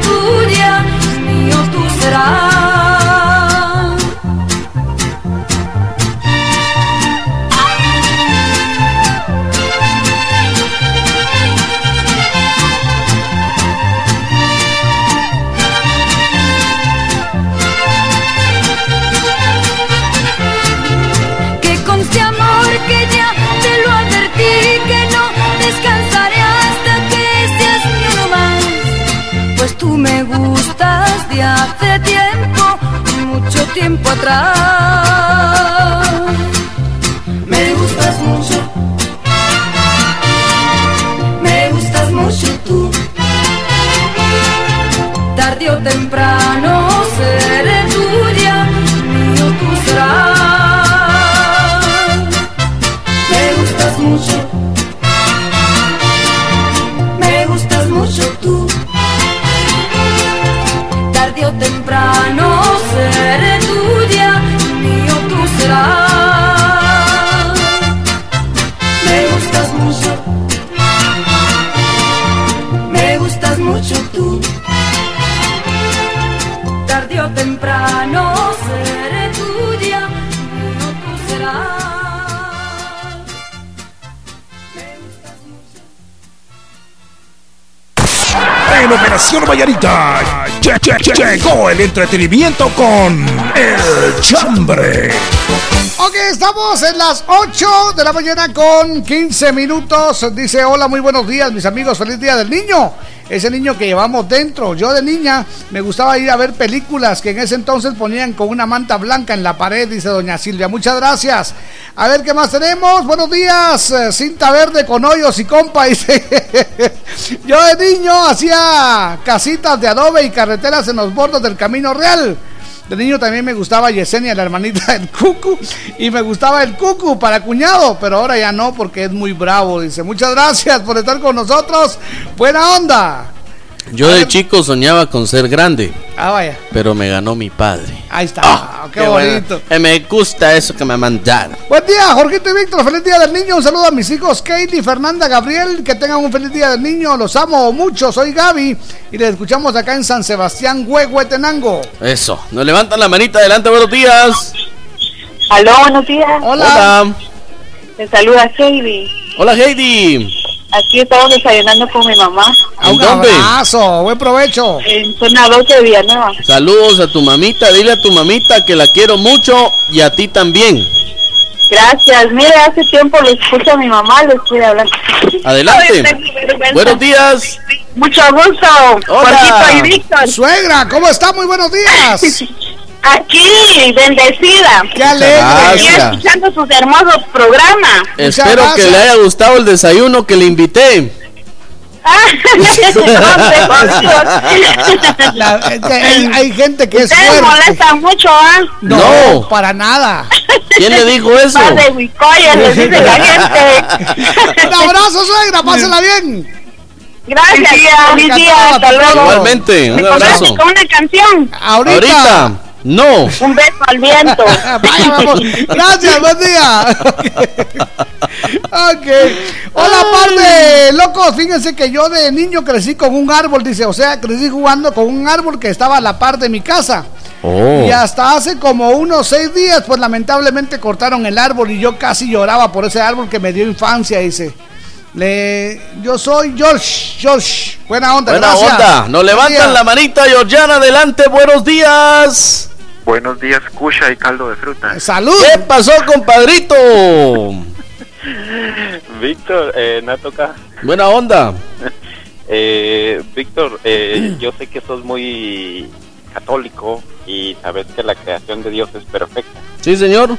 el entretenimiento con El Chambre. Ok, estamos en las 8 de la mañana con 15 minutos. Dice, hola, muy buenos días, mis amigos. Feliz día del niño. Ese niño que llevamos dentro. Yo de niña me gustaba ir a ver películas que en ese entonces ponían con una manta blanca en la pared, dice doña Silvia. Muchas gracias. A ver qué más tenemos. Buenos días. eh, Cinta verde con hoyos y compa. Dice, yo de niño hacía casitas de adobe y carreteras en los bordos del camino real. De niño también me gustaba Yesenia, la hermanita del Cucu, y me gustaba el Cucu para cuñado, pero ahora ya no porque es muy bravo. Dice, muchas gracias por estar con nosotros. Buena onda. Yo de chico soñaba con ser grande, Ah, vaya. pero me ganó mi padre. Ahí está. qué, bueno. bonito. Eh, me gusta eso que me mandaron. Buen día, Jorgito y Víctor. Feliz día del niño. Un saludo a mis hijos, Katie, Fernanda, Gabriel. Que tengan un feliz día del niño. Los amo mucho. Soy Gaby y les escuchamos acá en San Sebastián, Huehuetenango. Eso, nos levantan la manita adelante, buenos días. Aló, buenos días. Hola. Te saluda Heidi. Hola, Heidi. Aquí estamos desayunando con mi mamá. ¿En dónde? abrazo, buen provecho. En zona 12 de Villanueva. Saludos a tu mamita, dile a tu mamita que la quiero mucho y a ti también. Gracias. Mire, hace tiempo lo escucho a mi mamá, les quiere hablar. Adelante. Buenos días. Mucho gusto. Hola. Y Víctor. Suegra, ¿cómo está? Muy buenos días. Aquí, bendecida. Qué alegre. Escuchando sus hermosos programas. Espero que le haya gustado el desayuno que le invité. La- es que hay, hay gente que es Ustedes fuerte. molestan mucho, ¿ah? No, No. para nada. ¿Quién le dijo eso? De Huicoya, les dice la gente. Un abrazo, suegra, pásela bien. Gracias, feliz día, hasta luego. Igualmente, un ¿Me abrazo. con una canción? Ahorita. Ahorita, no. Un beso al viento. Vaya, vamos. Gracias, buen día. ok. Hola, parte, locos. Fíjense que yo de niño crecí con un árbol, dice. O sea, crecí jugando con un árbol que estaba a la par de mi casa. Oh. Y hasta hace como unos seis días, pues lamentablemente cortaron el árbol y yo casi lloraba por ese árbol que me dio infancia, dice. Le, yo soy George, George. Buena onda, Buena gracias. onda. Nos Buen levantan día. la manita, Georgiana. Adelante, buenos días. Buenos días, Cusha y caldo de fruta. Salud. ¿Qué pasó, compadrito? Víctor, eh, Natoca. Buena onda. Eh, Víctor, eh, yo sé que sos muy católico y sabes que la creación de Dios es perfecta. Sí, señor.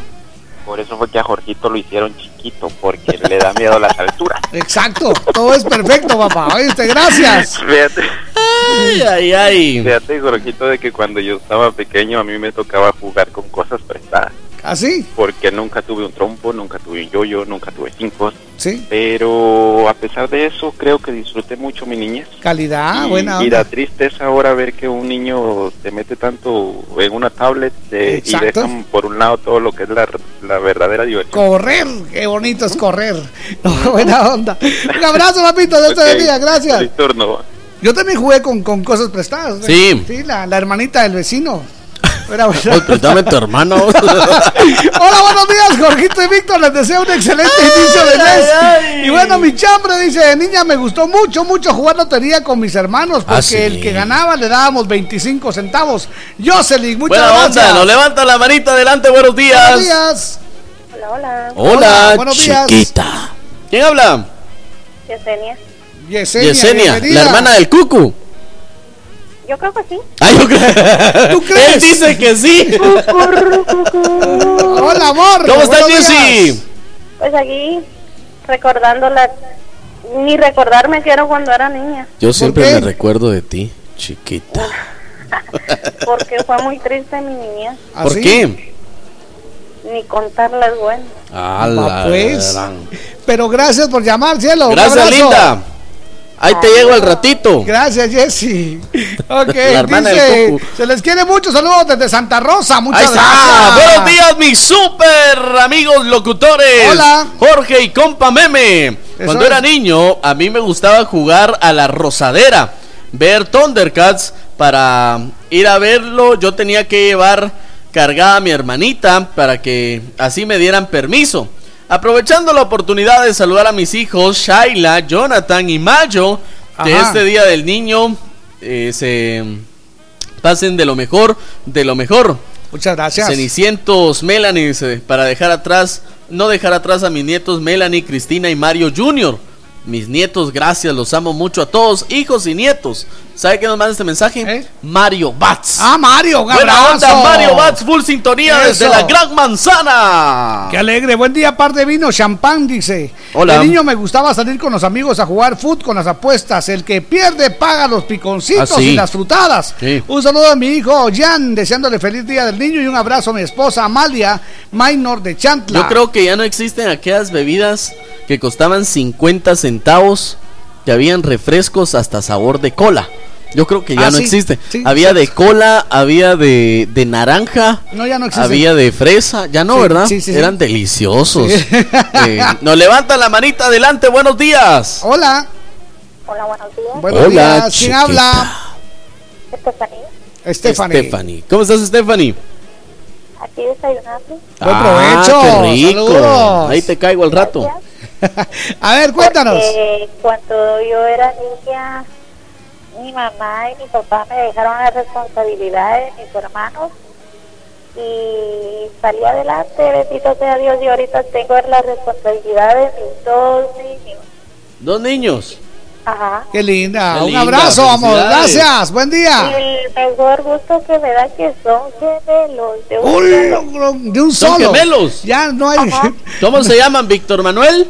Por eso fue que a Jorgito lo hicieron chiquito, porque le da miedo a las alturas. Exacto, todo es perfecto, papá. Oíste, gracias. Fíjate. Ay, ay, ay. Fíjate, Jorgito, de que cuando yo estaba pequeño a mí me tocaba jugar con cosas prestadas. ¿Así? Porque nunca tuve un trompo, nunca tuve un yoyo, nunca tuve cinco. Sí. Pero a pesar de eso, creo que disfruté mucho mi niñez. Calidad, y, buena y onda. da tristeza ahora ver que un niño se mete tanto en una tablet eh, y dejan por un lado todo lo que es la, la verdadera diversión. Correr, qué bonito es correr. buena onda. Un abrazo, papito, Dios te Ok, bendiga, gracias. feliz turno. Yo también jugué con, con cosas prestadas. Sí. Sí, la, la hermanita del vecino. Buena. Oye, préstame tu hermano. Hola, buenos días, Jorgito y Víctor. Les deseo un excelente inicio de mes. ay. Y bueno, mi chambre dice: de Niña, me gustó mucho, mucho jugar lotería con mis hermanos. Porque Ah, sí. el que ganaba le dábamos 25 centavos. Jocelyn, muchas Buena gracias. onda, nos levanta la manita adelante, buenos días. Buenos días. Hola, hola. Hola, Hola, buenos días. chiquita. ¿Quién habla? Yesenia. Yesenia, Yesenia, la hermana del Cucu. Yo creo que sí. Ay, yo creo- ¿Tú crees? Él dice que sí. Hola, amor. ¿Cómo estás. Jessy? Pues aquí, recordando la... Ni recordar me quiero cuando era niña, Yo siempre me recuerdo de ti, chiquita. porque fue muy triste mi niñez, ¿Ah, ¿Por sí? qué? ni contarlas buenas. Ah, Ah, la pues. gran. Pero gracias por llamar, cielo. Gracias, linda. Ahí te llego al ratito. Gracias, Jessy. Ok, dice, se les quiere mucho. Saludos desde Santa Rosa. Muchas Ahí está. gracias. Buenos días, mis super amigos locutores. Hola. Jorge y compa Meme. Cuando es. era niño, a mí me gustaba jugar a la rosadera. Ver Thundercats. Para ir a verlo, yo tenía que llevar cargada a mi hermanita para que así me dieran permiso. Aprovechando la oportunidad de saludar a mis hijos, Shaila, Jonathan y Mayo, que Ajá. este día del niño eh, se pasen de lo mejor, de lo mejor. Muchas gracias. Cenicientos, Melanie, eh, para dejar atrás, no dejar atrás a mis nietos Melanie, Cristina y Mario Jr. Mis nietos, gracias, los amo mucho a todos, hijos y nietos. ¿Sabe qué nos manda este mensaje? ¿Eh? Mario Bats. Ah, Mario, Buena onda, Mario Bats, full sintonía desde la Gran Manzana. Qué alegre. Buen día, par de vino, champán, dice. Hola. De niño me gustaba salir con los amigos a jugar foot con las apuestas. El que pierde paga los piconcitos Ah, sí. y las frutadas. Sí. Un saludo a mi hijo Jan, deseándole feliz día del niño y un abrazo a mi esposa Amalia, minor de Chantla. Yo creo que ya no existen aquellas bebidas que costaban 50 centavos, que habían refrescos hasta sabor de cola. Yo creo que ya Ah, no sí, existe. sí, había sí. de cola, había de, de naranja, No, ya no existe. había de fresa, ya no, Sí, ¿verdad? sí, sí, sí. Eran deliciosos. Sí. Eh, nos levanta la manita adelante, buenos días. Hola. Hola, buenos días. Buenos Hola, días. ¿Quién chiquita. habla? Estefanía, Stephanie. Stephanie. ¿Cómo estás, Stephanie? aquí desayunando. Buen Ah, provecho. qué rico. Saludos. Ahí te caigo al rato. A ver, cuéntanos. Porque cuando yo era niña, mi mamá y mi papá me dejaron la responsabilidad de mis hermanos y salí adelante, bendito sea Dios, y ahorita tengo la responsabilidad de mis dos niños. Dos niños. Ajá. Qué linda. Qué Un linda, abrazo, amor. Gracias. Buen Y día. el mejor gusto que me da que son gemelos de un Uy, solo. de un Son solo. gemelos. Ya no hay. ¿Cómo se llaman, Víctor Manuel?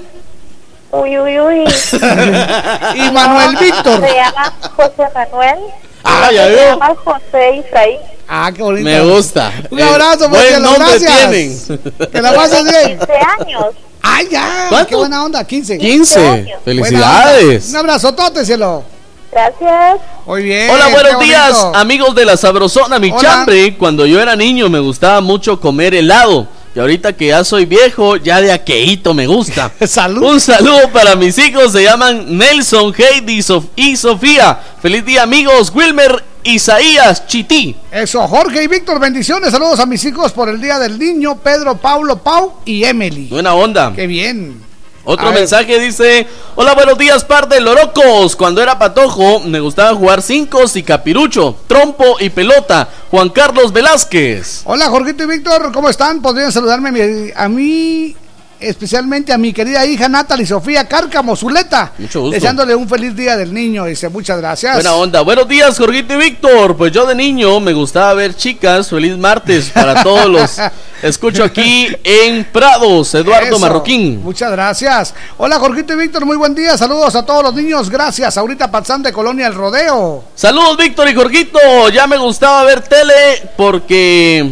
Uy, uy, uy. y Manuel Víctor. Se llama José Manuel. Ah, ya se veo. llama José Efraín. Ah, qué bonito. Me gusta. Un abrazo, Eh, buen nombre gracias. tienen. Que la pases bien. 15 años. Ay, ya. ¿Cuánto? Qué buena onda. 15. 15. Buena onda. Felicidades. Un abrazo, tote, cielo. Gracias. Muy bien. Hola, buenos bonito. días, amigos de la Sabrosona, mi Hola. chambre. Cuando yo era niño me gustaba mucho comer helado. Y ahorita que ya soy viejo, ya de aqueíto me gusta. Salud. Un saludo para mis hijos, se llaman Nelson, Heidi Sof- y Sofía. Feliz día, amigos. Wilmer, Isaías, Chití. Eso, Jorge y Víctor, bendiciones. Saludos a mis hijos por el Día del Niño, Pedro, Paulo, Pau y Emily. Buena onda. Qué bien. Otro mensaje dice: Hola, buenos días, par de lorocos. Cuando era patojo, me gustaba jugar cinco y capirucho, trompo y pelota. Juan Carlos Velázquez. Hola, Jorgito y Víctor, ¿cómo están? Podrían saludarme a mí, especialmente a mi querida hija Natalie Sofía Cárcamo Zuleta. Mucho gusto. Deseándole un feliz día del niño. Dice, muchas gracias. Buena onda. Buenos días, Jorgito y Víctor. Pues yo de niño me gustaba ver chicas. Feliz martes para todos los. Escucho aquí en Prados, Eduardo Eso. Marroquín. Muchas gracias. Hola, Jorgito y Víctor, muy buen día. Saludos a todos los niños. Gracias. Ahorita pasando de Colonia El Rodeo. Saludos, Víctor y Jorgito. Ya me gustaba ver tele porque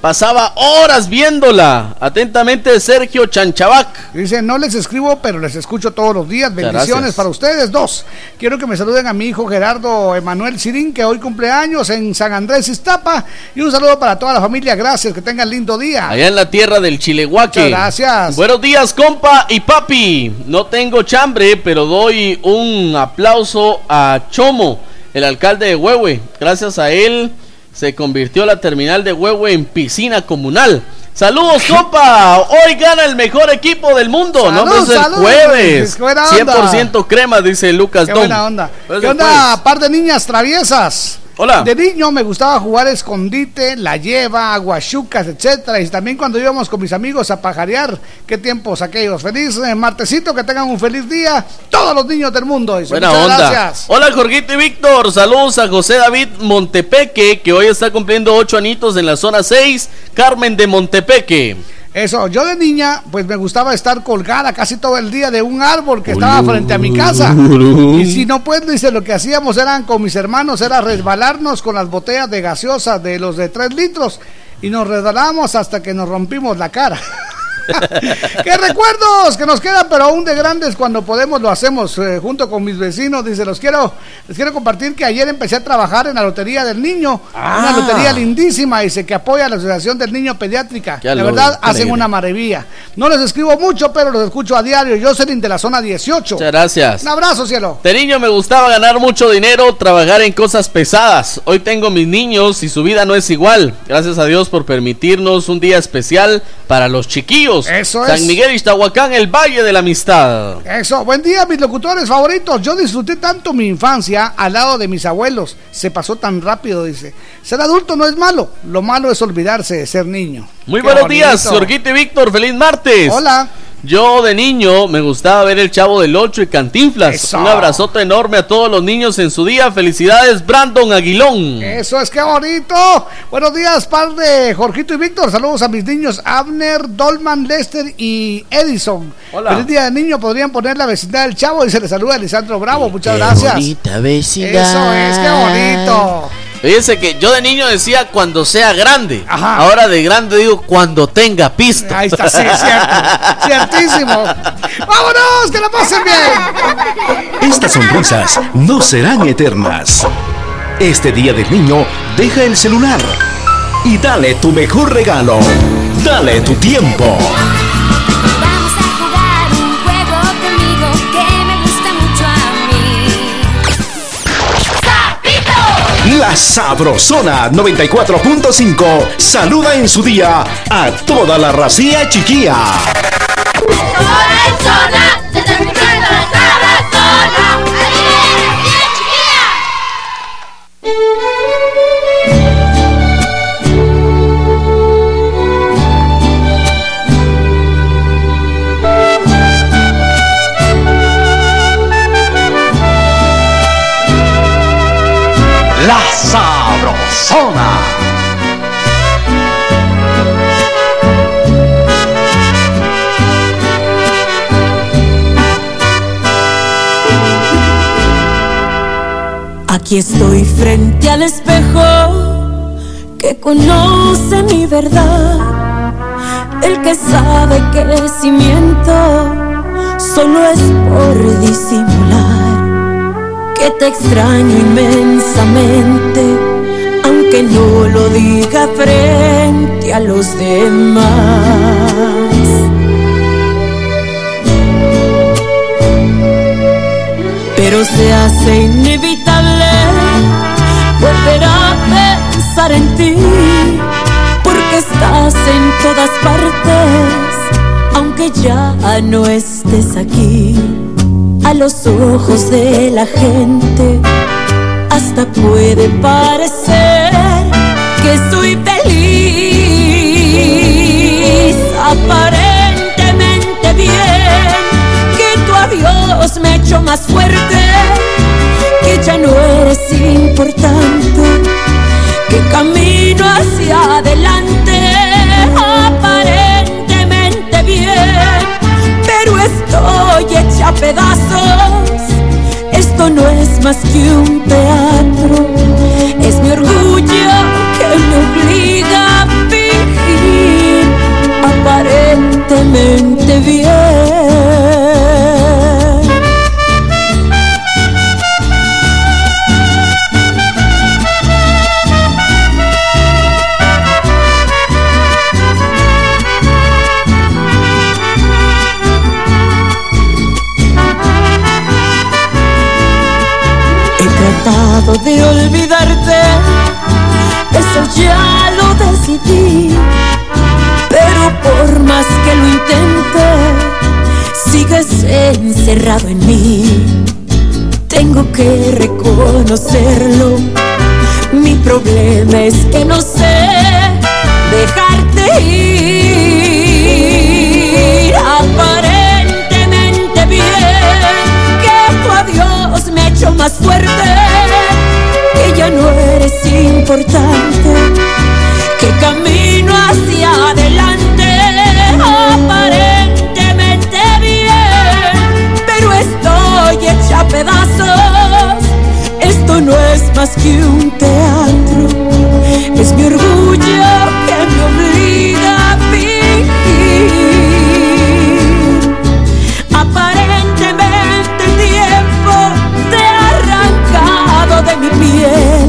Pasaba horas viéndola. Atentamente, Sergio Chanchabac. Dice, no les escribo, pero les escucho todos los días. Bendiciones gracias. para ustedes. Dos, quiero que me saluden a mi hijo Gerardo Emanuel Sirín, que hoy cumple años en San Andrés Iztapa. Y un saludo para toda la familia. Gracias, que tengan lindo día. Allá en la tierra del Chilehuaque. Gracias. Buenos días, compa y papi. No tengo chambre, pero doy un aplauso a Chomo, el alcalde de Huehue. Gracias a él se convirtió la terminal de Huehue en piscina comunal. Saludos, compa. Hoy gana el mejor equipo del mundo. no, Salud, es el salud. jueves. Qué buena onda. 100% crema, dice Lucas Qué Dom. buena onda. Pues ¿Qué el onda, par de niñas traviesas? Hola. De niño me gustaba jugar escondite, la lleva, aguachucas, etcétera. Y también cuando íbamos con mis amigos a pajarear. Qué tiempos aquellos. Feliz eh, martesito, que tengan un feliz día. Todos los niños del mundo. dice. Buena Muchas onda. gracias. Hola, Jorgito y Víctor. Saludos a José David Montepeque, que hoy está cumpliendo ocho anitos en la zona 6. Carmen de Montepeque. Eso, yo de niña, pues me gustaba estar colgada casi todo el día de un árbol que estaba frente a mi casa. Y si no, pues dice, lo que hacíamos eran con mis hermanos, era resbalarnos con las botellas de gaseosa de los de 3 litros. Y nos resbalamos hasta que nos rompimos la cara. ¡Qué recuerdos que nos quedan, pero aún de grandes cuando podemos lo hacemos eh, junto con mis vecinos! Dice, los quiero, les quiero compartir que ayer empecé a trabajar en la Lotería del Niño, una Ah. lotería lindísima, dice que apoya a la Asociación del Niño Pediátrica. La verdad, qué hacen alegre. una maravilla. No les escribo mucho, pero los escucho a diario. Jocelyn de la zona 18. Muchas gracias. Un abrazo, cielo. De niño me gustaba ganar mucho dinero, trabajar en cosas pesadas. Hoy tengo mis niños y su vida no es igual. Gracias a Dios por permitirnos un día especial para los chiquillos. Eso San es. Miguel Iztahuacán, el Valle de la Amistad. Eso, buen día, mis locutores favoritos. Yo disfruté tanto mi infancia al lado de mis abuelos. Se pasó tan rápido, dice. Ser adulto no es malo. Lo malo es olvidarse de ser niño. Muy Qué buenos bonito. días, Jorgito y Víctor. Feliz martes. Hola. Yo de niño me gustaba ver el Chavo del Ocho y Cantinflas. Eso. Un abrazote enorme a todos los niños en su día. Felicidades, Brandon Aguilón. Eso es que bonito. Buenos días, par de Jorgito y Víctor. Saludos a mis niños Abner, Dolman, Lester y Edison. Hola. Feliz día de niño. Podrían poner la vecindad del Chavo y se les saluda a Lisandro Bravo. Muchas gracias. Bonita vecindad. Eso es, qué bonito. Fíjense que yo de niño decía cuando sea grande. Ahora de grande digo cuando tenga pisto. Ahí está, sí, es cierto. Ciertísimo. ¡Vámonos! ¡Que la pasen bien! Estas sonrisas no serán eternas. Este día del niño, deja el celular y dale tu mejor regalo. Dale tu tiempo. La Sabrosona 94.5 saluda en su día a toda la racía chiquilla. La Sabrosona. Aquí estoy frente al espejo que conoce mi verdad. El que sabe que si miento solo es por disimular. Que te extraño inmensamente, aunque no lo diga frente a los demás. pero se hace inevitable volver a pensar en ti, porque estás en todas partes, aunque ya no estés aquí. A los ojos de la gente, hasta puede parecer que estoy feliz, aparentemente bien que tu adiós me ha más fuerte, que ya no eres importante, que camino hacia adelante, aparentemente bien, pero estoy hecha a pedazos. Esto no es más que un teatro, es mi orgullo que me obliga a fingir aparentemente bien. de olvidarte, eso ya lo decidí. Pero por más que lo intente, sigues encerrado en mí. Tengo que reconocerlo. Mi problema es que no sé dejarte ir. Aparentemente bien, que tu adiós me ha hecho más fuerte que ya no eres importante. Que camino hacia adelante. Aparentemente bien, pero estoy hecha a pedazos. Esto no es más que un teatro. Es mi orgullo que me obliga de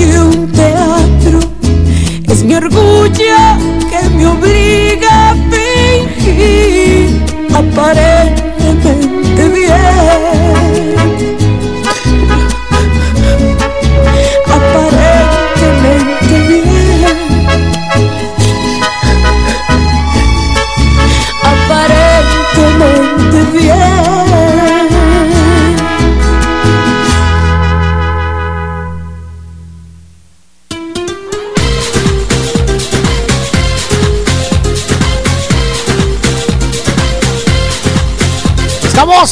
es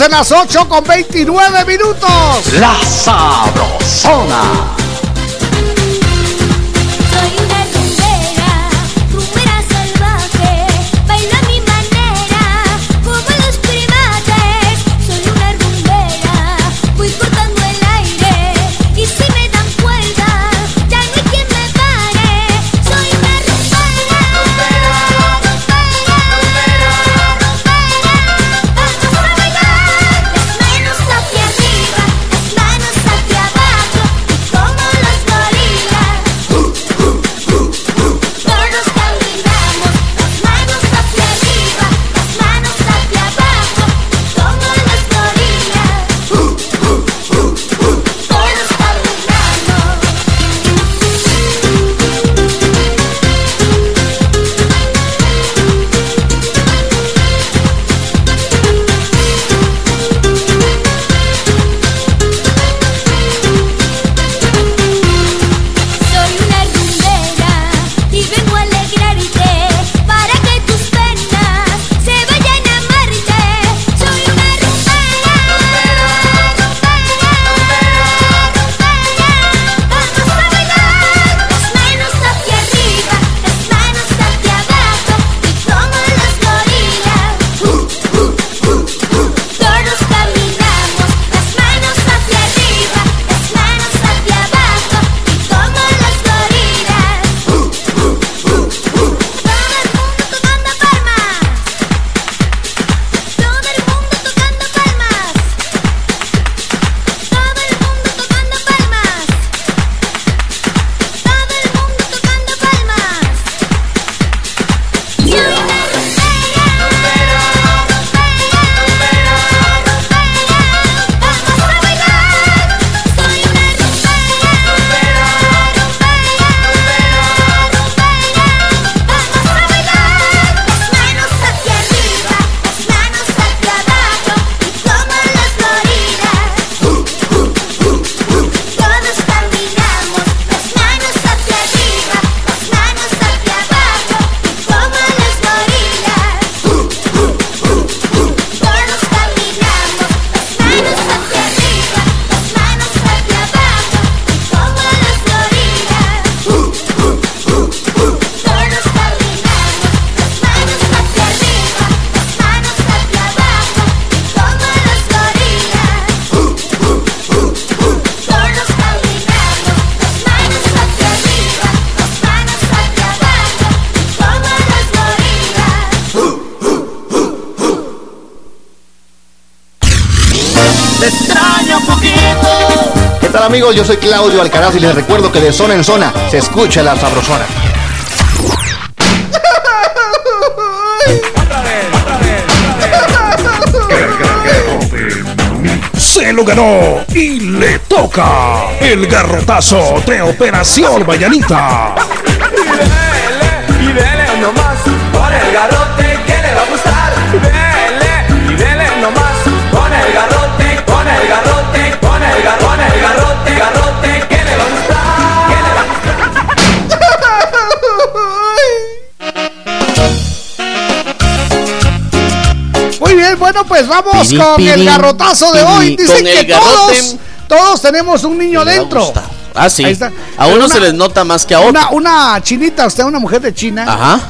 En las 8 con 29 minutos. La Sabrosona. Claudio Alcaraz y les recuerdo que de zona en zona se escucha la sabrosona. Se lo ganó y le toca el garrotazo de Operación Mañanita. Y dele nomás con el garrote pues vamos con el garrotazo de hoy. Dicen que garrote todos, todos tenemos un niño dentro. Ah, sí. Ahí está. A uno una- se les nota más que a otro. Una, una chinita, usted, una mujer de China, Ajá.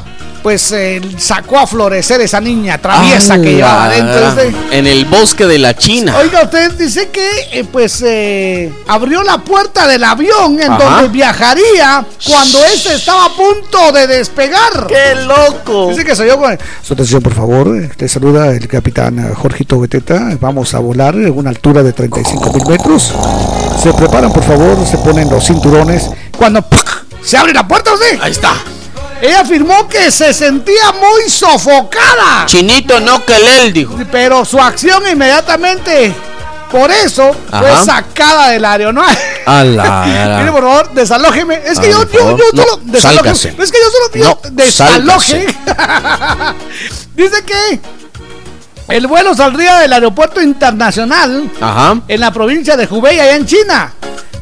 Pues eh, sacó a florecer esa niña traviesa que llevaba adentro. este. En el bosque de la China. Oiga, usted dice que eh, pues eh, abrió la puerta del avión en Ajá. donde viajaría cuando este estaba a punto de despegar. ¡Qué loco! Dice que se oyó con... Su atención, por favor. Te saluda el capitán Jorgito Beteta. Vamos a volar en una altura de 35 mil metros. Se preparan, por favor, se ponen los cinturones. Cuando ¡pac! se abre la puerta, ¿sí? Ahí está. Ella afirmó que se sentía muy sofocada. Chinito no que él dijo. Pero su acción inmediatamente, por eso, fue sacada del aeronave. A la- Mire, por favor, desalójeme. Es que yo, yo, yo No, solo desalójeme. sálgase. Es que yo solo pido No, desaloje. Dice que el vuelo saldría del aeropuerto internacional Ajá. en la provincia de Hubei, allá en China.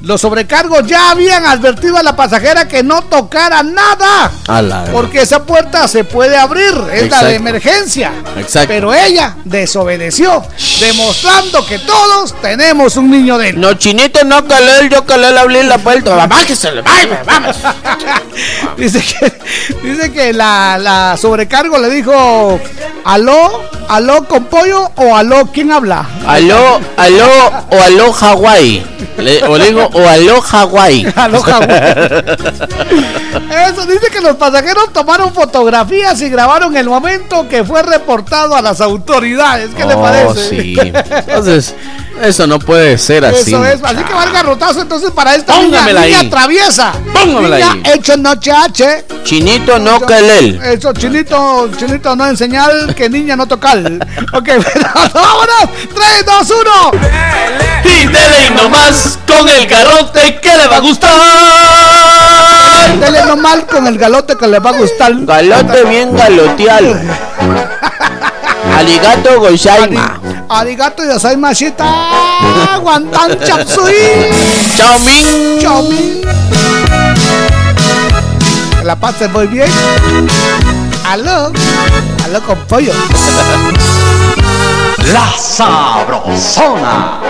Los sobrecargos ya habían advertido a la pasajera que no tocara nada. La- Porque esa puerta se puede abrir, es la de emergencia. Exacto. Pero ella desobedeció, demostrando que todos tenemos un niño dentro. No, chinito no él, yo que él abrí la puerta. Mamá, que se le vaya, vamos. dice que, dice que la, la sobrecargo le dijo, aló, aló con pollo o aló, ¿quién habla? Aló, aló o aló Hawái. O le digo, o aló Hawái. Aló, Hawái. Eso dice que los pasajeros tomaron fotografías y grabaron el momento que fue reportado a las autoridades. ¿Qué le Oh, parece? sí. Entonces, eso no puede ser así. Eso es, así que va el garrotazo entonces para esta niña, Póngamela niña ahí. traviesa. Póngamela niña ahí. hecho noche H. Chinito no él. Eso, chinito, chinito no enseñar que niña no tocar. Ok, bueno, vámonos. 3, 2, 1. Y dele nomás con el garrote que le va a gustar. Dele nomás con el galote que le va a gustar. Galote bien galoteado. Aligato Goisaima. Arigato y asai machita. Guantán chapsui. Chao Min. Chao Min. La pase muy bien. Aló. Aló con pollo. La Sabrosona.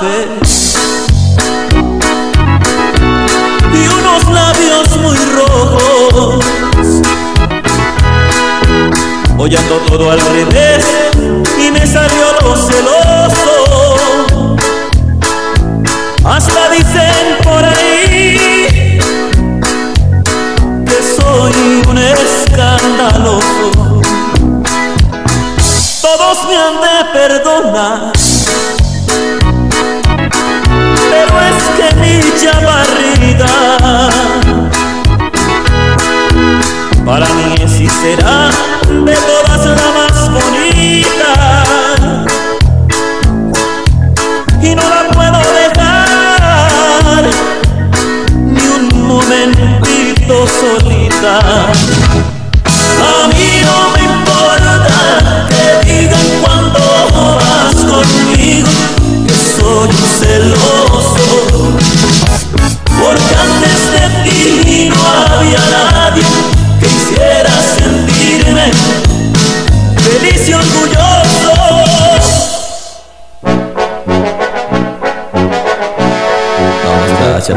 Cafés y unos labios muy rojos. Hoy ando todo al revés y me salió lo celoso. Hasta dicen por ahí que soy un escandaloso. Todos me han de perdonar, pero es que mi chavarrita para mí es y será de todas la más bonita y no la puedo dejar ni un momentito solita. A mí no me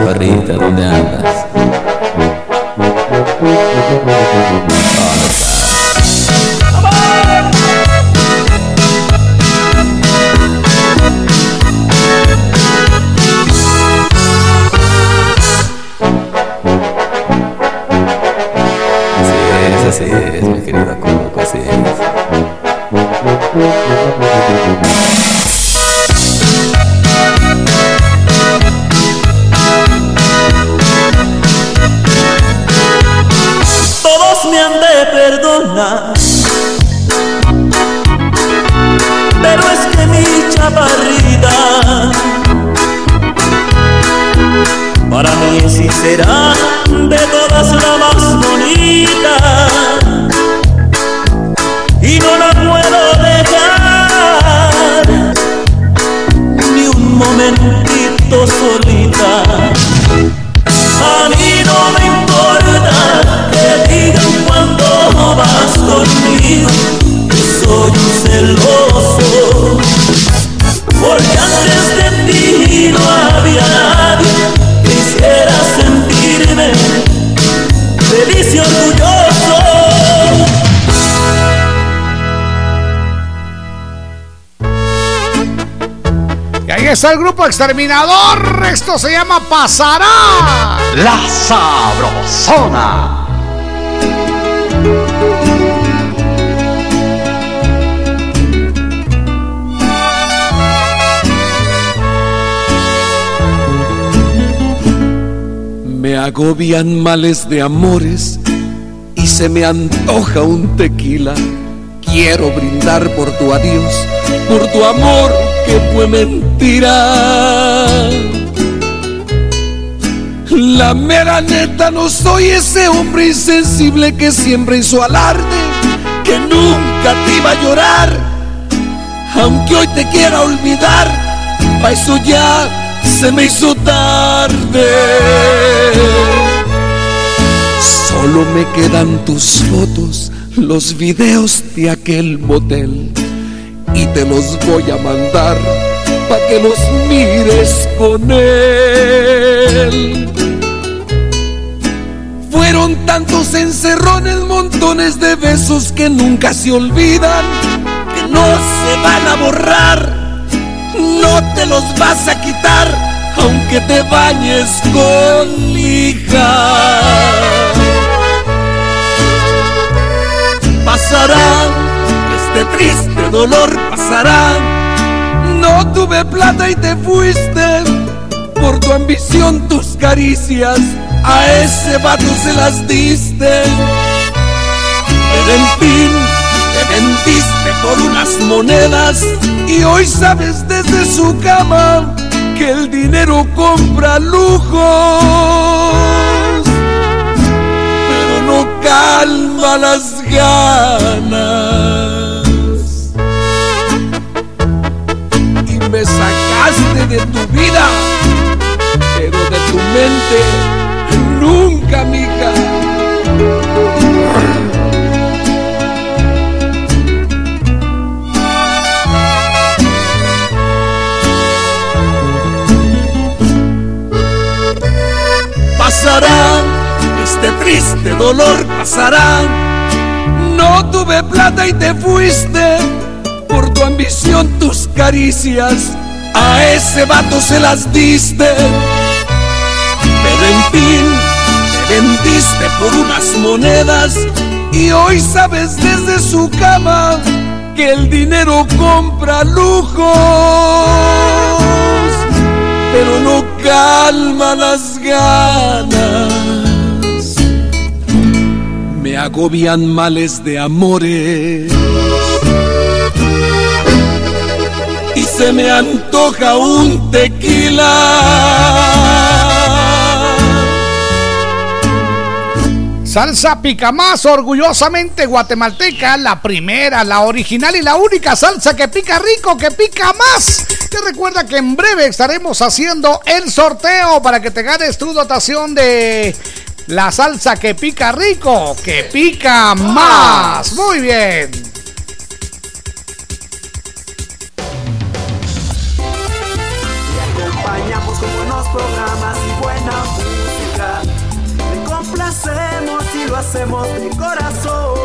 ¿Dónde estás, Está el grupo exterminador. Esto se llama Pasará. La Sabrosona. Me agobian males de amores y se me antoja un tequila. Quiero brindar por tu adiós, por tu amor que fue mentira. La mera neta no soy ese hombre insensible que siempre hizo alarde, que nunca te iba a llorar. Aunque hoy te quiera olvidar, pa' eso ya se me hizo tarde. Solo me quedan tus fotos, los videos de aquel motel. Y te los voy a mandar pa' que los mires con él. Fueron tantos encerrones, montones de besos que nunca se olvidan, que no se van a borrar no te los vas a quitar, aunque te bañes con lija. Pasará, este triste dolor pasará. Tuve plata y te fuiste, por tu ambición tus caricias a ese vato se las diste. Pero en fin, te vendiste por unas monedas y hoy sabes desde su cama que el dinero compra lujos, pero no calma las ganas. Sacaste de tu vida, pero de tu mente nunca, mija. pasará, este triste dolor pasará. No tuve plata y te fuiste, por tu ambición tus caricias, a ese vato se las diste. Pero en fin, te vendiste por unas monedas y hoy sabes desde su cama que el dinero compra lujos pero no calma las ganas. Me agobian males de amores se me antoja un tequila. Salsa pica más, orgullosamente guatemalteca, la primera, la original y la única salsa que pica rico, que pica más. Te recuerda que en breve estaremos haciendo el sorteo para que te ganes tu dotación de la salsa que pica rico, que pica más. Muy bien. Programas y buena música. Te complacemos y lo hacemos de corazón.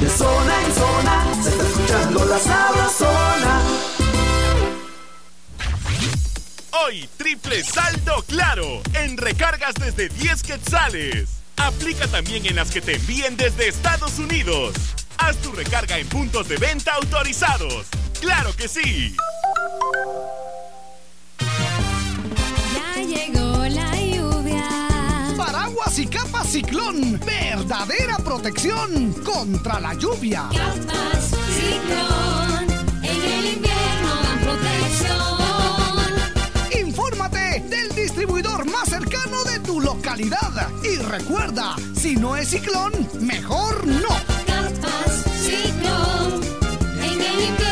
De zona en zona se está escuchando la sabrosona. Hoy, triple saldo claro en recargas desde 10 quetzales. Aplica también en las que te envíen desde Estados Unidos. Haz tu recarga en puntos de venta autorizados. ¡Claro que sí! Paraguas y capa ciclón. Verdadera protección contra la lluvia. Capas ciclón. En el invierno dan protección. Infórmate del distribuidor más cercano de tu localidad. Y recuerda, si no es ciclón, mejor no. Capas ciclón. En el invierno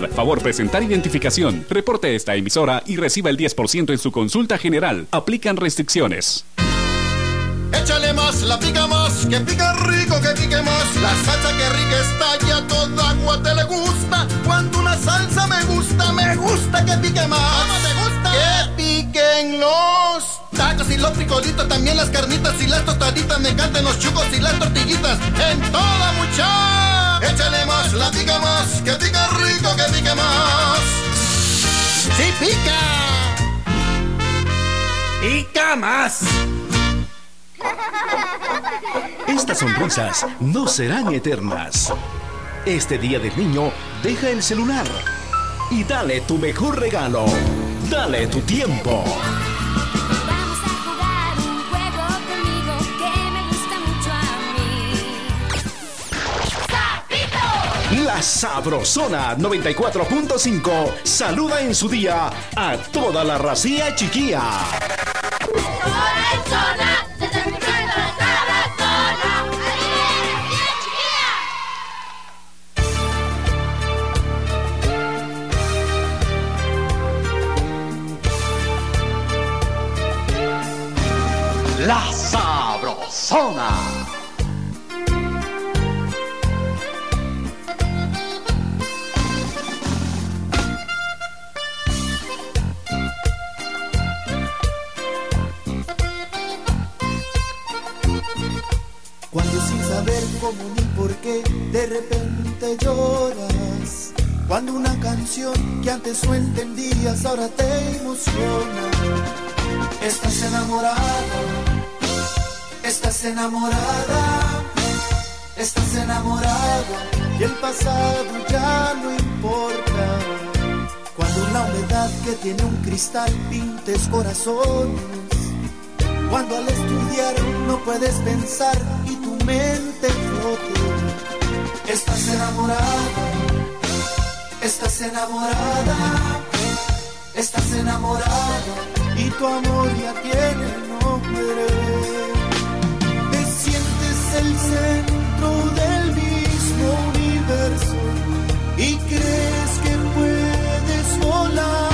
favor presentar identificación. Reporte esta emisora y reciba el 10% en su consulta general. Aplican restricciones. Échale más, la pica más, que pica rico, que pique más. La salsa que rica está ya toda agua te le gusta. Cuando una salsa me gusta, me gusta que pique más. ¿Cómo te gusta? Que piquen los tacos y los frijolitos, también las carnitas y las tostaditas. Me encantan los chucos y las tortillitas. En toda mucha. Échale más, la pica más, que pica rico, que pique más. ¡Sí pica! ¡Pica más! Estas sonrisas no serán eternas. Este día del niño, deja el celular y dale tu mejor regalo. Dale tu tiempo. La Sabrosona 94.5 saluda en su día a toda la racía chiquía. La Sabrosona. Cómo ni por qué de repente lloras. Cuando una canción que antes no entendías ahora te emociona. Estás enamorada, estás enamorada, estás enamorada y el pasado ya no importa. Cuando la humedad que tiene un cristal pintes corazones cuando al estudiar no puedes pensar y Estás enamorada, estás enamorada, estás enamorada y tu amor ya tiene nombre. Te sientes el centro del mismo universo y crees que puedes volar.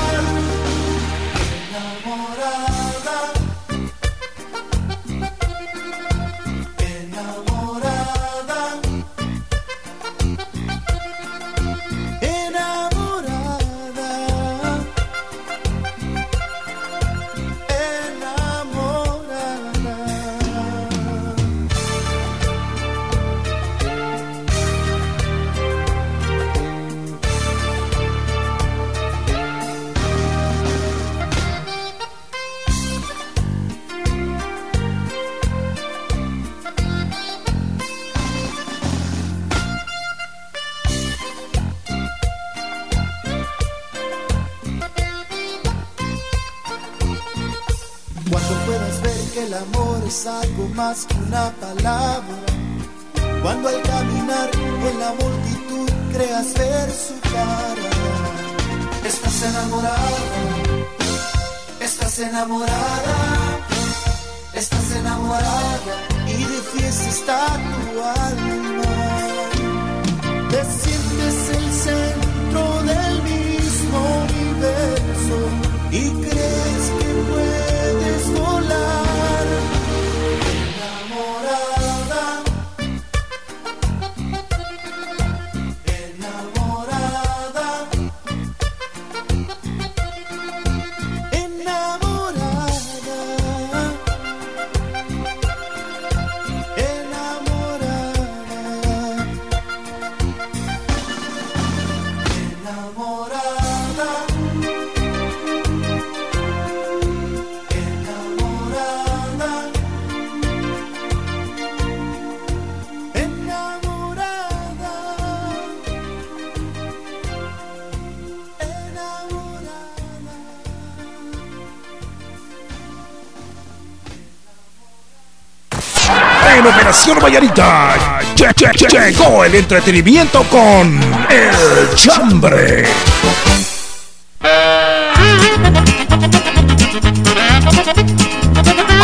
Operación Vallarita. Che- che- che- Llegó el entretenimiento con El Chambre.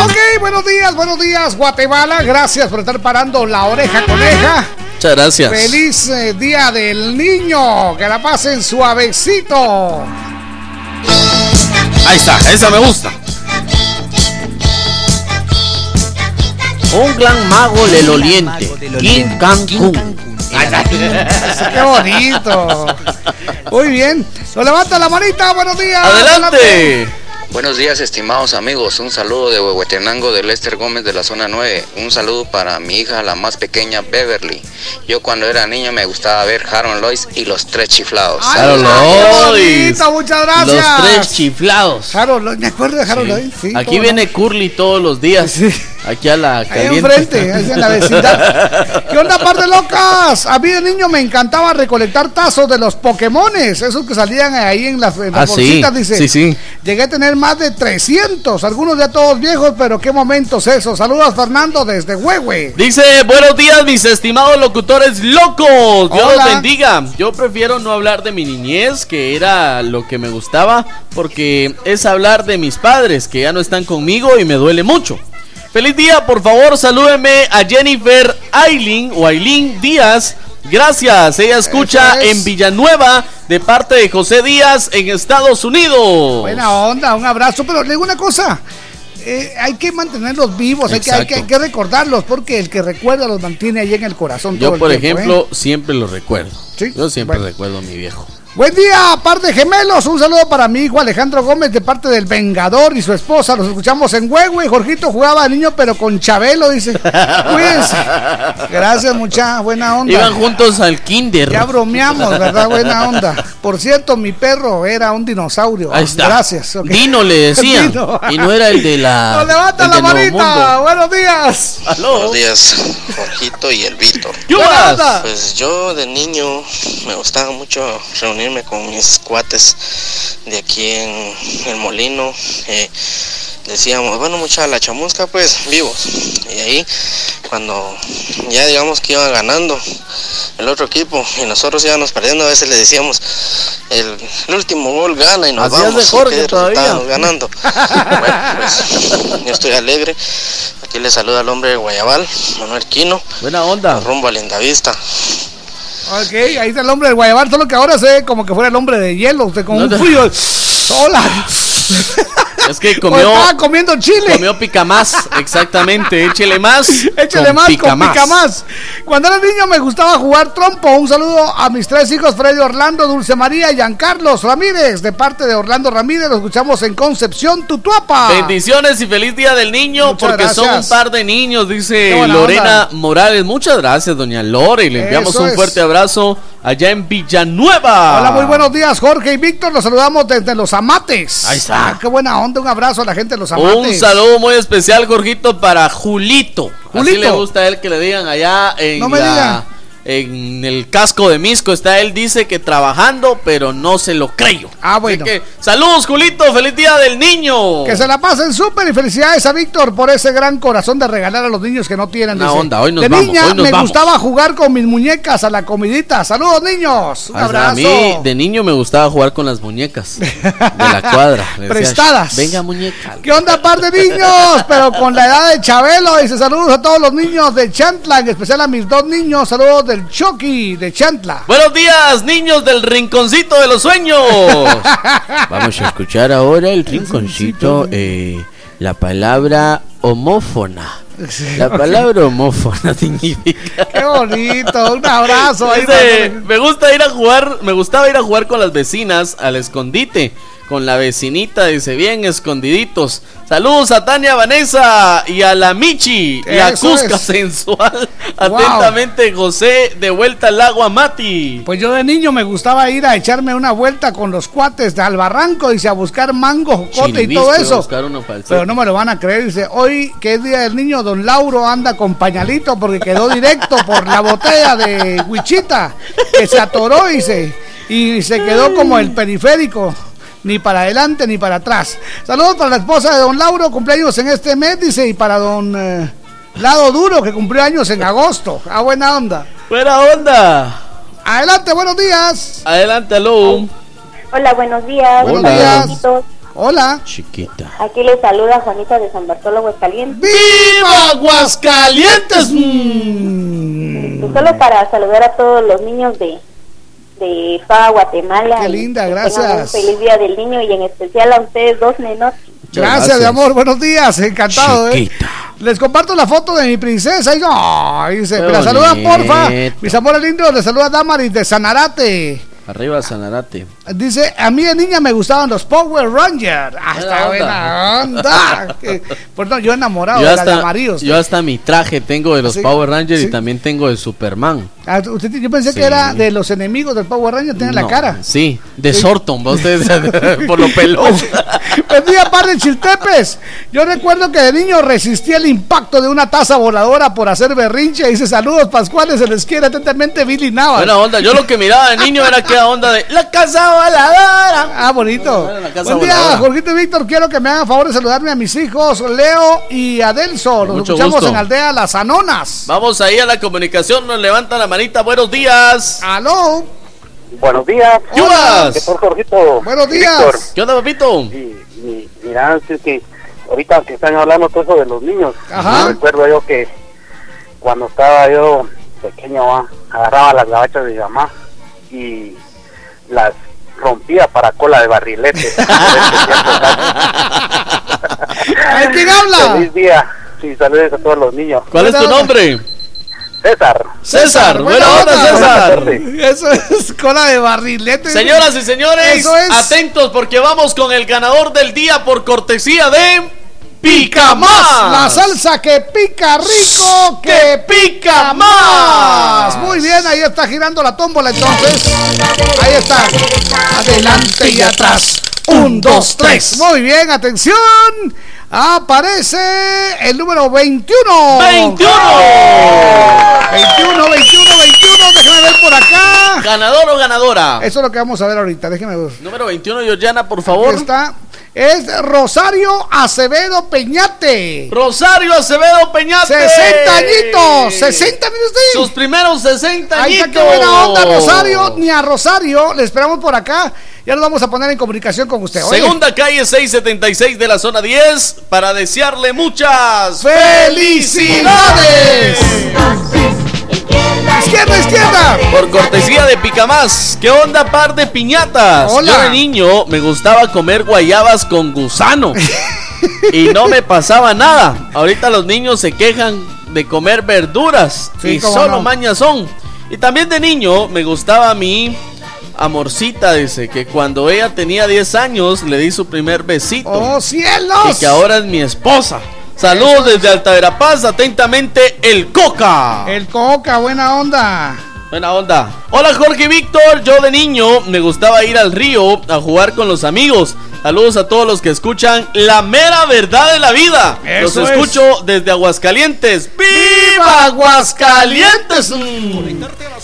Ok, buenos días, buenos días, Guatemala. Gracias por estar parando la oreja coneja. Muchas gracias. Feliz eh, Día del Niño. Que la pasen suavecito. Ahí está, esa me gusta. Un gran mago del oriente, King Cancún. Qué bonito. Muy bien. Nos levanta la manita. Buenos días. Adelante. Buenos días, estimados amigos. Un saludo de Huehuetenango de Lester Gómez de la zona 9. Un saludo para mi hija, la más pequeña, Beverly. Yo cuando era niño me gustaba ver Harold Lois y los tres chiflados. Harold Lois. muchas gracias. Los tres chiflados. Harold Lloyd, me acuerdo de Harold Lloyd, sí, Aquí viene Curly todos los días. Aquí a la Ahí caliente. enfrente, ahí en la vecindad. ¿Qué onda, par de locas? A mí de niño me encantaba recolectar tazos de los Pokémones, esos que salían ahí en las, en las Ah, sí, bolsitas, dice. sí, sí. Llegué a tener más de 300, algunos ya todos viejos, pero qué momentos esos. Saludos, Fernando, desde Huehue. Dice, buenos días mis estimados locutores locos. Dios Hola. los bendiga. Yo prefiero no hablar de mi niñez, que era lo que me gustaba, porque es hablar de mis padres, que ya no están conmigo y me duele mucho. Feliz día, por favor, salúdeme a Jennifer Aileen o Aileen Díaz. Gracias, ella escucha es. en Villanueva de parte de José Díaz en Estados Unidos. Buena onda, un abrazo. Pero le digo una cosa. eh, hay que mantenerlos vivos, hay que, hay, que, Exacto. hay que recordarlos, porque el que recuerda los mantiene ahí en el corazón. todo Yo, el por tiempo, ¿eh? ejemplo, siempre lo recuerdo. Yo siempre recuerdo a mi viejo. Buen día, par de gemelos. Un saludo para mi hijo Alejandro Gómez de parte del Vengador y su esposa. Los escuchamos en Huehue. Jorgito jugaba de niño, pero con Chabelo, dice. Cuídense. Gracias, mucha buena onda. Iban juntos al kinder. Ya bromeamos, ¿verdad? Buena onda. Por cierto, mi perro era un dinosaurio. Ahí está. Gracias. ok. Dino le decían. Dino. Y no era el de la. Nos levanta la manita. Buenos días. Buenos días, Jorgito y el Víctor. ¿Qué onda. Pues yo de niño me gustaba mucho reunirme con mis cuates de aquí en el molino. eh, decíamos, bueno, mucha la chamusca, pues vivos. Y ahí, cuando ya digamos que iba ganando el otro equipo y nosotros íbamos perdiendo, a veces le decíamos, el, el último gol gana y nos vamos. Jorge ¿qué resultado todavía. nos ganando. bueno, pues yo estoy alegre. Aquí le saluda al hombre de Guayabal, Manuel Quino. Buena onda. Rumbo a Lindavista. Ok, ahí está el hombre del Guayabal, solo que ahora se ve como que fuera el hombre de hielo, usted con un frío. Hola. Es que O comió. estaba comiendo chile. Comió pica más, exactamente. Échele más. Échale con más pica con pica más. Cuando era niño me gustaba jugar trompo. Un saludo a mis tres hijos, Freddy Orlando, Dulce María y Giancarlos Ramírez. De parte de Orlando Ramírez, lo escuchamos en Concepción, Tutuapa. Bendiciones y feliz día del niño, Muchas porque son un par de niños, dice Lorena onda. Morales. Muchas gracias, doña Lore. Le enviamos Eso un es. fuerte abrazo allá en Villanueva. Hola, muy buenos días, Jorge y Víctor. Los saludamos desde Los Amates. Ahí está. Ah, qué buena onda. Un abrazo a la gente de Los Amates. Un saludo muy especial, Jorgito, para Julito. Así Julito. le gusta a él que le digan allá en No me la- diga. En el casco de Misco está él dice que trabajando, pero no se lo creo. Ah, bueno. Que, saludos, Julito, feliz día del niño. Que se la pasen súper y felicidades a Víctor por ese gran corazón de regalar a los niños que no tienen. Una dice. onda, hoy nos de vamos, niña hoy nos me vamos. gustaba jugar con mis muñecas a la comidita. Saludos niños. Un abrazo. A mí de niño me gustaba jugar con las muñecas de la cuadra. Decía, Prestadas. Venga, muñeca. ¿Qué onda, par de niños? Pero con la edad de Chabelo. Dice saludos a todos los niños de Chantla, en especial a mis dos niños. Saludos del Chucky de Chantla. Buenos días, niños del rinconcito de los sueños. Vamos a escuchar ahora el rinconcito, eh, la palabra homófona. La palabra homófona significa. Qué bonito. Un abrazo. ahí Dice, me gusta ir a jugar, me gustaba ir a jugar con las vecinas al escondite. Con la vecinita, dice bien, escondiditos. Saludos a Tania Vanessa y a la Michi, la Eso Cusca es. sensual. Wow. Atentamente, José, de vuelta al lago Amati. Pues yo de niño me gustaba ir a echarme una vuelta con los cuates de al barranco, dice, a buscar mango, jocote y todo a eso. Pero no me lo van a creer, dice, hoy que es día del niño, don Lauro anda con pañalito porque quedó directo por la botella de Huichita, que se atoró, dice, y se quedó como el periférico. Ni para adelante ni para atrás. Saludos para la esposa de don Lauro, cumpleaños en este mes, dice, y para don eh, Lado Duro, que cumplió años en agosto. Ah, buena onda. Buena onda. Adelante, buenos días. Adelante, aló. Hola, buenos días. Buenos Hola, días. Hola. Chiquita. Aquí les saluda Juanita de San Bartolo, Aguascalientes. ¡Viva Aguascalientes! Pues solo para saludar a todos los niños de, de FA Guatemala. Qué linda, gracias. Un feliz día del niño y en especial a ustedes dos nenos. Gracias, de amor. Buenos días. Encantado, ¿eh? Les comparto la foto de mi princesa. Y, ay, dice, Qué me la saludan, porfa. Mis amores lindos, les saluda Damaris de Sanarate. Arriba Sanarate. Dice, a mí de niña me gustaban los Power Rangers. Ah, está Buena onda. Que- Pues no, yo enamorado Yo de hasta, amarillos. yo hasta mi traje tengo de los Sí, Power Rangers sí. y también tengo de Superman. Ah, usted- yo pensé Sí. que era de los enemigos del Power Ranger, tiene la cara. Sí, de. Sorton, ¿va ustedes por lo pelón. Buen día, par de chiltepes. Yo recuerdo que de niño resistí el impacto de una taza voladora por hacer berrinche. Dice saludos, Pascuales, se les quiere atentamente Billy Navas. Buena onda. Yo lo que miraba de niño era onda de la casa voladora. Ah, bonito. la casa Buen día, voladora. Jorgito y Víctor. Quiero que me hagan favor de saludarme a mis hijos, Leo y Adelso. Los Mucho escuchamos gusto. en Aldea Las Anonas. Vamos ahí a la comunicación, nos levanta la manita. Buenos días. Aló. Buenos días. ¿Qué onda? ¿Qué tal, Jorgito? Buenos días. Víctor. ¿Qué onda, papito? Sí, mi- mira, es que ahorita que están hablando todo eso de los niños, Ajá. yo recuerdo yo que cuando estaba yo pequeño, va, agarraba las gabachas de mi mamá y las rompía para cola de barrilete. ¿Ay, quién habla? Feliz día. Sí, saludos a todos los niños. ¿Cuál es tu nombre? César. César, buena Buena onda, onda. César. Eso es cola de barrilete. Señoras y señores, Eso es. atentos porque vamos con el ganador del día por cortesía de Pica Más. La salsa que pica rico, que pica más. Muy bien, ahí está girando la tómbola entonces. Ahí está. Adelante y atrás. Un, dos, tres. Muy bien, atención. Aparece el número 21. 21. 21, 21, 21. Déjame ver por acá. ¿Ganador o ganadora? Eso es lo que vamos a ver ahorita. Déjeme ver. Número 21, Georgiana, por favor. Aquí está. Es Rosario Acevedo Peñate. Rosario Acevedo Peñate. 60 añitos. 60 mire usted. Sus primeros 60 Ahí añitos. está, qué buena onda, Rosario. Ni a Rosario. Le esperamos por acá. Ya nos vamos a poner en comunicación con usted. Oye, Segunda calle 676 de la zona 10 para desearle muchas ¡Felicidades! Izquierda, izquierda. Por cortesía de Picamás. ¿Qué onda, par de piñatas? Hola. Yo de niño me gustaba comer guayabas con gusano. y no me pasaba nada. Ahorita los niños se quejan de comer verduras. Sí, y solo no. mañas son. Y también de niño me gustaba mi amorcita, dice, que cuando ella tenía 10 años le di su primer besito. ¡Oh, cielos! Y que ahora es mi esposa. Saludos desde Alta Verapaz, atentamente el Coca. El Coca, buena onda. Buena onda. Hola Jorge y Víctor, yo de niño me gustaba ir al río a jugar con los amigos. Saludos a todos los que escuchan La mera verdad de la vida. Eso los es. escucho desde Aguascalientes. ¡Viva Aguascalientes!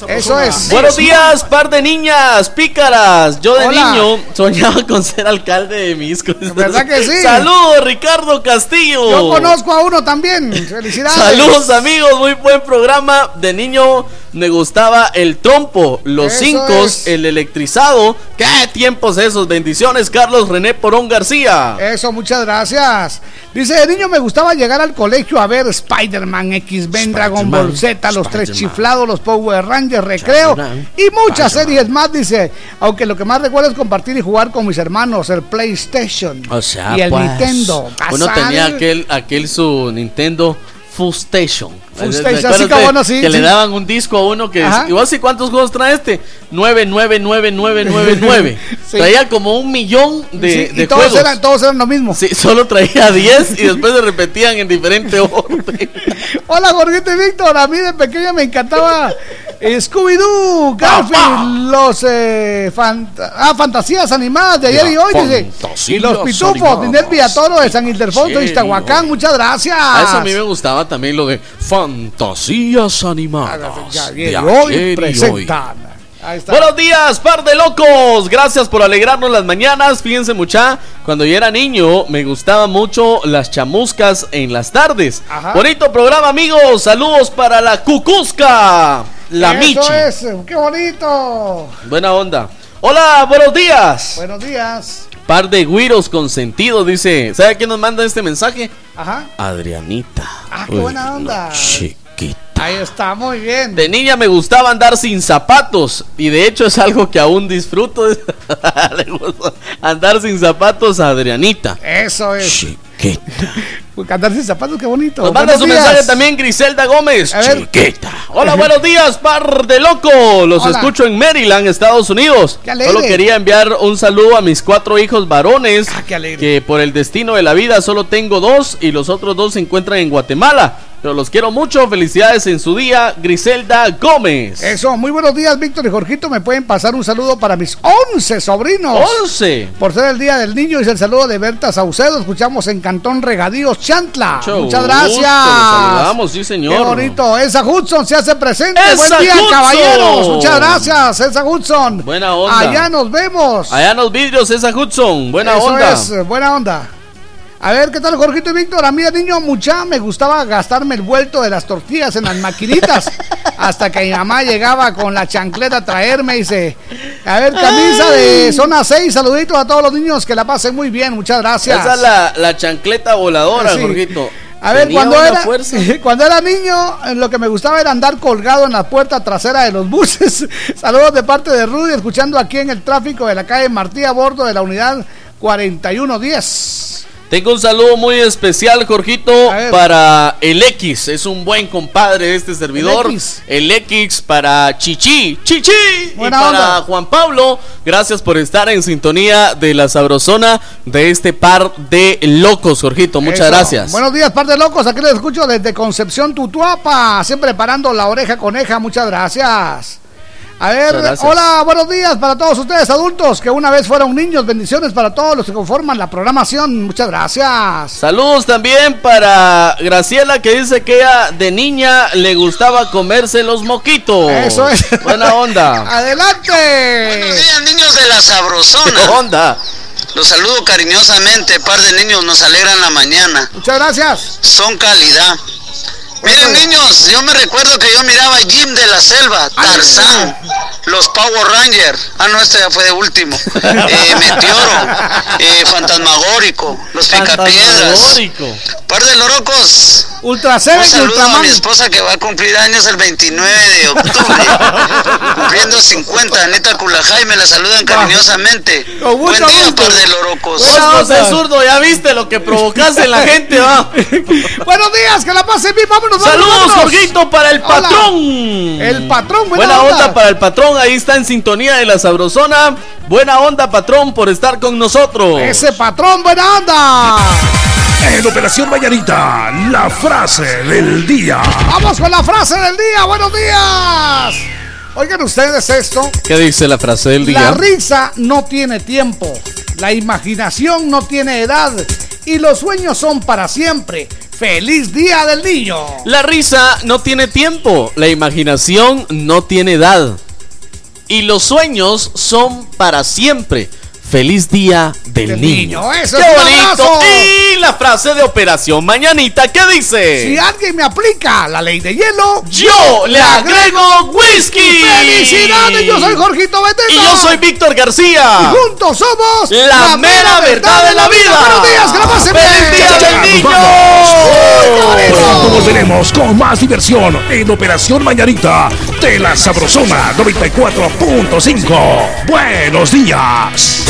Eso es. Buenos días, par de niñas pícaras. Yo de Hola. niño soñaba con ser alcalde de Misco. ¿Verdad que sí? Saludos, Ricardo Castillo. Yo conozco a uno también. Felicidades. Saludos amigos, muy buen programa. De niño me gustaba el trompo, los Eso cinco, es. el electrizado. ¿Qué tiempos esos? Bendiciones, Carlos René Porón García. Eso, muchas gracias. Dice, de niño me gustaba llegar al colegio a ver Spider-Man, X-Men, Dragon Ball Z, los tres chiflados, los Power Rangers, Recreo y muchas series más, dice. Aunque lo que más recuerdo es compartir y jugar con mis hermanos, el PlayStation O sea, y el pues, Nintendo. Uno Pasar- tenía aquel, aquel su Nintendo Full Station. Full ¿Me Station, acuerdas así bueno, sí, Que sí. le daban un disco a uno que. Ajá. ¿Y vos sí cuántos juegos trae este? 99999. Sí. Traía como un millón de, Sí, de y todos juegos. eran, todos eran lo mismo. Sí, solo traía 10 y después se repetían en diferente orden. Hola, Jorgito y Víctor. A mí de pequeño me encantaba eh, Scooby-Doo, Garfield, los eh, ah, fantasías animadas de ayer Ya, y hoy, dice. Y los pitufos. Ninel Villatoro de San Ildefonso? Iztahuacán. Muchas gracias. A eso a mí me gustaba también lo de fantasías animadas. Ya, de hoy presentan Buenos días, par de locos. Gracias por alegrarnos las mañanas. Fíjense mucha, cuando yo era niño me gustaban mucho las chamuscas en las tardes. Ajá. Bonito programa, amigos. Saludos para la Cucusca. La Eso Michi. es, qué bonito. Buena onda. Hola, buenos días. Buenos días. Par de güiros consentidos, dice. ¿Sabe quién nos manda este mensaje? Ajá. Adrianita. Ah, qué Uy, buena onda. chiquita. Ahí está, muy bien. De niña me gustaba andar sin zapatos y de hecho es algo que aún disfruto. Le gusta andar sin zapatos a Adrianita. Eso es. Porque andar sin zapatos, qué bonito. Nos manda su días. mensaje también Griselda Gómez. Chiquita. Hola, buenos días, par de loco. Los Hola. escucho en Maryland, Estados Unidos. Qué alegre. Solo quería enviar un saludo a mis cuatro hijos varones. Ah, qué alegre. Que por el destino de la vida solo tengo dos y los otros dos se encuentran en Guatemala. Pero los quiero mucho. Felicidades en su día, Griselda Gómez. Eso, muy buenos días, Víctor y Jorgito. Me pueden pasar un saludo para mis 11 sobrinos. 11. Por ser el Día del Niño, es el saludo de Berta Saucedo. Escuchamos en Cantón Regadíos, Chantla. Mucho Muchas gusto, gracias. saludamos, sí, señor. Qué bonito. Elsa Hudson se hace presente. Elsa Buen día, Hudson. caballeros. Muchas gracias, Elsa Hudson. Buena onda. Allá nos vemos. Allá en los vidrios, esa Hudson. Buena Eso onda. es, buena onda. A ver, ¿qué tal, Jorgito y Víctor? A mí de niño mucha me gustaba gastarme el vuelto de las tortillas en las maquinitas. hasta que mi mamá llegaba con la chancleta a traerme y dice, a ver, camisa de zona 6, saluditos a todos los niños, que la pasen muy bien, muchas gracias. Esa es la, la chancleta voladora, Sí. Jorgito. A ver, Tenía cuando era, fuerza. cuando era niño, lo que me gustaba era andar colgado en la puerta trasera de los buses. Saludos de parte de Rudy, escuchando aquí en el tráfico de la calle Martí a bordo de la unidad 4110. Tengo un saludo muy especial, Jorgito, para el X. Es un buen compadre de este servidor. El X. El X para Chichi. Chichi. Buena y para onda. Juan Pablo. Gracias por estar en sintonía de la sabrosona de este par de locos, Jorgito. Muchas Eso. gracias. Buenos días, par de locos. Aquí les escucho desde Concepción Tutuapa. Siempre parando la oreja coneja. Muchas gracias. A ver, hola, buenos días para todos ustedes adultos que una vez fueron niños. Bendiciones para todos los que conforman la programación. Muchas gracias. Saludos también para Graciela que dice que ella de niña le gustaba comerse los moquitos. Eso es. Buena onda. Adelante. Buenos días, niños de la sabrosona. ¿Qué onda? Los saludo cariñosamente, par de niños nos alegran la mañana. Muchas gracias. Son calidad. Miren niños, yo me recuerdo que yo miraba Jim de la Selva, Tarzán, los Power Rangers, ah no, este ya fue de último, eh, Meteoro, eh, Fantasmagórico, los Picapiedras, par de lorocos. Ultra Un Seven y saludo a mi esposa que va a cumplir años el 29 de octubre, cumpliendo 50, Anita Culajay, me la saludan cariñosamente. Con mucho Buen día, gusto. par de lorocos. Vos, José Zurdo, ya viste lo que provocaste en la gente, va. Buenos días, que la pasen bien. Vámonos, vámonos, Saludos, vámonos. Jorgito, para el Hola. patrón. El patrón, buena, Buena onda. onda. para el patrón, ahí está en sintonía de la sabrosona. Buena onda, patrón, por estar con nosotros. Ese patrón, buena onda. En Operación Mañanita, la frase del día. Vamos con la frase del día. Buenos días. Oigan ustedes esto. ¿Qué dice la frase del La día? risa no tiene tiempo, la imaginación no tiene edad y los sueños son para siempre. ¡Feliz Día del Niño! La risa no tiene tiempo, la imaginación no tiene edad. Y los sueños son para siempre. Feliz día del, niño. niño, eso ¡Qué es bonito! abrazo. Y la frase de Operación Mañanita, ¿qué dice? Si alguien me aplica la ley de hielo, Yo le agrego whisky. ¡Felicidades! Yo soy Jorgito Beteta. Y yo soy Víctor García. Y juntos somos La mera verdad de la vida. Buenos días, que ¡Feliz día del niño! vamos. Pronto volveremos con más diversión en Operación Mañanita de la Sabrosona 94.5. Buenos días.